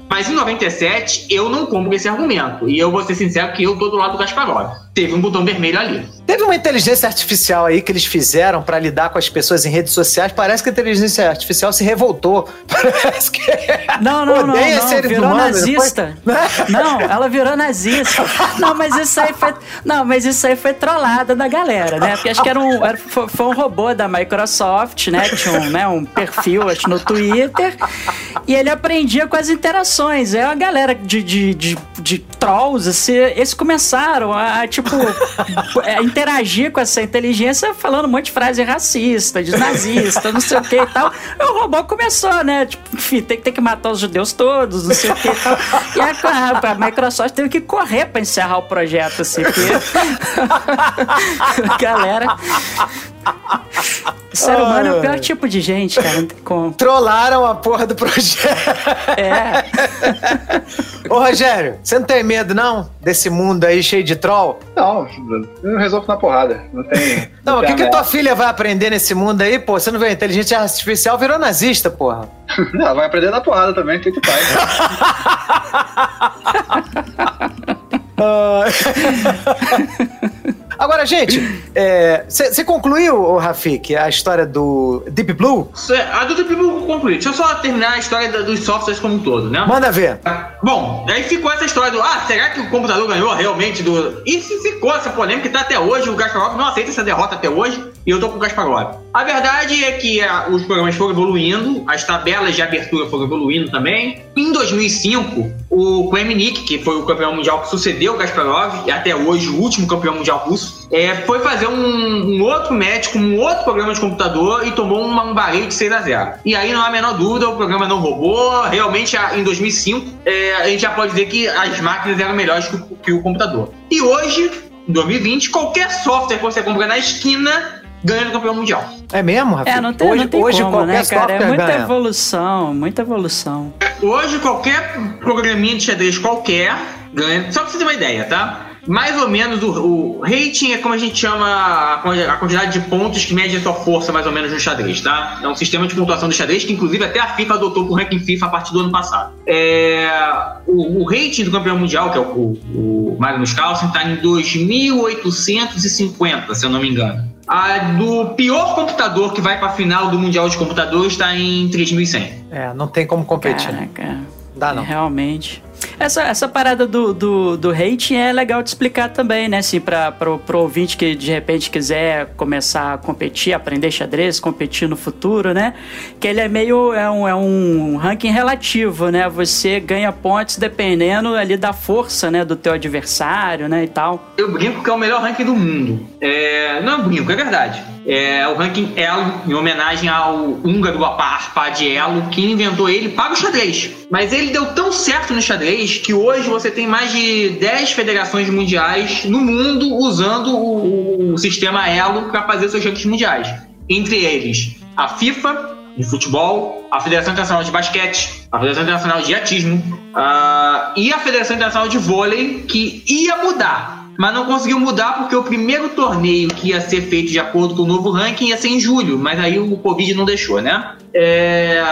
Mas em 97, eu não compro esse argumento. E eu vou ser sincero que eu tô do lado do Kasparov. Teve um botão vermelho ali. Teve uma inteligência artificial aí que eles fizeram pra lidar com as pessoas em redes sociais. Parece que a inteligência artificial se revoltou. (laughs) Parece que. Não, não, não, Odeia não. seres Virou humanos, não nazista. foi? Não, ela virou nazista. (laughs) Não, mas isso aí foi. Não, mas isso aí foi trollada da galera, né? Porque acho que era um, era- foi, foi um robô da Microsoft, né? Tinha um, né, um perfil, acho, no Twitter. E ele aprendia com as interações. Aí a galera de, de, de, de trolls, assim, eles começaram a, tipo, (laughs) é, interagir com essa inteligência falando um monte de frase racista, de nazista, não sei o que e tal. E o robô começou, né? Tipo, enfim, tem, tem que matar os judeus todos, não sei o que e tal. E a, a, a Microsoft teve que correr pra encerrar o projeto, assim, porque (laughs) a galera. O ser humano é o pior tipo de gente, cara. Não tem como. Trollaram a porra do projeto. É. Ô, Rogério, você não tem medo, não? Desse mundo aí cheio de troll? Não, eu resolvo na porrada. Não tem. Não, o tem que, que tua filha vai aprender nesse mundo aí, pô? Você não vê? A inteligência artificial virou nazista, porra. Ela vai aprender na porrada também, feito pai. Agora, gente, você concluiu, ô, Rafik, a história do Deep Blue? Isso é- A do Deep Blue eu concluí. Deixa eu só terminar a história da- dos softwares como um todo, né? Manda ver. Bom, aí ficou essa história do ah, será que o computador ganhou realmente do. E se ficou essa polêmica que tá até hoje, o Kasparov não aceita essa derrota até hoje, e eu tô com o Kasparov. A verdade é que ah, os programas foram evoluindo, as tabelas de abertura foram evoluindo também. Em 2005, o Klemnik, que foi o campeão mundial que sucedeu o Kasparov, e até hoje o último campeão mundial russo, é, foi fazer um, um outro com um outro programa de computador e tomou uma- um vareio de 6 a 0 E aí não há a menor dúvida, o programa não roubou. Realmente, em 2005, é, a gente já pode dizer que as máquinas eram melhores que o, que o computador. E hoje, em 2020, qualquer software que você compra na esquina ganha do campeão mundial. É mesmo, Rafik? É, não tem, hoje, não tem hoje como, qualquer né, cara? É muita ganha. evolução, muita evolução. Hoje, qualquer programinha de xadrez qualquer ganha. Só pra você ter uma ideia, tá? Mais ou menos o, o rating é como a gente chama a quan- a quantidade de pontos que mede a sua força, mais ou menos, no xadrez, tá? É um sistema de pontuação do xadrez que, inclusive, até a FIFA adotou pro ranking FIFA a partir do ano passado. É, o, o rating do campeão mundial, que é o, o, o Magnus Carlsen, tá em 2.850, se eu não me engano. A do pior computador que vai pra final do Mundial de Computadores está em 3.100. É, não tem como competir. né? Caraca. Dá não. Realmente. Essa, essa parada do, do, do rating é legal de explicar também, né? Assim, pro, pro ouvinte que de repente quiser começar a competir, aprender xadrez, competir no futuro, né? Que ele é meio. É um, é um ranking relativo, né? Você ganha pontos dependendo ali da força, né? Do teu adversário, né? E tal. Eu brinco que é o melhor ranking do mundo. É, não é brinco, é verdade. É o ranking Elo, em homenagem ao húngaro Elo, que inventou ele para o xadrez. Mas ele deu tão certo no xadrez que hoje você tem mais de 10 federações mundiais no mundo usando o, o sistema Elo para fazer seus rankings mundiais. Entre eles, a FIFA, de futebol, a Federação Internacional de Basquete, a Federação Internacional de Atismo ah, e a Federação Internacional de Vôlei, que ia mudar. Mas não conseguiu mudar porque o primeiro torneio que ia ser feito de acordo com o novo ranking ia ser em julho, mas aí o Covid não deixou, né? É,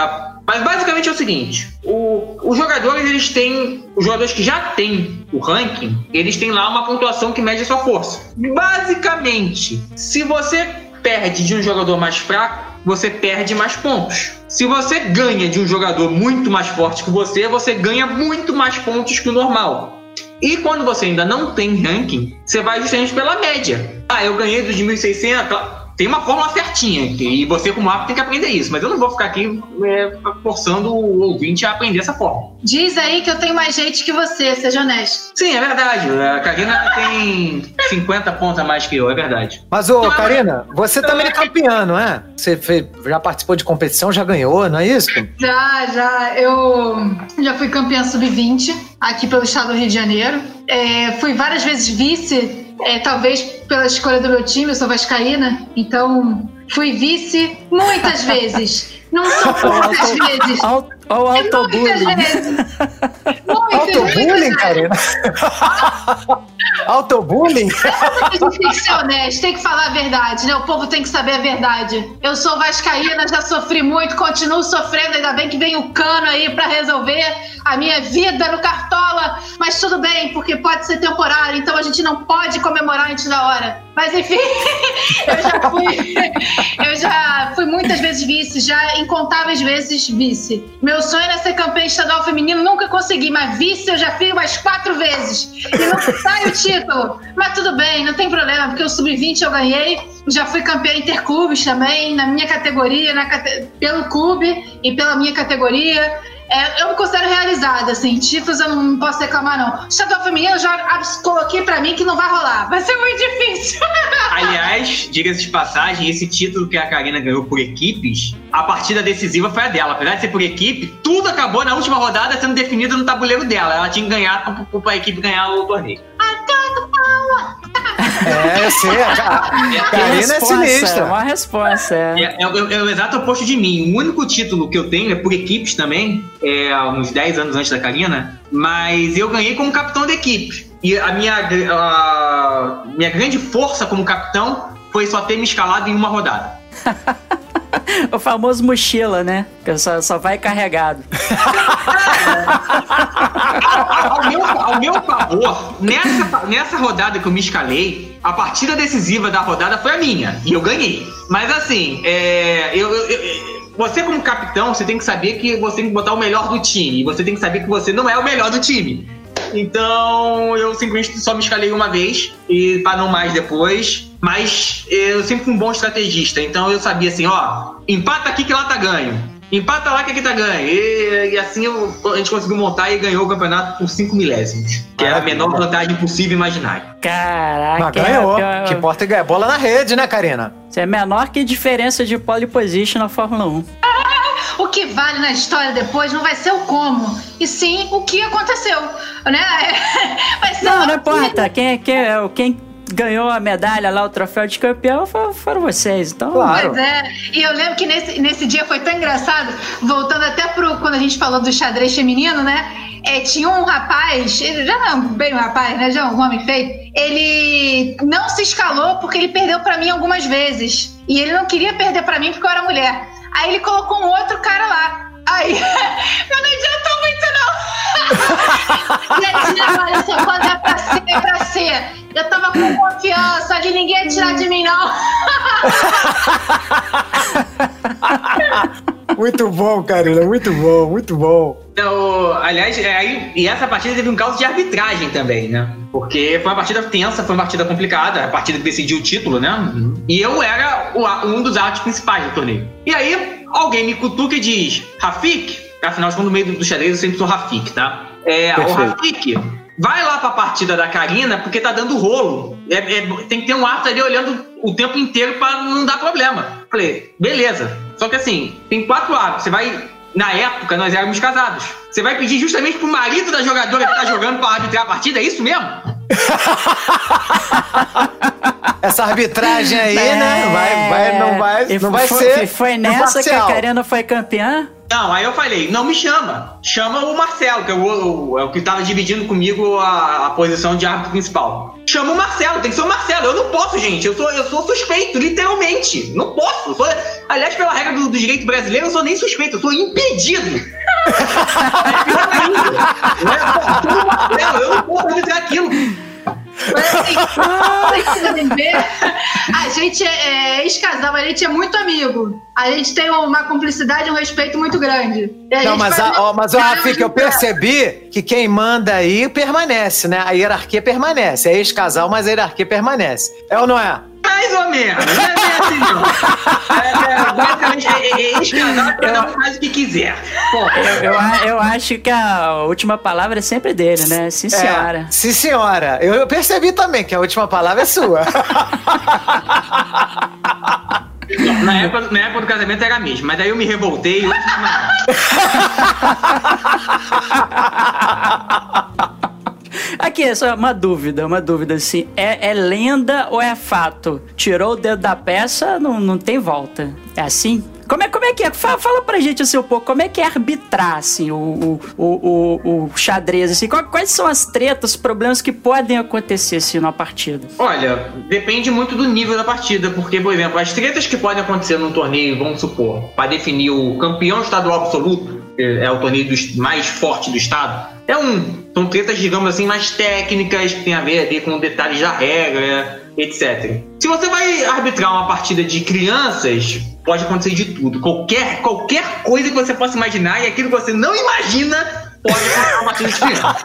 Mas basicamente é o seguinte: o- os jogadores eles têm. Os jogadores que já têm o ranking, eles têm lá uma pontuação que mede a sua força. Basicamente, se você perde de um jogador mais fraco, você perde mais pontos. Se você ganha de um jogador muito mais forte que você, você ganha muito mais pontos que o normal. E quando você ainda não tem ranking, você vai justamente pela média. Ah, eu ganhei dos 1.600. tem uma fórmula certinha, e você como árbitro tem que aprender isso, mas eu não vou ficar aqui é, forçando o ouvinte a aprender essa fórmula. Diz aí que eu tenho mais gente que você, seja honesto. Sim, é verdade, a Karina tem 50 pontos a mais que eu, é verdade. Mas, ô, Karina, você também é campeã, não é? Você fez- já participou de competição, já ganhou, não é isso? Já, já. Eu já fui campeã sub-20 aqui pelo estado do Rio de Janeiro. É, fui várias vezes vice, é, talvez pela escolha do meu time, eu sou vascaína, então fui vice muitas (laughs) vezes. Não são poucas vezes. Olha o Muitas autobullying. (laughs) Autobullying, Karina? Autobullying? A gente tem que ser honesto, tem que falar a verdade, né? O povo tem que saber a verdade. Eu sou vascaína, já sofri muito, continuo sofrendo, ainda bem que vem o cano aí pra resolver a minha vida no Cartola. Mas tudo bem, porque pode ser temporário, então a gente não pode comemorar antes da hora. Mas enfim, (laughs) eu já fui. (laughs) Eu já fui muitas vezes vice, já incontáveis vezes vice. Meu sonho era ser campeã estadual feminino, nunca consegui, mas vice eu já fui umas quatro vezes. E não sai o título. Mas tudo bem, não tem problema, porque o sub-20 eu ganhei. Já fui campeã interclubes também, na minha categoria, na pelo clube e pela minha categoria. É, eu me considero realizada, assim, títulos eu não posso reclamar, não. Estadual feminino eu já coloquei pra mim que não vai rolar, vai ser muito difícil. (laughs) Aliás, diga-se de passagem, esse título que a Karina ganhou por equipes, a partida decisiva foi a dela. Apesar de ser por equipe, tudo acabou na última rodada sendo definido no tabuleiro dela. Ela tinha que ganhar pra, pra equipe ganhar o torneio. É, eu sei. A, a- a Karina é resposta, sinistra. Uma resposta, é. É, é o- é o exato oposto de mim. O único título que eu tenho é por equipes também, é há uns 10 anos antes da Karina, mas eu ganhei como capitão da equipe. E a minha, a minha grande força como capitão foi só ter me escalado em uma rodada. (laughs) O famoso mochila, né? Que só, só vai carregado. ao, meu, ao meu favor, nessa, nessa rodada que eu me escalei, a partida decisiva da rodada foi a minha. E eu ganhei. Mas assim, é, eu- eu- eu- você como capitão, você tem que saber que você tem que botar o melhor do time. E você tem que saber que você não é o melhor do time. Então eu simplesmente só me escalei uma vez e para não mais depois. Mas eu sempre fui um bom estrategista. Então eu sabia assim, ó, empata aqui que lá tá ganho. Empata lá que aqui tá ganho. E, e assim eu- a gente conseguiu montar e ganhou o campeonato por 5 milésimos. Que é a menor vantagem possível imaginar. Caraca. Mas ganhou. é- Que importa é ganhar bola na rede, né, Karina? Isso é menor que diferença de pole position na Fórmula 1. O que vale na história depois não vai ser o como, e sim o que aconteceu, né? (laughs) Vai ser Não, não importa. Quem, quem, quem ganhou a medalha lá, o troféu de campeão, fo- foram vocês. Então, Claro. Pois é, e eu lembro que nesse, nesse dia foi tão engraçado, voltando até pro quando a gente falou do xadrez feminino, né? É, tinha um rapaz, ele já não é bem um rapaz, né? Já é um homem feito. Ele não se escalou porque ele perdeu pra mim algumas vezes. E ele não queria perder pra mim porque eu era mulher. Aí ele colocou um outro cara lá. Aí, (laughs) eu não adiantou muito, não. e dizia, olha só, quando é pra ser, é pra ser. Eu tava com confiança ali, ninguém ia tirar de mim, não. (laughs) Muito bom, Karina. Muito bom, muito bom. Então, aliás, é, e essa partida teve um caso de arbitragem também, né? Porque foi uma partida tensa, foi uma partida complicada, a partida que decidiu o título, né? E eu era o um dos árbitros principais do torneio. E aí, alguém me cutuca e diz: Rafik, afinal, no meio do, xadrez eu sempre sou Rafik, tá? É, o. Rafik, vai lá pra partida da Karina porque tá dando rolo. É- é- tem que ter um árbitro ali olhando o tempo inteiro pra não dar problema. Falei, beleza. Só que assim, tem quatro árbitros, você vai. Na época, nós éramos casados. Você vai pedir justamente pro marido da jogadora que tá jogando pra arbitrar a partida? É isso mesmo? (laughs) Essa arbitragem aí, É. né? Vai, vai, não vai, E não vai foi, ser. Foi nessa que a imparcial. Karina foi campeã? Não, aí eu falei, não me chama. Chama o Marcelo, que é o, o- é o que tava dividindo comigo a, a posição de árbitro principal. Chama o Marcelo, tem que ser o Marcelo. Eu não posso, gente. Eu sou, eu sou suspeito, literalmente. Não posso. Sou- aliás, pela regra do, do direito brasileiro, eu sou nem suspeito, eu sou impedido. É pior. Não é? Eu não posso arbitrar aquilo. Mas assim, vocês podem ver, a gente é, é ex-casal, a gente é muito amigo. A gente tem uma cumplicidade e um respeito muito grande. Não, mas, a, ó, mas ó, eu percebi que quem manda aí permanece, né? A hierarquia permanece. É ex-casal, mas a hierarquia permanece. É ou não é? É, Mais ou menos. Não é bem assim, não. É, é, basicamente, é, é, é cada um faz o que quiser. Pô, Eu, eu, eu acho que a última palavra é sempre dele, né? Sim, senhora. É, sim, senhora. Eu, eu percebi também que a última palavra é sua. na, época, na época do casamento era a mesma, mas daí eu me revoltei e hoje (laughs) não é. Aqui, é só uma dúvida, uma dúvida assim. É, é lenda ou é fato? Tirou o dedo da peça, não, não tem volta. É assim? Como é, como é que é? Fala, fala pra gente assim um pouco, como é que é arbitrar, assim, o, o, o, o, xadrez, assim? Quais são as tretas, os problemas que podem acontecer, assim, numa partida? Olha, depende muito do nível da partida, porque, por exemplo, as tretas que podem acontecer num torneio, vamos supor, para definir o campeão estadual absoluto, é o torneio mais forte do estado, é um. São tretas, digamos assim, mais técnicas, que tem a ver ali com detalhes da regra, etc. Se você vai arbitrar uma partida de crianças, pode acontecer de tudo. Qualquer, qualquer coisa que você possa imaginar e aquilo que você não imagina pode acontecer uma partida de criança.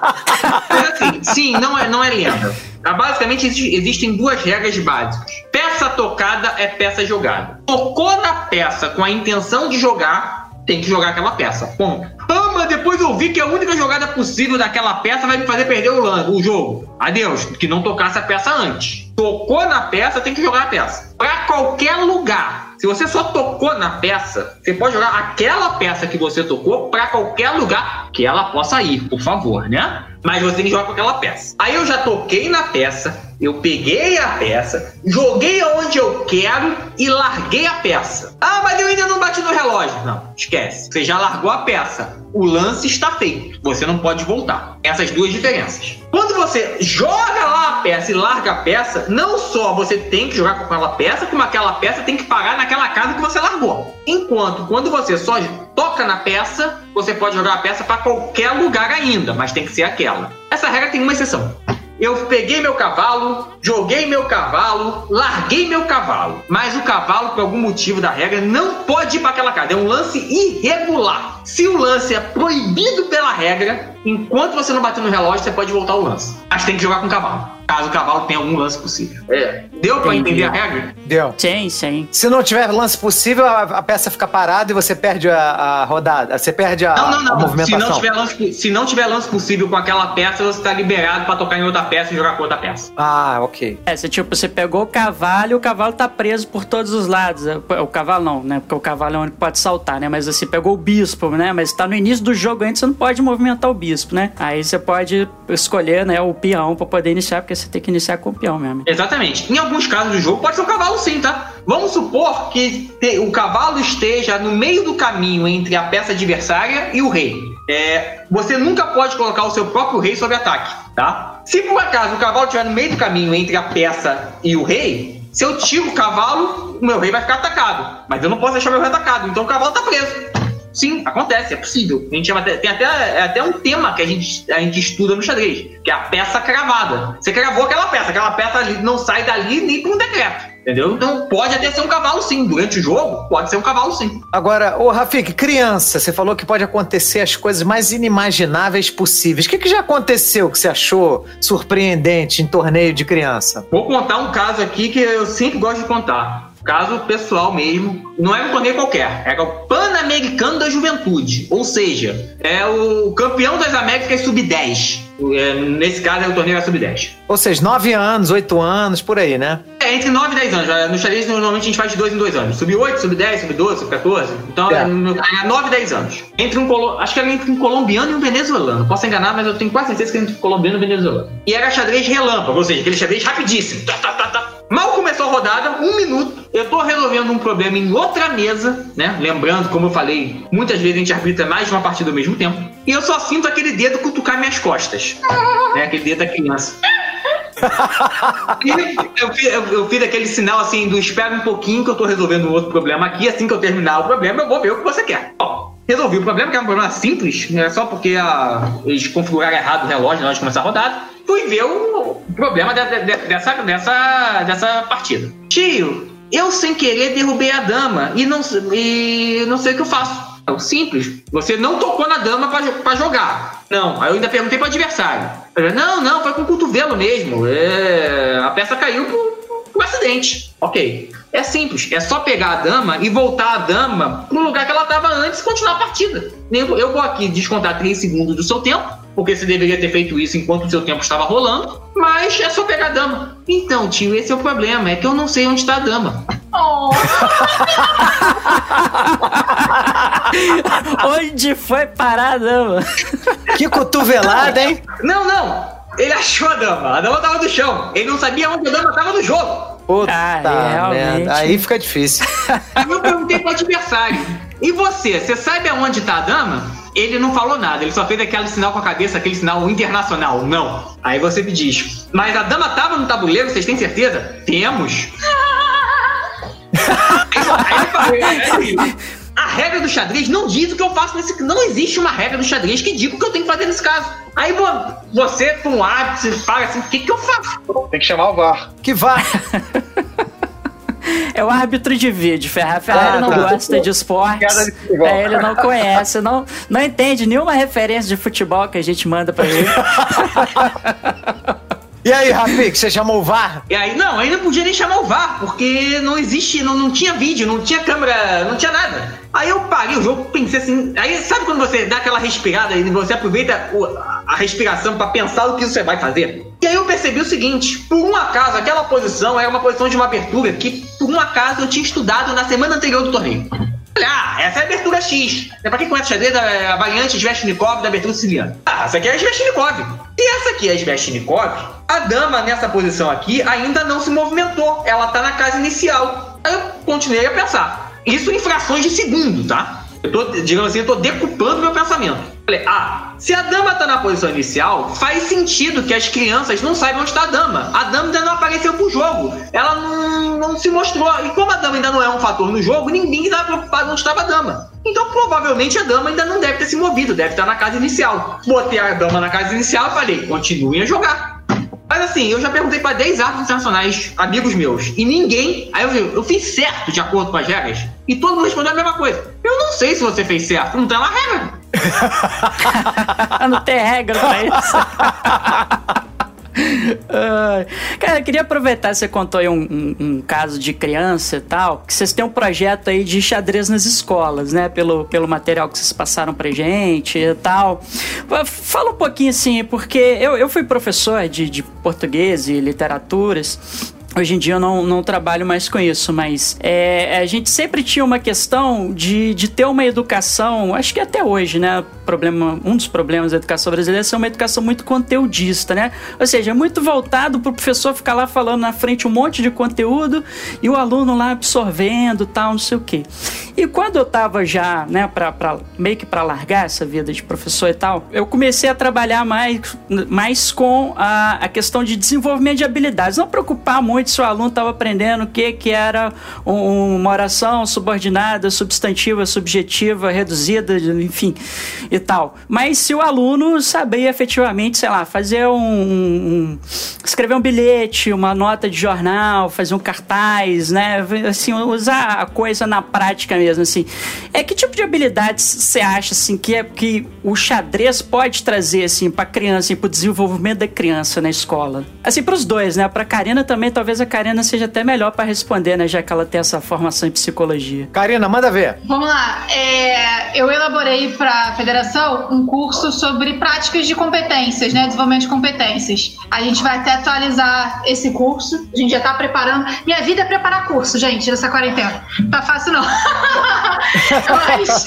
Mas assim, sim, não é, não é lenda. Ah, Basicamente, exi- existem duas regras básicas. Peça tocada é peça jogada. Tocou na peça com a intenção de jogar, tem que jogar aquela peça. Ponto. Ah, mas depois eu vi que a única jogada possível daquela peça vai me fazer perder o, o jogo. Adeus, que não tocasse a peça antes. Tocou na peça, tem que jogar a peça. Pra qualquer lugar. Se você só tocou na peça, você pode jogar aquela peça que você tocou pra qualquer lugar que ela possa ir, por favor, né? Mas você tem que jogar com aquela peça. Aí eu já toquei na peça, eu peguei a peça, joguei aonde eu quero e larguei a peça. Ah, mas eu ainda não bati no relógio. Não, esquece. Você já largou a peça. O lance está feito. Você não pode voltar. Essas duas diferenças. Quando você joga lá a peça e larga a peça, não só você tem que jogar com aquela peça, como aquela peça tem que parar naquela casa que você largou. Enquanto quando você só toca na peça, você pode jogar a peça para qualquer lugar ainda, mas tem que ser aquela. Essa regra tem uma exceção. Eu peguei meu cavalo, joguei meu cavalo, larguei meu cavalo. Mas o cavalo, por algum motivo da regra, não pode ir para aquela casa. É um lance irregular. Se o lance é proibido pela regra, enquanto você não bater no relógio, você pode voltar ao lance. Mas tem que jogar com o cavalo. Caso o cavalo tenha algum lance possível. É. Deu para entender a regra? Deu. Sim, sim. Se não tiver lance possível, a, a peça fica parada e você perde a, a rodada. Você perde a, Não, não, a não. Se movimentação. não, tiver lance, se não tiver lance possível com aquela peça, você está liberado para tocar em outra peça e jogar com outra peça. Ah, ok. É, você, tipo, você pegou o cavalo e o cavalo tá preso por todos os lados. É, O cavalo não, né? Porque o cavalo é o único que pode saltar, né? Mas você pegou o bispo, né? Mas tá no início do jogo antes, você não pode movimentar o bispo, né? Aí você pode escolher, né, o peão pra poder iniciar, porque você tem que iniciar com o peão mesmo. Exatamente. Em alguns casos do jogo pode ser um cavalo sim, tá? Vamos supor que o cavalo esteja no meio do caminho entre a peça adversária e o rei. É, você nunca pode colocar o seu próprio rei sob ataque, tá? Se por acaso o cavalo estiver no meio do caminho entre a peça e o rei, se eu tiro o cavalo, o meu rei vai ficar atacado. Mas eu não posso deixar meu rei atacado, então o cavalo tá preso. Sim, acontece, é possível. A gente chama até, tem até, é até um tema que a gente, a gente estuda no xadrez, que é a peça cravada. Você cravou aquela peça, aquela peça ali não sai dali nem por um decreto. Entendeu? Então pode até ser um cavalo sim. Durante o jogo, pode ser um cavalo sim. Agora, ô Rafik, criança, você falou que pode acontecer as coisas mais inimagináveis possíveis. O que, que já aconteceu que você achou surpreendente em torneio de criança? Vou contar um caso aqui que eu sempre gosto de contar. Caso pessoal mesmo. Não é um torneio qualquer. É o Pan-Americano da Juventude. Ou seja, é o campeão das Américas Sub-10. É, nesse caso é o torneio da Sub-10. Ou seja, 9 anos, 8 anos, por aí, né? É, entre 9 e 10 anos. No xadrez, normalmente a gente faz de 2 em 2 anos. Sub-8, sub-10, sub-12, sub-14. Então, É. é 9 e 10 anos. Entre um colo... Acho que era entre um colombiano e um venezuelano. Posso enganar, mas eu tenho quase certeza que era entre um colombiano e um venezuelano. E era xadrez relâmpago, ou seja, aquele xadrez rapidíssimo. Tá, tá, tá, tá. Mal começou a rodada, um minuto. Eu tô resolvendo um problema em outra mesa, né? Lembrando, como eu falei, muitas vezes a gente arbitra mais de uma partida ao mesmo tempo. E eu só sinto aquele dedo cutucar minhas costas. Né? Aquele dedo da criança. (laughs) E eu, eu- eu fiz aquele sinal assim do espera um pouquinho que eu tô resolvendo um outro problema aqui. Assim que eu terminar o problema, eu vou ver o que você quer. Ó, resolvi o problema, que é um problema simples, é só porque a- eles configuraram errado o relógio na hora de começar a rodada. Fui ver o problema de- de- de- dessa, dessa, dessa partida. Tio, eu sem querer derrubei a dama e não, e não sei o que eu faço. É o simples. Você não tocou na dama pra jogar. Não. Aí eu ainda perguntei pro adversário. Não, não, foi com o cotovelo mesmo. É, a peça caiu por, por acidente. Ok. É simples, é só pegar a dama e voltar a dama pro lugar que ela estava antes e continuar a partida. Eu vou aqui descontar 3 segundos do seu tempo, porque você deveria ter feito isso enquanto o seu tempo estava rolando, mas é só pegar a dama. Então, tio, esse é o problema, é que eu não sei onde está a dama. (laughs) Onde foi parar a dama? Que cotovelada, hein? Não, não! Ele achou a dama, a dama estava no chão. Ele não sabia onde a dama estava no jogo. Puta Ah, é, realmente. merda. Aí fica difícil. Aí eu perguntei pro adversário. E você, você sabe aonde tá a dama? Ele não falou nada, ele só fez aquele sinal com a cabeça, aquele sinal internacional. Não. Aí você me diz, mas a dama tava no tabuleiro, vocês têm certeza? Temos. Aí eu falei, "É, a regra do xadrez não diz o que eu faço nesse. Não existe uma regra do xadrez que diga o que eu tenho que fazer nesse caso. Aí vo- você, com um você fala assim: o que, que eu faço? Tem que chamar o VAR. Que vá. (laughs) É o árbitro de vídeo, Ferrar. Ferrari Ah, não tá. gosta de esportes. É, ele não conhece, não, não entende nenhuma referência de futebol que a gente manda pra ele. (laughs) E aí, Rafi, que você chamou o VAR? E aí, não, aí não podia nem chamar o VAR, porque não existe, não, não tinha vídeo, não tinha câmera, não tinha nada. Aí eu parei o jogo, pensei assim. Aí sabe quando você dá aquela respirada e você aproveita o- a, respiração pra pensar o que você vai fazer? E aí eu percebi o seguinte: por um acaso, aquela posição era uma posição de uma abertura que, por um acaso, eu tinha estudado na semana anterior do torneio. Ah, essa é a abertura X. É pra quem conhece xadrez, é a variante Sveshnikov da abertura siciliana. Ah, essa aqui é a Sveshnikov. E essa aqui é a Sveshnikov. A dama nessa posição aqui ainda não se movimentou. Ela tá na casa inicial. Aí eu continuei a pensar. Isso em frações de segundo, tá? Eu tô, digamos assim, eu tô decupando meu pensamento. Falei, ah, se a dama tá na posição inicial, faz sentido que as crianças não saibam onde está a dama. A dama ainda não apareceu pro jogo. Ela não, não se mostrou. E como a dama ainda não é um fator no jogo, ninguém estava preocupado onde estava a dama. Então, provavelmente, a dama ainda não deve ter se movido, deve estar na casa inicial. Botei a dama na casa inicial e falei, continuem a jogar. Mas assim, eu já perguntei pra 10 árbitros internacionais, amigos meus, e ninguém. Aí eu, eu fiz certo de acordo com as regras, e todo mundo respondeu a mesma coisa. Eu não sei se você fez certo, não tá na regra. (laughs) não tem regra pra isso. (laughs) Cara, eu queria aproveitar, você contou aí um, um- um caso de criança e tal, que vocês têm um projeto aí de xadrez nas escolas, né? Pelo, pelo material que vocês passaram pra gente e tal. Fala um pouquinho assim, porque eu, eu fui professor de, de português e literaturas. Hoje em dia eu não, não trabalho mais com isso, mas é, a gente sempre tinha uma questão de, de ter uma educação, acho que até hoje, né? Problema, um dos problemas da educação brasileira é ser uma educação muito conteudista, né? Ou seja, muito voltado para o professor ficar lá falando na frente um monte de conteúdo e o aluno lá absorvendo tal, não sei o quê. E quando eu tava já, né, pra, pra, meio que para largar essa vida de professor e tal, eu comecei a trabalhar mais, mais com a, a questão de desenvolvimento de habilidades. Não preocupar muito se o aluno estava aprendendo o que, que era um- uma oração subordinada, substantiva, subjetiva, reduzida, enfim, e tal. Mas se o aluno saber efetivamente, sei lá, fazer um, um- escrever um bilhete, uma nota de jornal, fazer um cartaz, né? Assim, usar a coisa na prática mesmo, assim. É que tipo de habilidades você acha assim que é que o xadrez pode trazer assim para criança, assim, para o desenvolvimento da criança na escola? Assim, para os dois, né? Para Karina também, talvez a Karina seja até melhor para responder, né, já que ela tem essa formação em psicologia. Karina, manda ver. Vamos lá. É, eu elaborei para a federação um curso sobre práticas de competências, né? Desenvolvimento de competências. A gente vai até atualizar esse curso. A gente já está preparando. Minha vida é preparar curso, gente, nessa quarentena. Não tá fácil, não. (laughs) Mas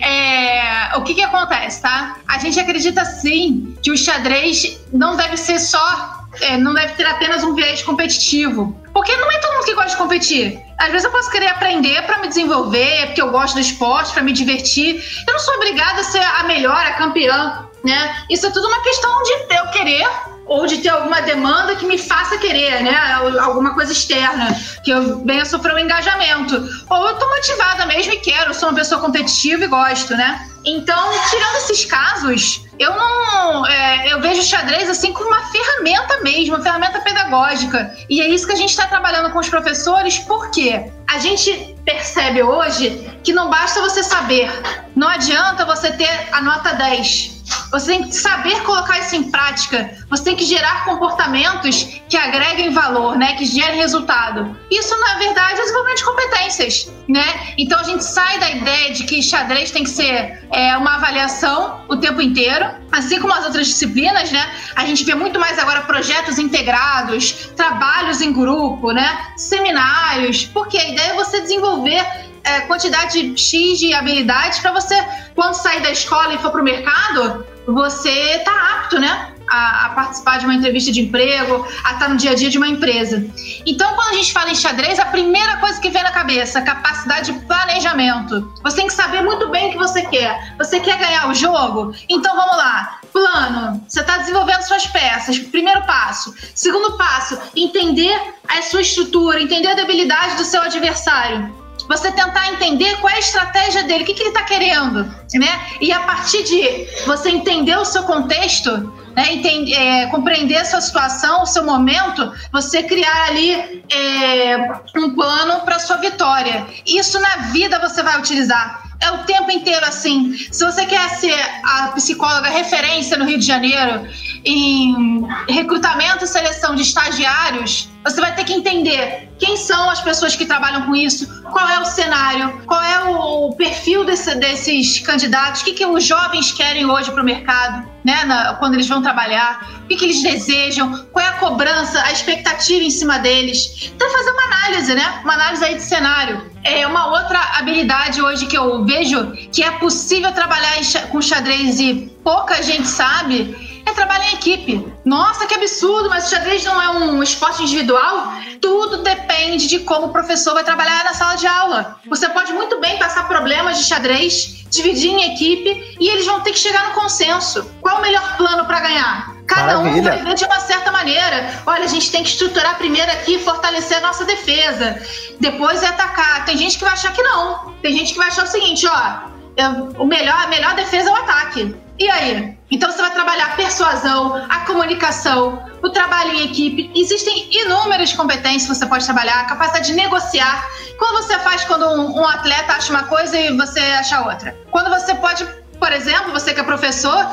é, o que, que acontece, tá? A gente acredita sim que o xadrez não deve ser só é, não deve ter apenas um viés competitivo. Porque não é todo mundo que gosta de competir. Às vezes eu posso querer aprender pra me desenvolver, porque eu gosto do esporte, pra me divertir. Eu não sou obrigada a ser a melhor, a campeã, né? Isso é tudo uma questão de eu querer ou de ter alguma demanda que me faça querer, né? Alguma coisa externa, que eu venha sofrer um engajamento. Ou eu tô motivada mesmo e quero, sou uma pessoa competitiva e gosto, né? Então, tirando esses casos, eu não. é, eu vejo o xadrez assim como uma ferramenta mesmo, uma ferramenta pedagógica. E é isso que a gente está trabalhando com os professores, porque a gente percebe hoje que não basta você saber, não adianta você ter a nota 10. Você tem que saber colocar isso em prática. Você tem que gerar comportamentos que agreguem valor, né? Que gerem resultado. Isso, na verdade, é desenvolvimento de competências, né? Então a gente sai da ideia de que xadrez tem que ser é, uma avaliação o tempo inteiro, assim como as outras disciplinas, né? A gente vê muito mais agora projetos integrados, trabalhos em grupo, né? Seminários, porque a ideia é você desenvolver é, quantidade X de habilidades para você, quando sair da escola e for para o mercado, você tá apto, né? A, a, participar de uma entrevista de emprego, a estar no dia a dia de uma empresa. Então, quando a gente fala em xadrez, a primeira coisa que vem na cabeça, capacidade de planejamento. Você tem que saber muito bem o que você quer. Você quer ganhar o jogo? Então vamos lá. Plano. Você está desenvolvendo suas peças. Primeiro passo. Segundo passo, entender a sua estrutura, entender a debilidade do seu adversário você tentar entender qual é a estratégia dele, o que, que ele está querendo, né? E a partir de você entender o seu contexto, né, entender, é, compreender a sua situação, o seu momento, você criar ali é, um plano para sua vitória. Isso na vida você vai utilizar. É o tempo inteiro assim. Se você quer ser a psicóloga referência no Rio de Janeiro em recrutamento e seleção de estagiários, você vai ter que entender quem são as pessoas que trabalham com isso, qual é o cenário, qual é o perfil desse, desses candidatos, o que, que os jovens querem hoje para o mercado, né, na, quando eles vão trabalhar, o que, que eles desejam, qual é a cobrança, a expectativa em cima deles. Então, fazer uma análise, né? Uma análise aí de cenário. É uma outra habilidade hoje que eu vejo que é possível trabalhar com xadrez e pouca gente sabe é trabalhar em equipe. Nossa, que absurdo, mas o xadrez não é um esporte individual? Tudo depende de como o professor vai trabalhar na sala de aula. Você pode muito bem passar problemas de xadrez, dividir em equipe e eles vão ter que chegar no consenso. Qual o melhor plano para ganhar? Cada Maravilha. um vai ver de uma certa maneira. Olha, a gente tem que estruturar primeiro aqui, fortalecer a nossa defesa. Depois é atacar. Tem gente que vai achar que não. Tem gente que vai achar o seguinte, ó, eu, o melhor, a melhor defesa é o ataque. E aí? Então você vai trabalhar a persuasão, a comunicação, o trabalho em equipe. Existem inúmeras competências que você pode trabalhar, a capacidade de negociar. Quando você faz quando um, um atleta acha uma coisa e você acha outra. Quando você pode, por exemplo, você que é professor,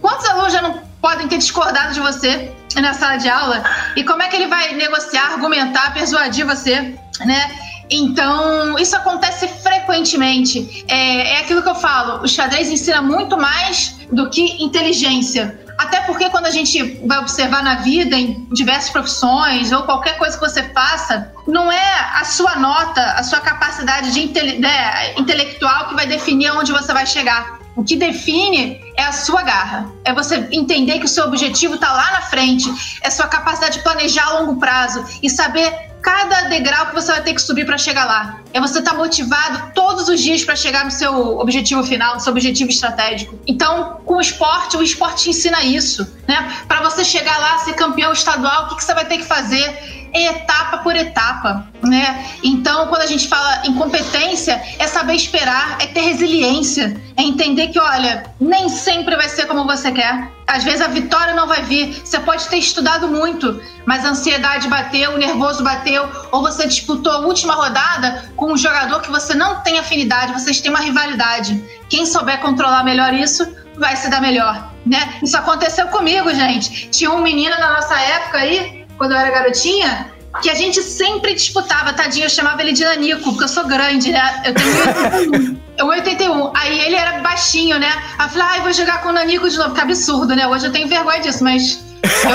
quantos alunos já não podem ter discordado de você na sala de aula? E como é que ele vai negociar, argumentar, persuadir você, né? Então, isso acontece frequentemente. É, é aquilo que eu falo: o xadrez ensina muito mais do que inteligência. Até porque quando a gente vai observar na vida, em diversas profissões, ou qualquer coisa que você faça, não é a sua nota, a sua capacidade de intele né, intelectual que vai definir onde você vai chegar. O que define é a sua garra. É você entender que o seu objetivo está lá na frente. É sua capacidade de planejar a longo prazo e saber cada degrau que você vai ter que subir para chegar lá. É você estar tá motivado todos os dias para chegar no seu objetivo final, no seu objetivo estratégico. Então, com o esporte, o esporte te ensina isso, né? Para você chegar lá, ser campeão estadual, o que, que você vai ter que fazer? Etapa por etapa, né? Então, quando a gente fala em competência, é saber esperar, é ter resiliência, é entender que, olha, nem sempre vai ser como você quer. Às vezes a vitória não vai vir. Você pode ter estudado muito, mas a ansiedade bateu, o nervoso bateu, ou você disputou a última rodada com um jogador que você não tem afinidade, vocês têm uma rivalidade. Quem souber controlar melhor isso, vai se dar melhor, né? Isso aconteceu comigo, gente. Tinha um menino na nossa época aí, quando eu era garotinha, que a gente sempre disputava, tadinho, eu chamava ele de Nanico, porque eu sou grande, né? Eu tenho 81. 81. Aí ele era baixinho, né? Aí eu falei, eu vou jogar com o Nanico de novo, que absurdo, né? Hoje eu tenho vergonha disso, mas. Eu...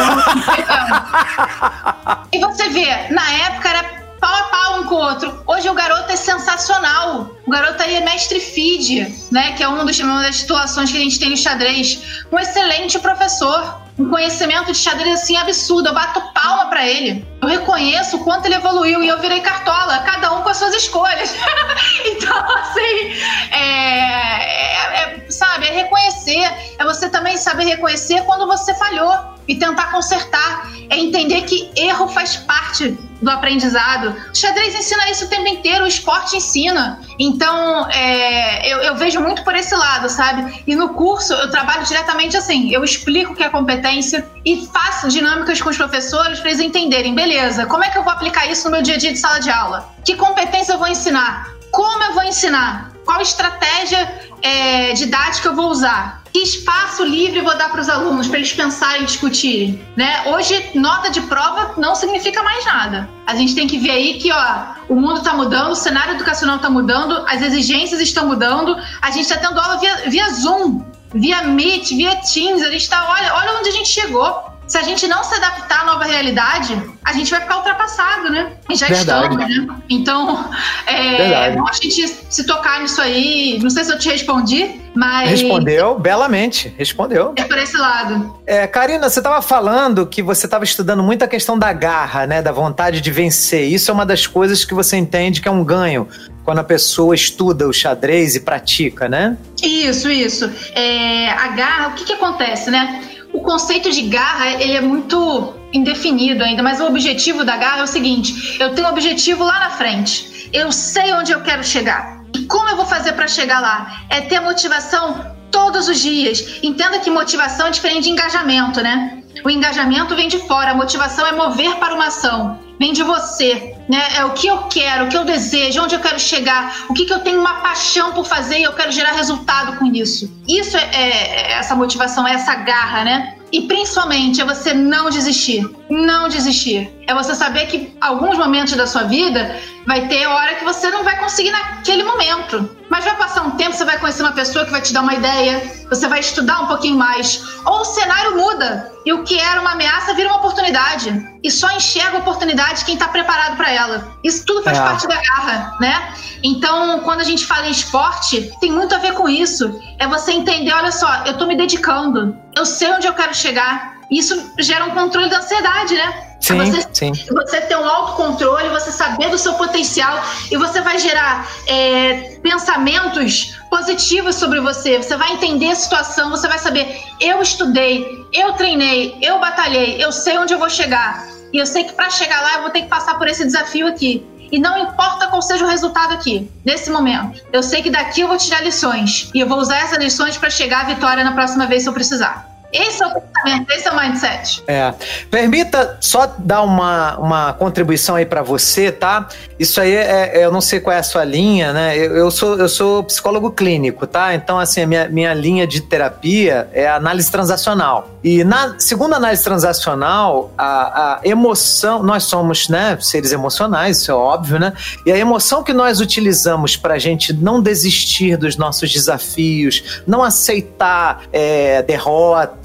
e você vê, na época era pau a pau um com o outro. Hoje o garoto é sensacional. O garoto aí é mestre feed, né? Que é um dos, uma das situações que a gente tem no xadrez. Um excelente professor um conhecimento de xadrez assim absurdo. Eu bato palma para ele. Eu reconheço o quanto ele evoluiu e eu virei cartola, cada um com as suas escolhas. (laughs) então, assim, é, é, é, sabe, é reconhecer, é você também saber reconhecer quando você falhou e tentar consertar, é entender que erro faz parte do aprendizado. O xadrez ensina isso o tempo inteiro, o esporte ensina. Então, é, eu, eu, vejo muito por esse lado, sabe? E no curso eu trabalho diretamente assim: eu explico o que é competência e faço dinâmicas com os professores para eles entenderem, beleza, como é que eu vou aplicar isso no meu dia a dia de sala de aula? Que competência eu vou ensinar? Como eu vou ensinar? Qual estratégia é, didática eu vou usar? Que espaço livre vou dar para os alunos para eles pensarem e discutirem? Né? Hoje, nota de prova não significa mais nada. A gente tem que ver aí que ó, o mundo está mudando, o cenário educacional está mudando, as exigências estão mudando, a gente está tendo aula via, via Zoom, via Meet, via Teams, a gente está, olha, olha onde a gente chegou. Se a gente não se adaptar à nova realidade, a gente vai ficar ultrapassado, né? E já Verdade. estamos, né? Então, é Verdade. bom a gente se tocar nisso aí. Não sei se eu te respondi, mas Respondeu belamente, respondeu. é por esse lado. É, Karina, você estava falando que você estava estudando muito a questão da garra, né, da vontade de vencer. Isso é uma das coisas que você entende que é um ganho quando a pessoa estuda o xadrez e pratica, né? Isso, isso. É, a garra, o que, que acontece, né? O conceito de garra, ele é muito indefinido ainda, mas o objetivo da garra é o seguinte: eu tenho um objetivo lá na frente, eu sei onde eu quero chegar. E como eu vou fazer para chegar lá? É ter motivação todos os dias. Entenda que motivação é diferente de engajamento, né? O engajamento vem de fora, a motivação é mover para uma ação. Vem de você, né? É o que eu quero, o que eu desejo, onde eu quero chegar, o que, que eu tenho uma paixão por fazer e eu quero gerar resultado com isso. Isso é, é- é essa motivação, é essa garra, né? E principalmente é você não desistir. Não desistir. É você saber que alguns momentos da sua vida vai ter hora que você não vai conseguir naquele momento. Mas vai passar um tempo, você vai conhecer uma pessoa que vai te dar uma ideia, você vai estudar um pouquinho mais. Ou o cenário muda e o que era uma ameaça vira uma oportunidade. E só enxerga a oportunidade quem está preparado para ela. Isso tudo faz É. parte da garra, né? Então, quando a gente fala em esporte, tem muito a ver com isso. É você entender, olha só, eu tô me dedicando, eu sei onde eu quero chegar. Isso gera um controle da ansiedade, né? Sim, você, sim. você ter um autocontrole, você saber do seu potencial e você vai gerar é, pensamentos positivos sobre você. Você vai entender a situação, você vai saber: eu estudei, eu treinei, eu batalhei, eu sei onde eu vou chegar. E eu sei que para chegar lá eu vou ter que passar por esse desafio aqui. E não importa qual seja o resultado aqui, nesse momento. Eu sei que daqui eu vou tirar lições. E eu vou usar essas lições para chegar à vitória na próxima vez se eu precisar. Esse é o pensamento, esse é o mindset. É. Permita só dar uma, uma contribuição aí pra você, tá? Isso aí é, é- eu não sei qual é a sua linha, né? Eu, eu sou, eu sou psicólogo clínico, tá? Então, assim, a minha, minha linha de terapia é a análise transacional. E na segunda análise transacional, a, a emoção, nós somos, né, seres emocionais, isso é óbvio, né? E a emoção que nós utilizamos pra gente não desistir dos nossos desafios, não aceitar é, derrota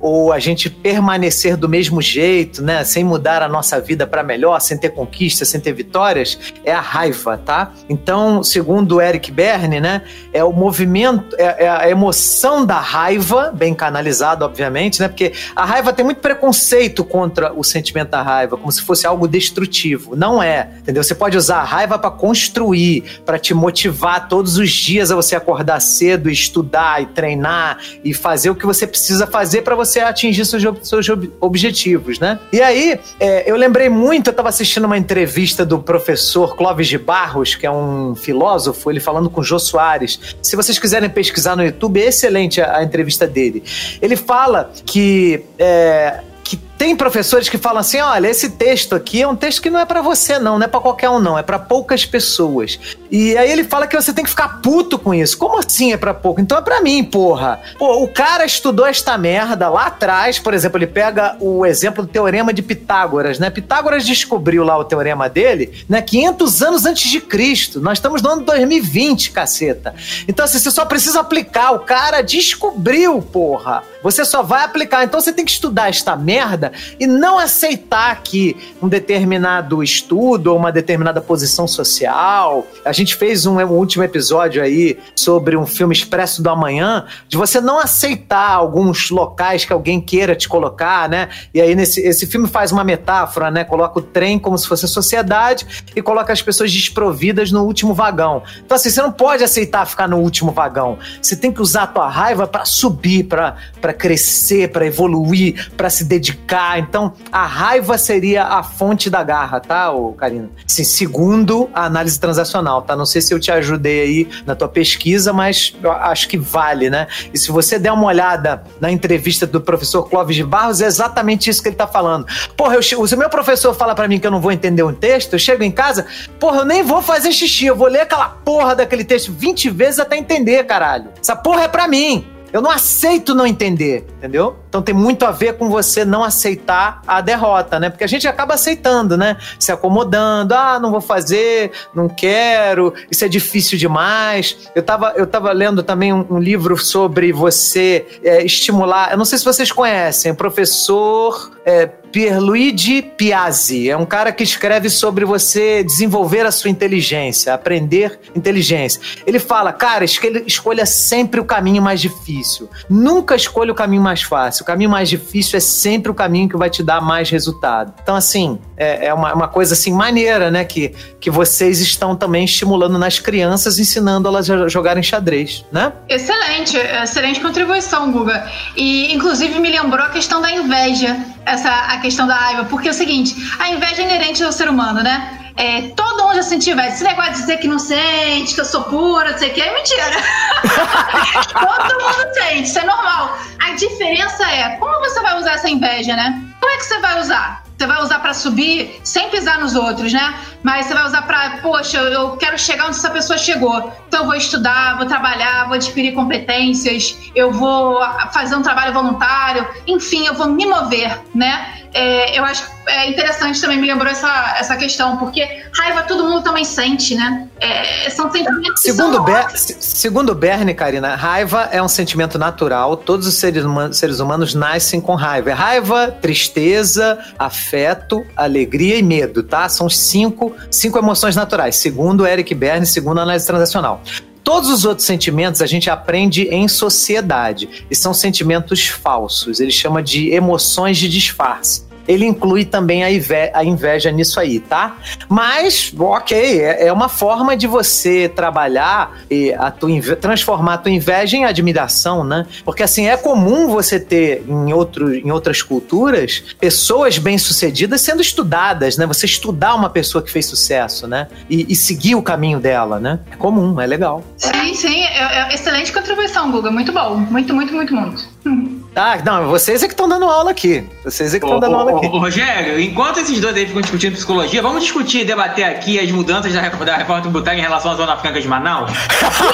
ou a gente permanecer do mesmo jeito, né, sem mudar a nossa vida para melhor, sem ter conquistas, sem ter vitórias, é a raiva, tá? Então, segundo Eric Berne, né, é o movimento, é, é a emoção da raiva, bem canalizado, obviamente, né, porque a raiva tem muito preconceito contra o sentimento da raiva, como se fosse algo destrutivo. Não é, entendeu? Você pode usar a raiva para construir, para te motivar todos os dias a você acordar cedo, estudar e treinar e fazer o que você precisa fazer para você atingir seus, seus ob- objetivos, né? E aí, é, eu lembrei muito, eu estava assistindo uma entrevista do professor Clóvis de Barros, que é um filósofo, ele falando com Jô Soares. Se vocês quiserem pesquisar no YouTube, é excelente a, a entrevista dele. Ele fala que. é, que tem professores que falam assim: olha, esse texto aqui é um texto que não é pra você, não, não é pra qualquer um, não, é pra poucas pessoas. E aí ele fala que você tem que ficar puto com isso. Como assim é pra pouco? Então é pra mim, porra. Pô, o cara estudou esta merda lá atrás, por exemplo, ele pega o exemplo do teorema de Pitágoras, né? Pitágoras descobriu lá o teorema dele, né, 500 anos antes de Cristo. Nós estamos no ano 2020, caceta. Então assim, você só precisa aplicar. O cara descobriu, porra. Você só vai aplicar. Então você tem que estudar esta merda e não aceitar que um determinado estudo ou uma determinada posição social. A gente fez um, um último episódio aí sobre um filme Expresso do Amanhã, de você não aceitar alguns locais que alguém queira te colocar, né? E aí nesse esse filme faz uma metáfora, né? Coloca o trem como se fosse a sociedade e coloca as pessoas desprovidas no último vagão. Então assim, você não pode aceitar ficar no último vagão. Você tem que usar a tua raiva para subir, para crescer, para evoluir, para se dedicar Ah, então a raiva seria a fonte da garra, tá, ô Karina? Sim, segundo a análise transacional, tá? Não sei se eu te ajudei aí na tua pesquisa, mas acho que vale, né? E se você der uma olhada na entrevista do professor Clóvis de Barros, é exatamente isso que ele tá falando. Porra, eu, se o meu professor fala pra mim que eu não vou entender um texto, eu chego em casa, porra, eu nem vou fazer xixi, eu vou ler aquela porra daquele texto 20 vezes até entender, caralho. Essa porra é pra mim. Eu não aceito não entender, entendeu? Então tem muito a ver com você não aceitar a derrota, né? Porque a gente acaba aceitando, né? Se acomodando, ah, não vou fazer, não quero, isso é difícil demais. Eu tava, eu tava lendo também um, um livro sobre você é, estimular. Eu não sei se vocês conhecem, professor é, Pierluigi Piazzi. É um cara que escreve sobre você desenvolver a sua inteligência, aprender inteligência. Ele fala, cara, escolha sempre o caminho mais difícil. Nunca escolha o caminho mais fácil. O caminho mais difícil é sempre o caminho que vai te dar mais resultado. Então, assim, é, é uma, uma coisa assim maneira, né? Que, que vocês estão também estimulando nas crianças, ensinando elas a jogarem xadrez, né? Excelente, excelente contribuição, Guga. E inclusive me lembrou a questão da inveja, essa a questão da raiva, porque é o seguinte, a inveja é inerente ao ser humano, né? É, todo mundo já sentiu inveja. Esse negócio de dizer que não sente, que eu sou pura, não sei o que, é mentira. (laughs) todo mundo sente, isso é normal. A diferença é como você vai usar essa inveja, né? Como é que você vai usar? Você vai usar pra subir sem pisar nos outros, né? Mas você vai usar pra, poxa, eu quero chegar onde essa pessoa chegou. Então eu vou estudar, vou trabalhar, vou adquirir competências, eu vou fazer um trabalho voluntário, enfim, eu vou me mover, né? É, eu acho é interessante também, me lembrou essa, essa questão, porque raiva todo mundo também sente, né? É, são sentimentos Segundo, são Ber, se- segundo Berne, Karina, raiva é um sentimento natural. Todos os seres humanos, seres humanos nascem com raiva. É raiva, tristeza, afeto, alegria e medo, tá? São cinco, cinco emoções naturais, segundo Eric Berne, segundo a análise transacional. Todos os outros sentimentos a gente aprende em sociedade e são sentimentos falsos. Ele chama de emoções de disfarce. Ele inclui também a inve- a inveja nisso aí, tá? Mas, ok, é é uma forma de você trabalhar e a tua transformar a tua inveja em admiração, né? Porque assim, é comum você ter em, outro, em outras culturas pessoas bem-sucedidas sendo estudadas, né? Você estudar uma pessoa que fez sucesso, né? E, e seguir o caminho dela, né? É comum, é legal. Sim, sim, é, é excelente contribuição, Guga. Muito bom. Muito, muito, muito, muito. Hum. Tá, não, vocês é que estão dando aula aqui. Vocês é que estão Ô, dando aula aqui. ô, Rogério, enquanto esses dois aí ficam discutindo psicologia, vamos discutir e debater aqui as mudanças da, da reforma tributária em relação à Zona Franca de Manaus? Pô,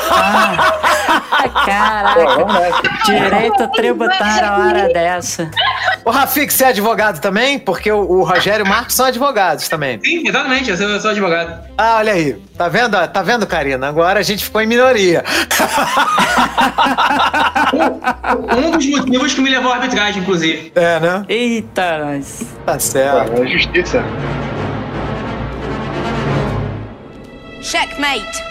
Caraca, direito tributário a hora dessa. Ô, Rafik, você é advogado também? Porque o, o Rogério e o Marcos são advogados também. Sim, exatamente, eu sou, eu sou advogado. Ah, olha aí. Tá vendo? Tá vendo, Karina? Agora a gente ficou em minoria. (laughs) Um dos motivos que me levou à arbitragem, inclusive. É, né? Eita, nós. Tá certo. Pô, é justiça. Checkmate.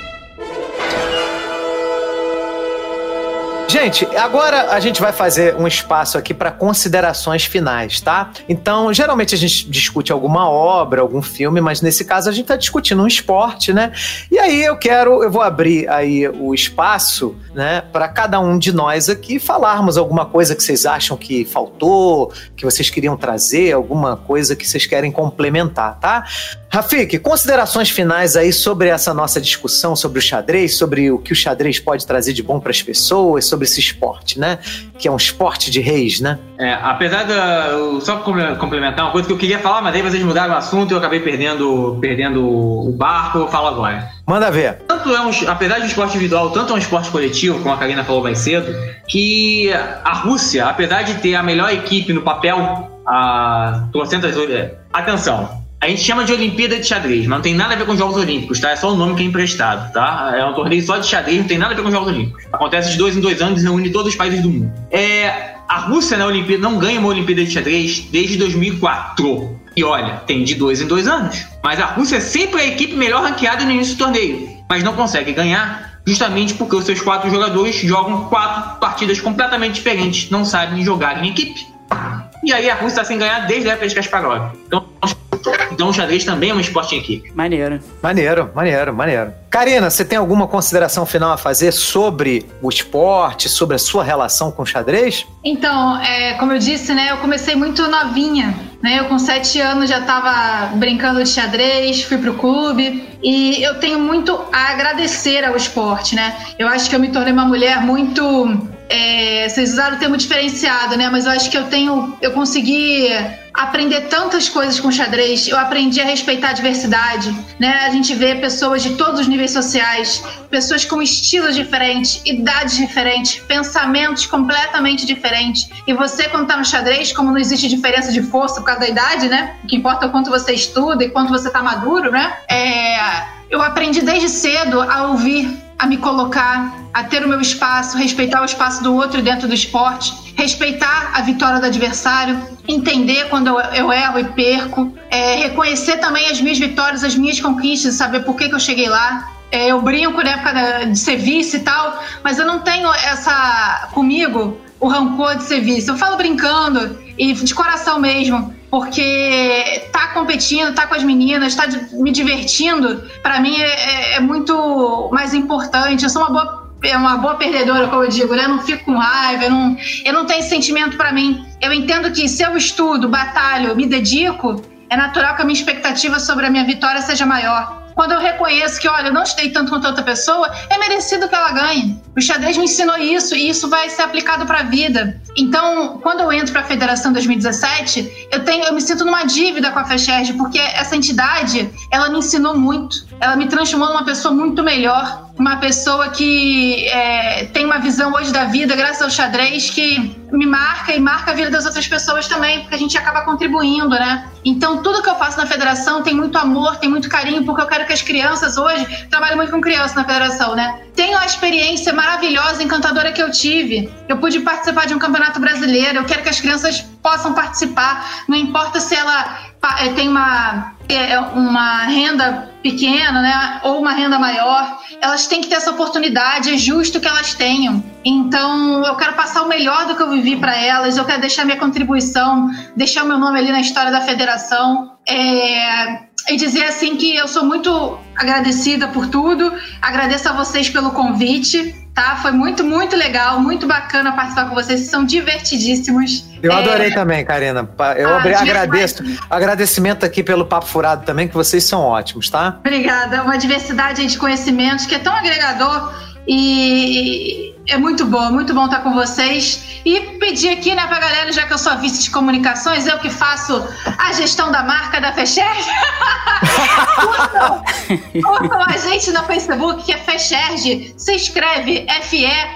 Gente, agora a gente vai fazer um espaço aqui para considerações finais, tá? Então, geralmente a gente discute alguma obra, algum filme, mas nesse caso a gente tá discutindo um esporte, né? E aí eu quero, eu vou abrir aí o espaço, né, para cada um de nós aqui falarmos alguma coisa que vocês acham que faltou, que vocês queriam trazer, alguma coisa que vocês querem complementar, tá? Rafik, considerações finais aí sobre essa nossa discussão sobre o xadrez, sobre o que o xadrez pode trazer de bom para as pessoas, sobre esse esporte, né? Que é um esporte de reis, né? É, apesar da. Só comple- complementar uma coisa que eu queria falar, mas aí vocês mudaram o assunto e eu acabei perdendo, perdendo o barco, eu falo agora. Manda ver. Tanto é um, apesar de um esporte individual, tanto é um esporte coletivo, como a Karina falou mais cedo, que a Rússia, apesar de ter a melhor equipe no papel, a trocentas. é, Atenção, a gente chama de Olimpíada de Xadrez, mas não tem nada a ver com os Jogos Olímpicos, tá? É só o nome que é emprestado, tá? É um torneio só de xadrez, não tem nada a ver com os Jogos Olímpicos. Acontece de dois em dois anos e reúne todos os países do mundo. É, a Rússia na Olimpíada não ganha uma Olimpíada de Xadrez desde 2004. E olha, tem de dois em dois anos. Mas a Rússia é sempre a equipe melhor ranqueada no início do torneio, mas não consegue ganhar justamente porque os seus quatro jogadores jogam quatro partidas completamente diferentes, não sabem jogar em equipe. E aí a Rússia está sem ganhar desde a época de Kasparov. Então, Então o xadrez também é um esporte em equipe. Maneiro. Maneiro, maneiro, maneiro. Karina, você tem alguma consideração final a fazer sobre o esporte, sobre a sua relação com o xadrez? Então, é, como eu disse, né, eu comecei muito novinha. Né, eu com sete anos já estava brincando de xadrez, fui pro clube e eu tenho muito a agradecer ao esporte, né? Eu acho que eu me tornei uma mulher muito é, vocês usaram o termo diferenciado, né? Mas eu acho que eu tenho, eu consegui aprender tantas coisas com xadrez. Eu aprendi a respeitar a diversidade, né? A gente vê pessoas de todos os níveis sociais, pessoas com estilos diferentes, idades diferentes, pensamentos completamente diferentes. E você, quando tá no xadrez, como não existe diferença de força por causa da idade, né? O que importa é o quanto você estuda e quanto você tá maduro, né? É, eu aprendi desde cedo a ouvir, a me colocar, a ter o meu espaço, respeitar o espaço do outro dentro do esporte, respeitar a vitória do adversário, entender quando eu, eu erro e perco, é, reconhecer também as minhas vitórias, as minhas conquistas, saber por que, que eu cheguei lá. É, eu brinco na época de ser vice e tal, mas eu não tenho essa comigo o rancor de ser vice. Eu falo brincando e de coração mesmo, porque tá competindo, tá com as meninas, tá de- me divertindo, pra mim é, é- é muito mais importante. Eu sou uma boa é uma boa perdedora, como eu digo, né? Eu não fico com raiva, eu não, eu não tenho sentimento pra mim. Eu entendo que se eu estudo, batalho, me dedico, é natural que a minha expectativa sobre a minha vitória seja maior. Quando eu reconheço que, olha, eu não estudei tanto quanto outra pessoa, é merecido que ela ganhe. O xadrez me ensinou isso e isso vai ser aplicado para a vida. Então, quando eu entro para a Federação 2017, eu tenho, eu me sinto numa dívida com a FECHERG, porque essa entidade, ela me ensinou muito. Ela me transformou numa pessoa muito melhor, uma pessoa que é, tem uma visão hoje da vida, graças ao xadrez, que me marca e marca a vida das outras pessoas também, porque a gente acaba contribuindo, né? Então, tudo que eu faço na federação tem muito amor, tem muito carinho, porque eu quero que as crianças hoje, trabalho muito com crianças na federação, né? Tenham a experiência maravilhosa, encantadora que eu tive. Eu pude participar de um campeonato brasileiro, eu quero que as crianças possam participar, não importa se ela eh, tem uma, eh, uma renda pequena, né, ou uma renda maior, elas têm que ter essa oportunidade, é justo que elas tenham. Então, eu quero passar o melhor do que eu vivi para elas, eu quero deixar minha contribuição, deixar o meu nome ali na história da federação. É, e dizer assim que eu sou muito agradecida por tudo, agradeço a vocês pelo convite, tá? Foi muito, muito legal, muito bacana participar com vocês, vocês são divertidíssimos. Eu É, adorei também, Karina. Eu Ah, abri- demais. agradeço. Agradecimento aqui pelo Papo Furado também, que vocês são ótimos, tá? Obrigada, uma diversidade de conhecimentos que é tão agregador e é muito bom, muito bom estar com vocês. E pedir aqui, né, pra galera, já que eu sou vice de comunicações, eu que faço a gestão da marca da Fecherge. (laughs) curtam, curtam a gente no Facebook, que é Fecherge. Se escreve F-E-X-E-R-J,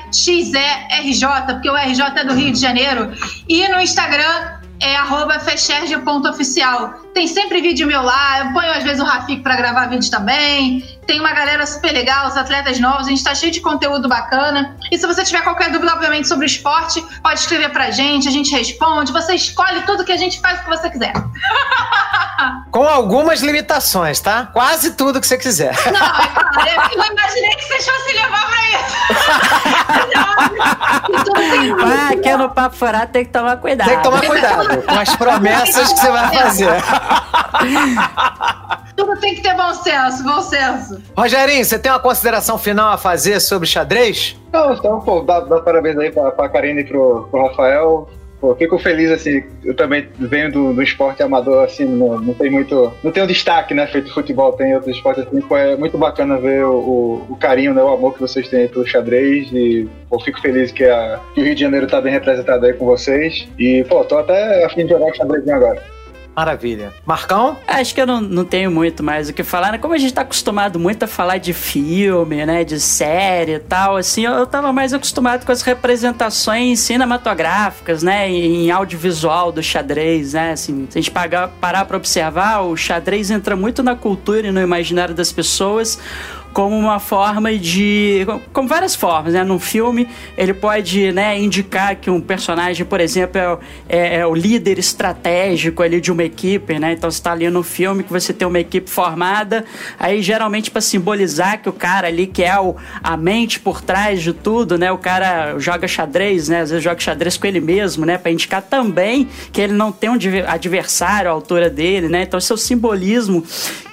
porque o RJ é do Rio de Janeiro. E no Instagram é arroba fecherge.oficial. Tem sempre vídeo meu lá, eu ponho às vezes o Rafik pra gravar vídeo também. Tem uma galera super legal, os atletas novos, a gente tá cheio de conteúdo bacana. E se você tiver qualquer dúvida, obviamente, sobre o esporte, pode escrever pra gente, a gente responde. Você escolhe tudo que a gente faz o que você quiser. (laughs) Com algumas limitações, tá? Quase tudo que você quiser. Não, é claro, eu não imaginei que vocês fossem levar pra isso. (laughs) Ah, aqui no Papo Furado tem que tomar cuidado. Tem que tomar cuidado com as promessas que você vai fazer. Tudo tem que ter bom senso, bom senso. Rogerinho, você tem uma consideração final a fazer sobre xadrez? Não, então, pô, dá, dá parabéns aí pra, pra Karine e pro, pro Rafael. Pô, fico feliz, assim, eu também venho do, do esporte amador, assim, não, não tem muito. Não tem um destaque, né? Feito futebol, tem outros esportes assim. Pô, é muito bacana ver o, o, o carinho, né? O amor que vocês têm pelo xadrez. E pô, fico feliz que, a, que o Rio de Janeiro tá bem representado aí com vocês. E, pô, tô até a fim de jogar xadrezinho agora. Maravilha. Marcão? Acho que eu não, não tenho muito mais o que falar, né? Como a gente tá acostumado muito a falar de filme, né? De série e tal, assim, eu, eu tava mais acostumado com as representações cinematográficas, né? Em, em audiovisual do xadrez, né? Assim, se a gente pagar, parar pra observar, o xadrez entra muito na cultura e no imaginário das pessoas como uma forma de. como várias formas, né? Num filme, ele pode né, indicar que um personagem, por exemplo, é, o- é- é o líder estratégico ali de uma equipe, né? Então você tá ali no filme que você tem uma equipe formada, aí geralmente para simbolizar que o cara ali que é o, a mente por trás de tudo, né? O cara joga xadrez, né? Às vezes joga xadrez com ele mesmo, né? Para indicar também que ele não tem um adversário à altura dele, né? Então esse é o simbolismo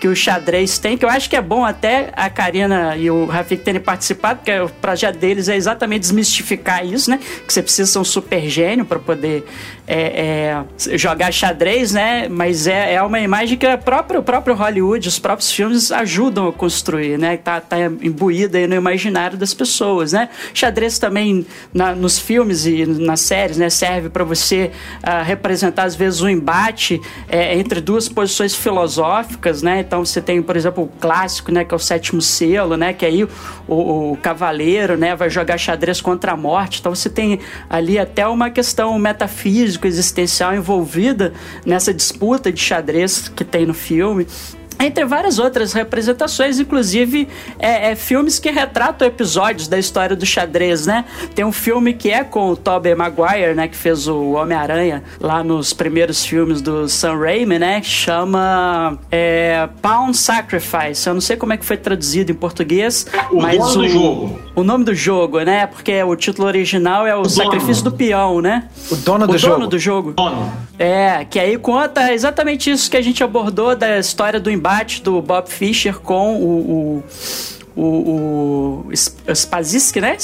que o xadrez tem, que eu acho que é bom até a Karina e o Rafik terem participado, porque o projeto deles é exatamente desmistificar isso, né? Que você precisa ser um super gênio para poder é, é, jogar xadrez, né? Mas é, é uma imagem que a própria, o próprio Hollywood, os próprios filmes ajudam a construir, né? Tá, tá imbuída aí no imaginário das pessoas, né? Xadrez também na- nos filmes e nas séries, né? Serve para você ah, representar às vezes um embate é, entre duas posições filosóficas, né? Então você tem, por exemplo, o clássico, né? Que é o sétimo selo, né? Que aí o, o cavaleiro, né? Vai jogar xadrez contra a morte. Então você tem ali até uma questão metafísica, existencial envolvida nessa disputa de xadrez que tem no filme. Entre várias outras representações, inclusive é, é, filmes que retratam episódios da história do xadrez, né? Tem um filme que é com o Tobey Maguire, né? Que fez o Homem-Aranha lá nos primeiros filmes do Sam Raimi, né? Que chama é, Pound Sacrifice. Eu não sei como é que foi traduzido em português, O mas dono o, do jogo. o nome do jogo, né? Porque o título original é o, Sacrifício do Peão, né? O dono do o dono jogo. do jogo. Dono. É, que aí conta exatamente isso que a gente abordou da história do embate do Bob Fischer com o. o o, o né?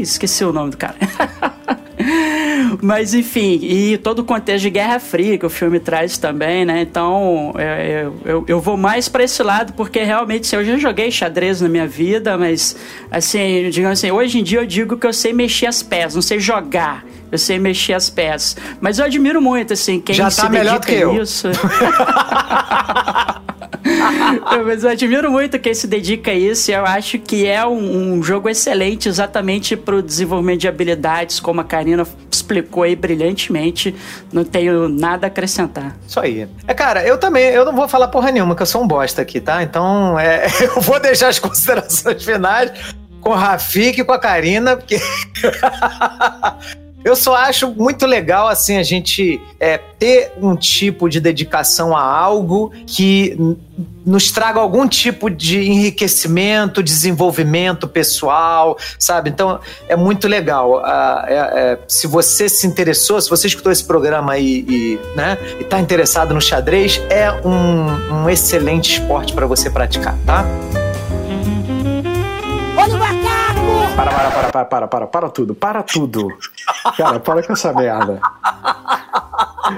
Esqueci o nome do cara. (laughs) Mas enfim, e todo o contexto de Guerra Fria que o filme traz também, né? Então é, eu, eu, eu vou mais pra esse lado, porque realmente assim, eu já joguei xadrez na minha vida, mas assim, digamos assim, hoje em dia eu digo que eu sei mexer as peças, não sei jogar. Eu sei mexer as peças. Mas eu admiro muito, assim, quem Já se tá melhor dedica do que eu. isso. (laughs) Mas eu admiro muito quem se dedica a isso e eu acho que é um, um jogo excelente exatamente para o desenvolvimento de habilidades, como a Karina explicou aí brilhantemente. Não tenho nada a acrescentar. Isso aí. É, cara, eu também, eu não vou falar porra nenhuma, que eu sou um bosta aqui, tá? Então, é, (laughs) eu vou deixar as considerações finais com o Rafik e com a Karina, porque. (laughs) Eu só acho muito legal, assim, a gente é, ter um tipo de dedicação a algo que nos traga algum tipo de enriquecimento, desenvolvimento pessoal, sabe? Então, é muito legal. Ah, é- é, se você se interessou, se você escutou esse programa aí e, né, e tá interessado no xadrez, é um, um excelente esporte para você praticar, tá? Para, para, para, para, para, para, para tudo, para tudo. Cara, para com essa merda.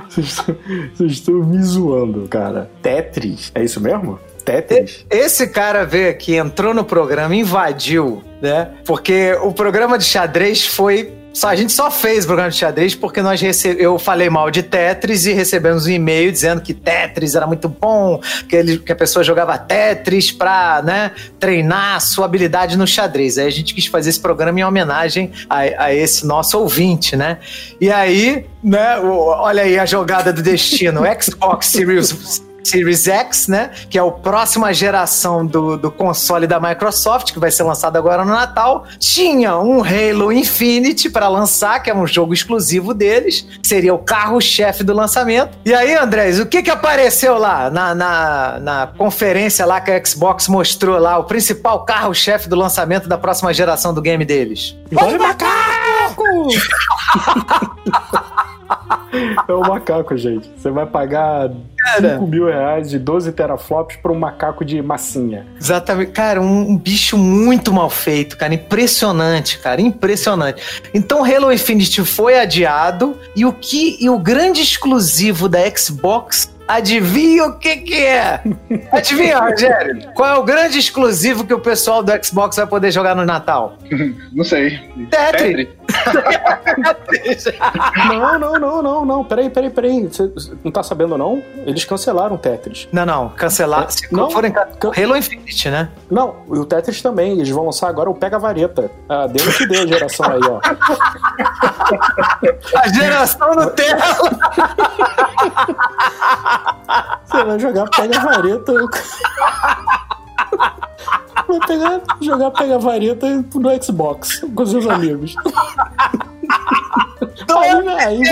Vocês estão- me zoando, cara. Tetris, é isso mesmo? Tetris? Esse cara veio aqui, entrou no programa, invadiu, né? Porque o programa de xadrez foi. Só, a gente só fez o programa de xadrez porque nós rece... eu falei mal de Tetris e recebemos um e-mail dizendo que Tetris era muito bom, que, ele... que a pessoa jogava Tetris pra né, treinar a sua habilidade no xadrez. Aí a gente quis fazer esse programa em homenagem a, a esse nosso ouvinte, né? E aí, né, olha aí a jogada do destino, (laughs) Xbox Series Series X, né? Que é a próxima geração do, do console da Microsoft, que vai ser lançado agora no Natal. Tinha um Halo Infinite para lançar, que é um jogo exclusivo deles. Seria o carro-chefe do lançamento. E aí, Andrés, o que que apareceu lá na, na, na conferência lá que a Xbox mostrou lá? O principal carro-chefe do lançamento da próxima geração do game deles. Olha o macaco! (laughs) É o macaco, gente. Você vai pagar Cara. 5 mil reais de 12 teraflops para um macaco de massinha. Exatamente. Cara, um, um bicho muito mal feito, cara. Impressionante, cara. Impressionante. Então, Halo Infinite foi adiado. E o que. E o grande exclusivo da Xbox. Adivinha o que que é? (laughs) Adivinha, Rogério? Qual é o grande exclusivo que o pessoal do Xbox vai poder jogar no Natal? Não sei. Tetris. Não, não, não, não, não. Peraí, peraí, peraí. Você não tá sabendo, não? Eles cancelaram o Tetris. Não, não. Cancelar. Se Não. forem can- Halo Infinite, né? Não, o Tetris também. Eles vão lançar agora o Pega Vareta. Ah, deu que deu a geração aí, ó. A geração Nutella. Você vai jogar Pega Vareta. Vai pegar, jogar pega vareta no Xbox com seus amigos. (laughs) Aí, aí, aí,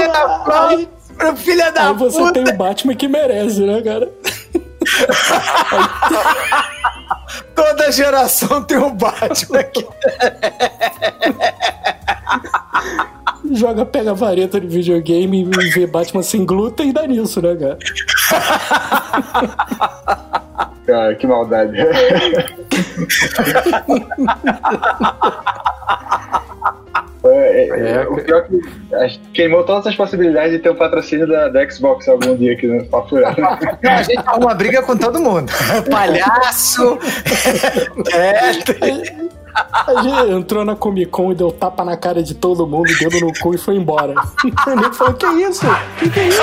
Filha da aí você puta! tem o Batman que merece, né, cara? (laughs) Toda geração tem um Batman aqui. (laughs) Joga pega vareta de videogame e vê Batman sem glúten e dá nisso, né, cara? Cara, que maldade. (laughs) É, é, É, o pior é que queimou todas as possibilidades de ter um patrocínio da, da Xbox algum dia aqui no Papo Furado. Não, a gente arruma briga com todo mundo. (laughs) Palhaço. é, tem- A gente entrou na Comic Con e deu tapa na cara de todo mundo, dedo no cu e foi embora. (laughs) O nego falou: Que isso? Que que é isso?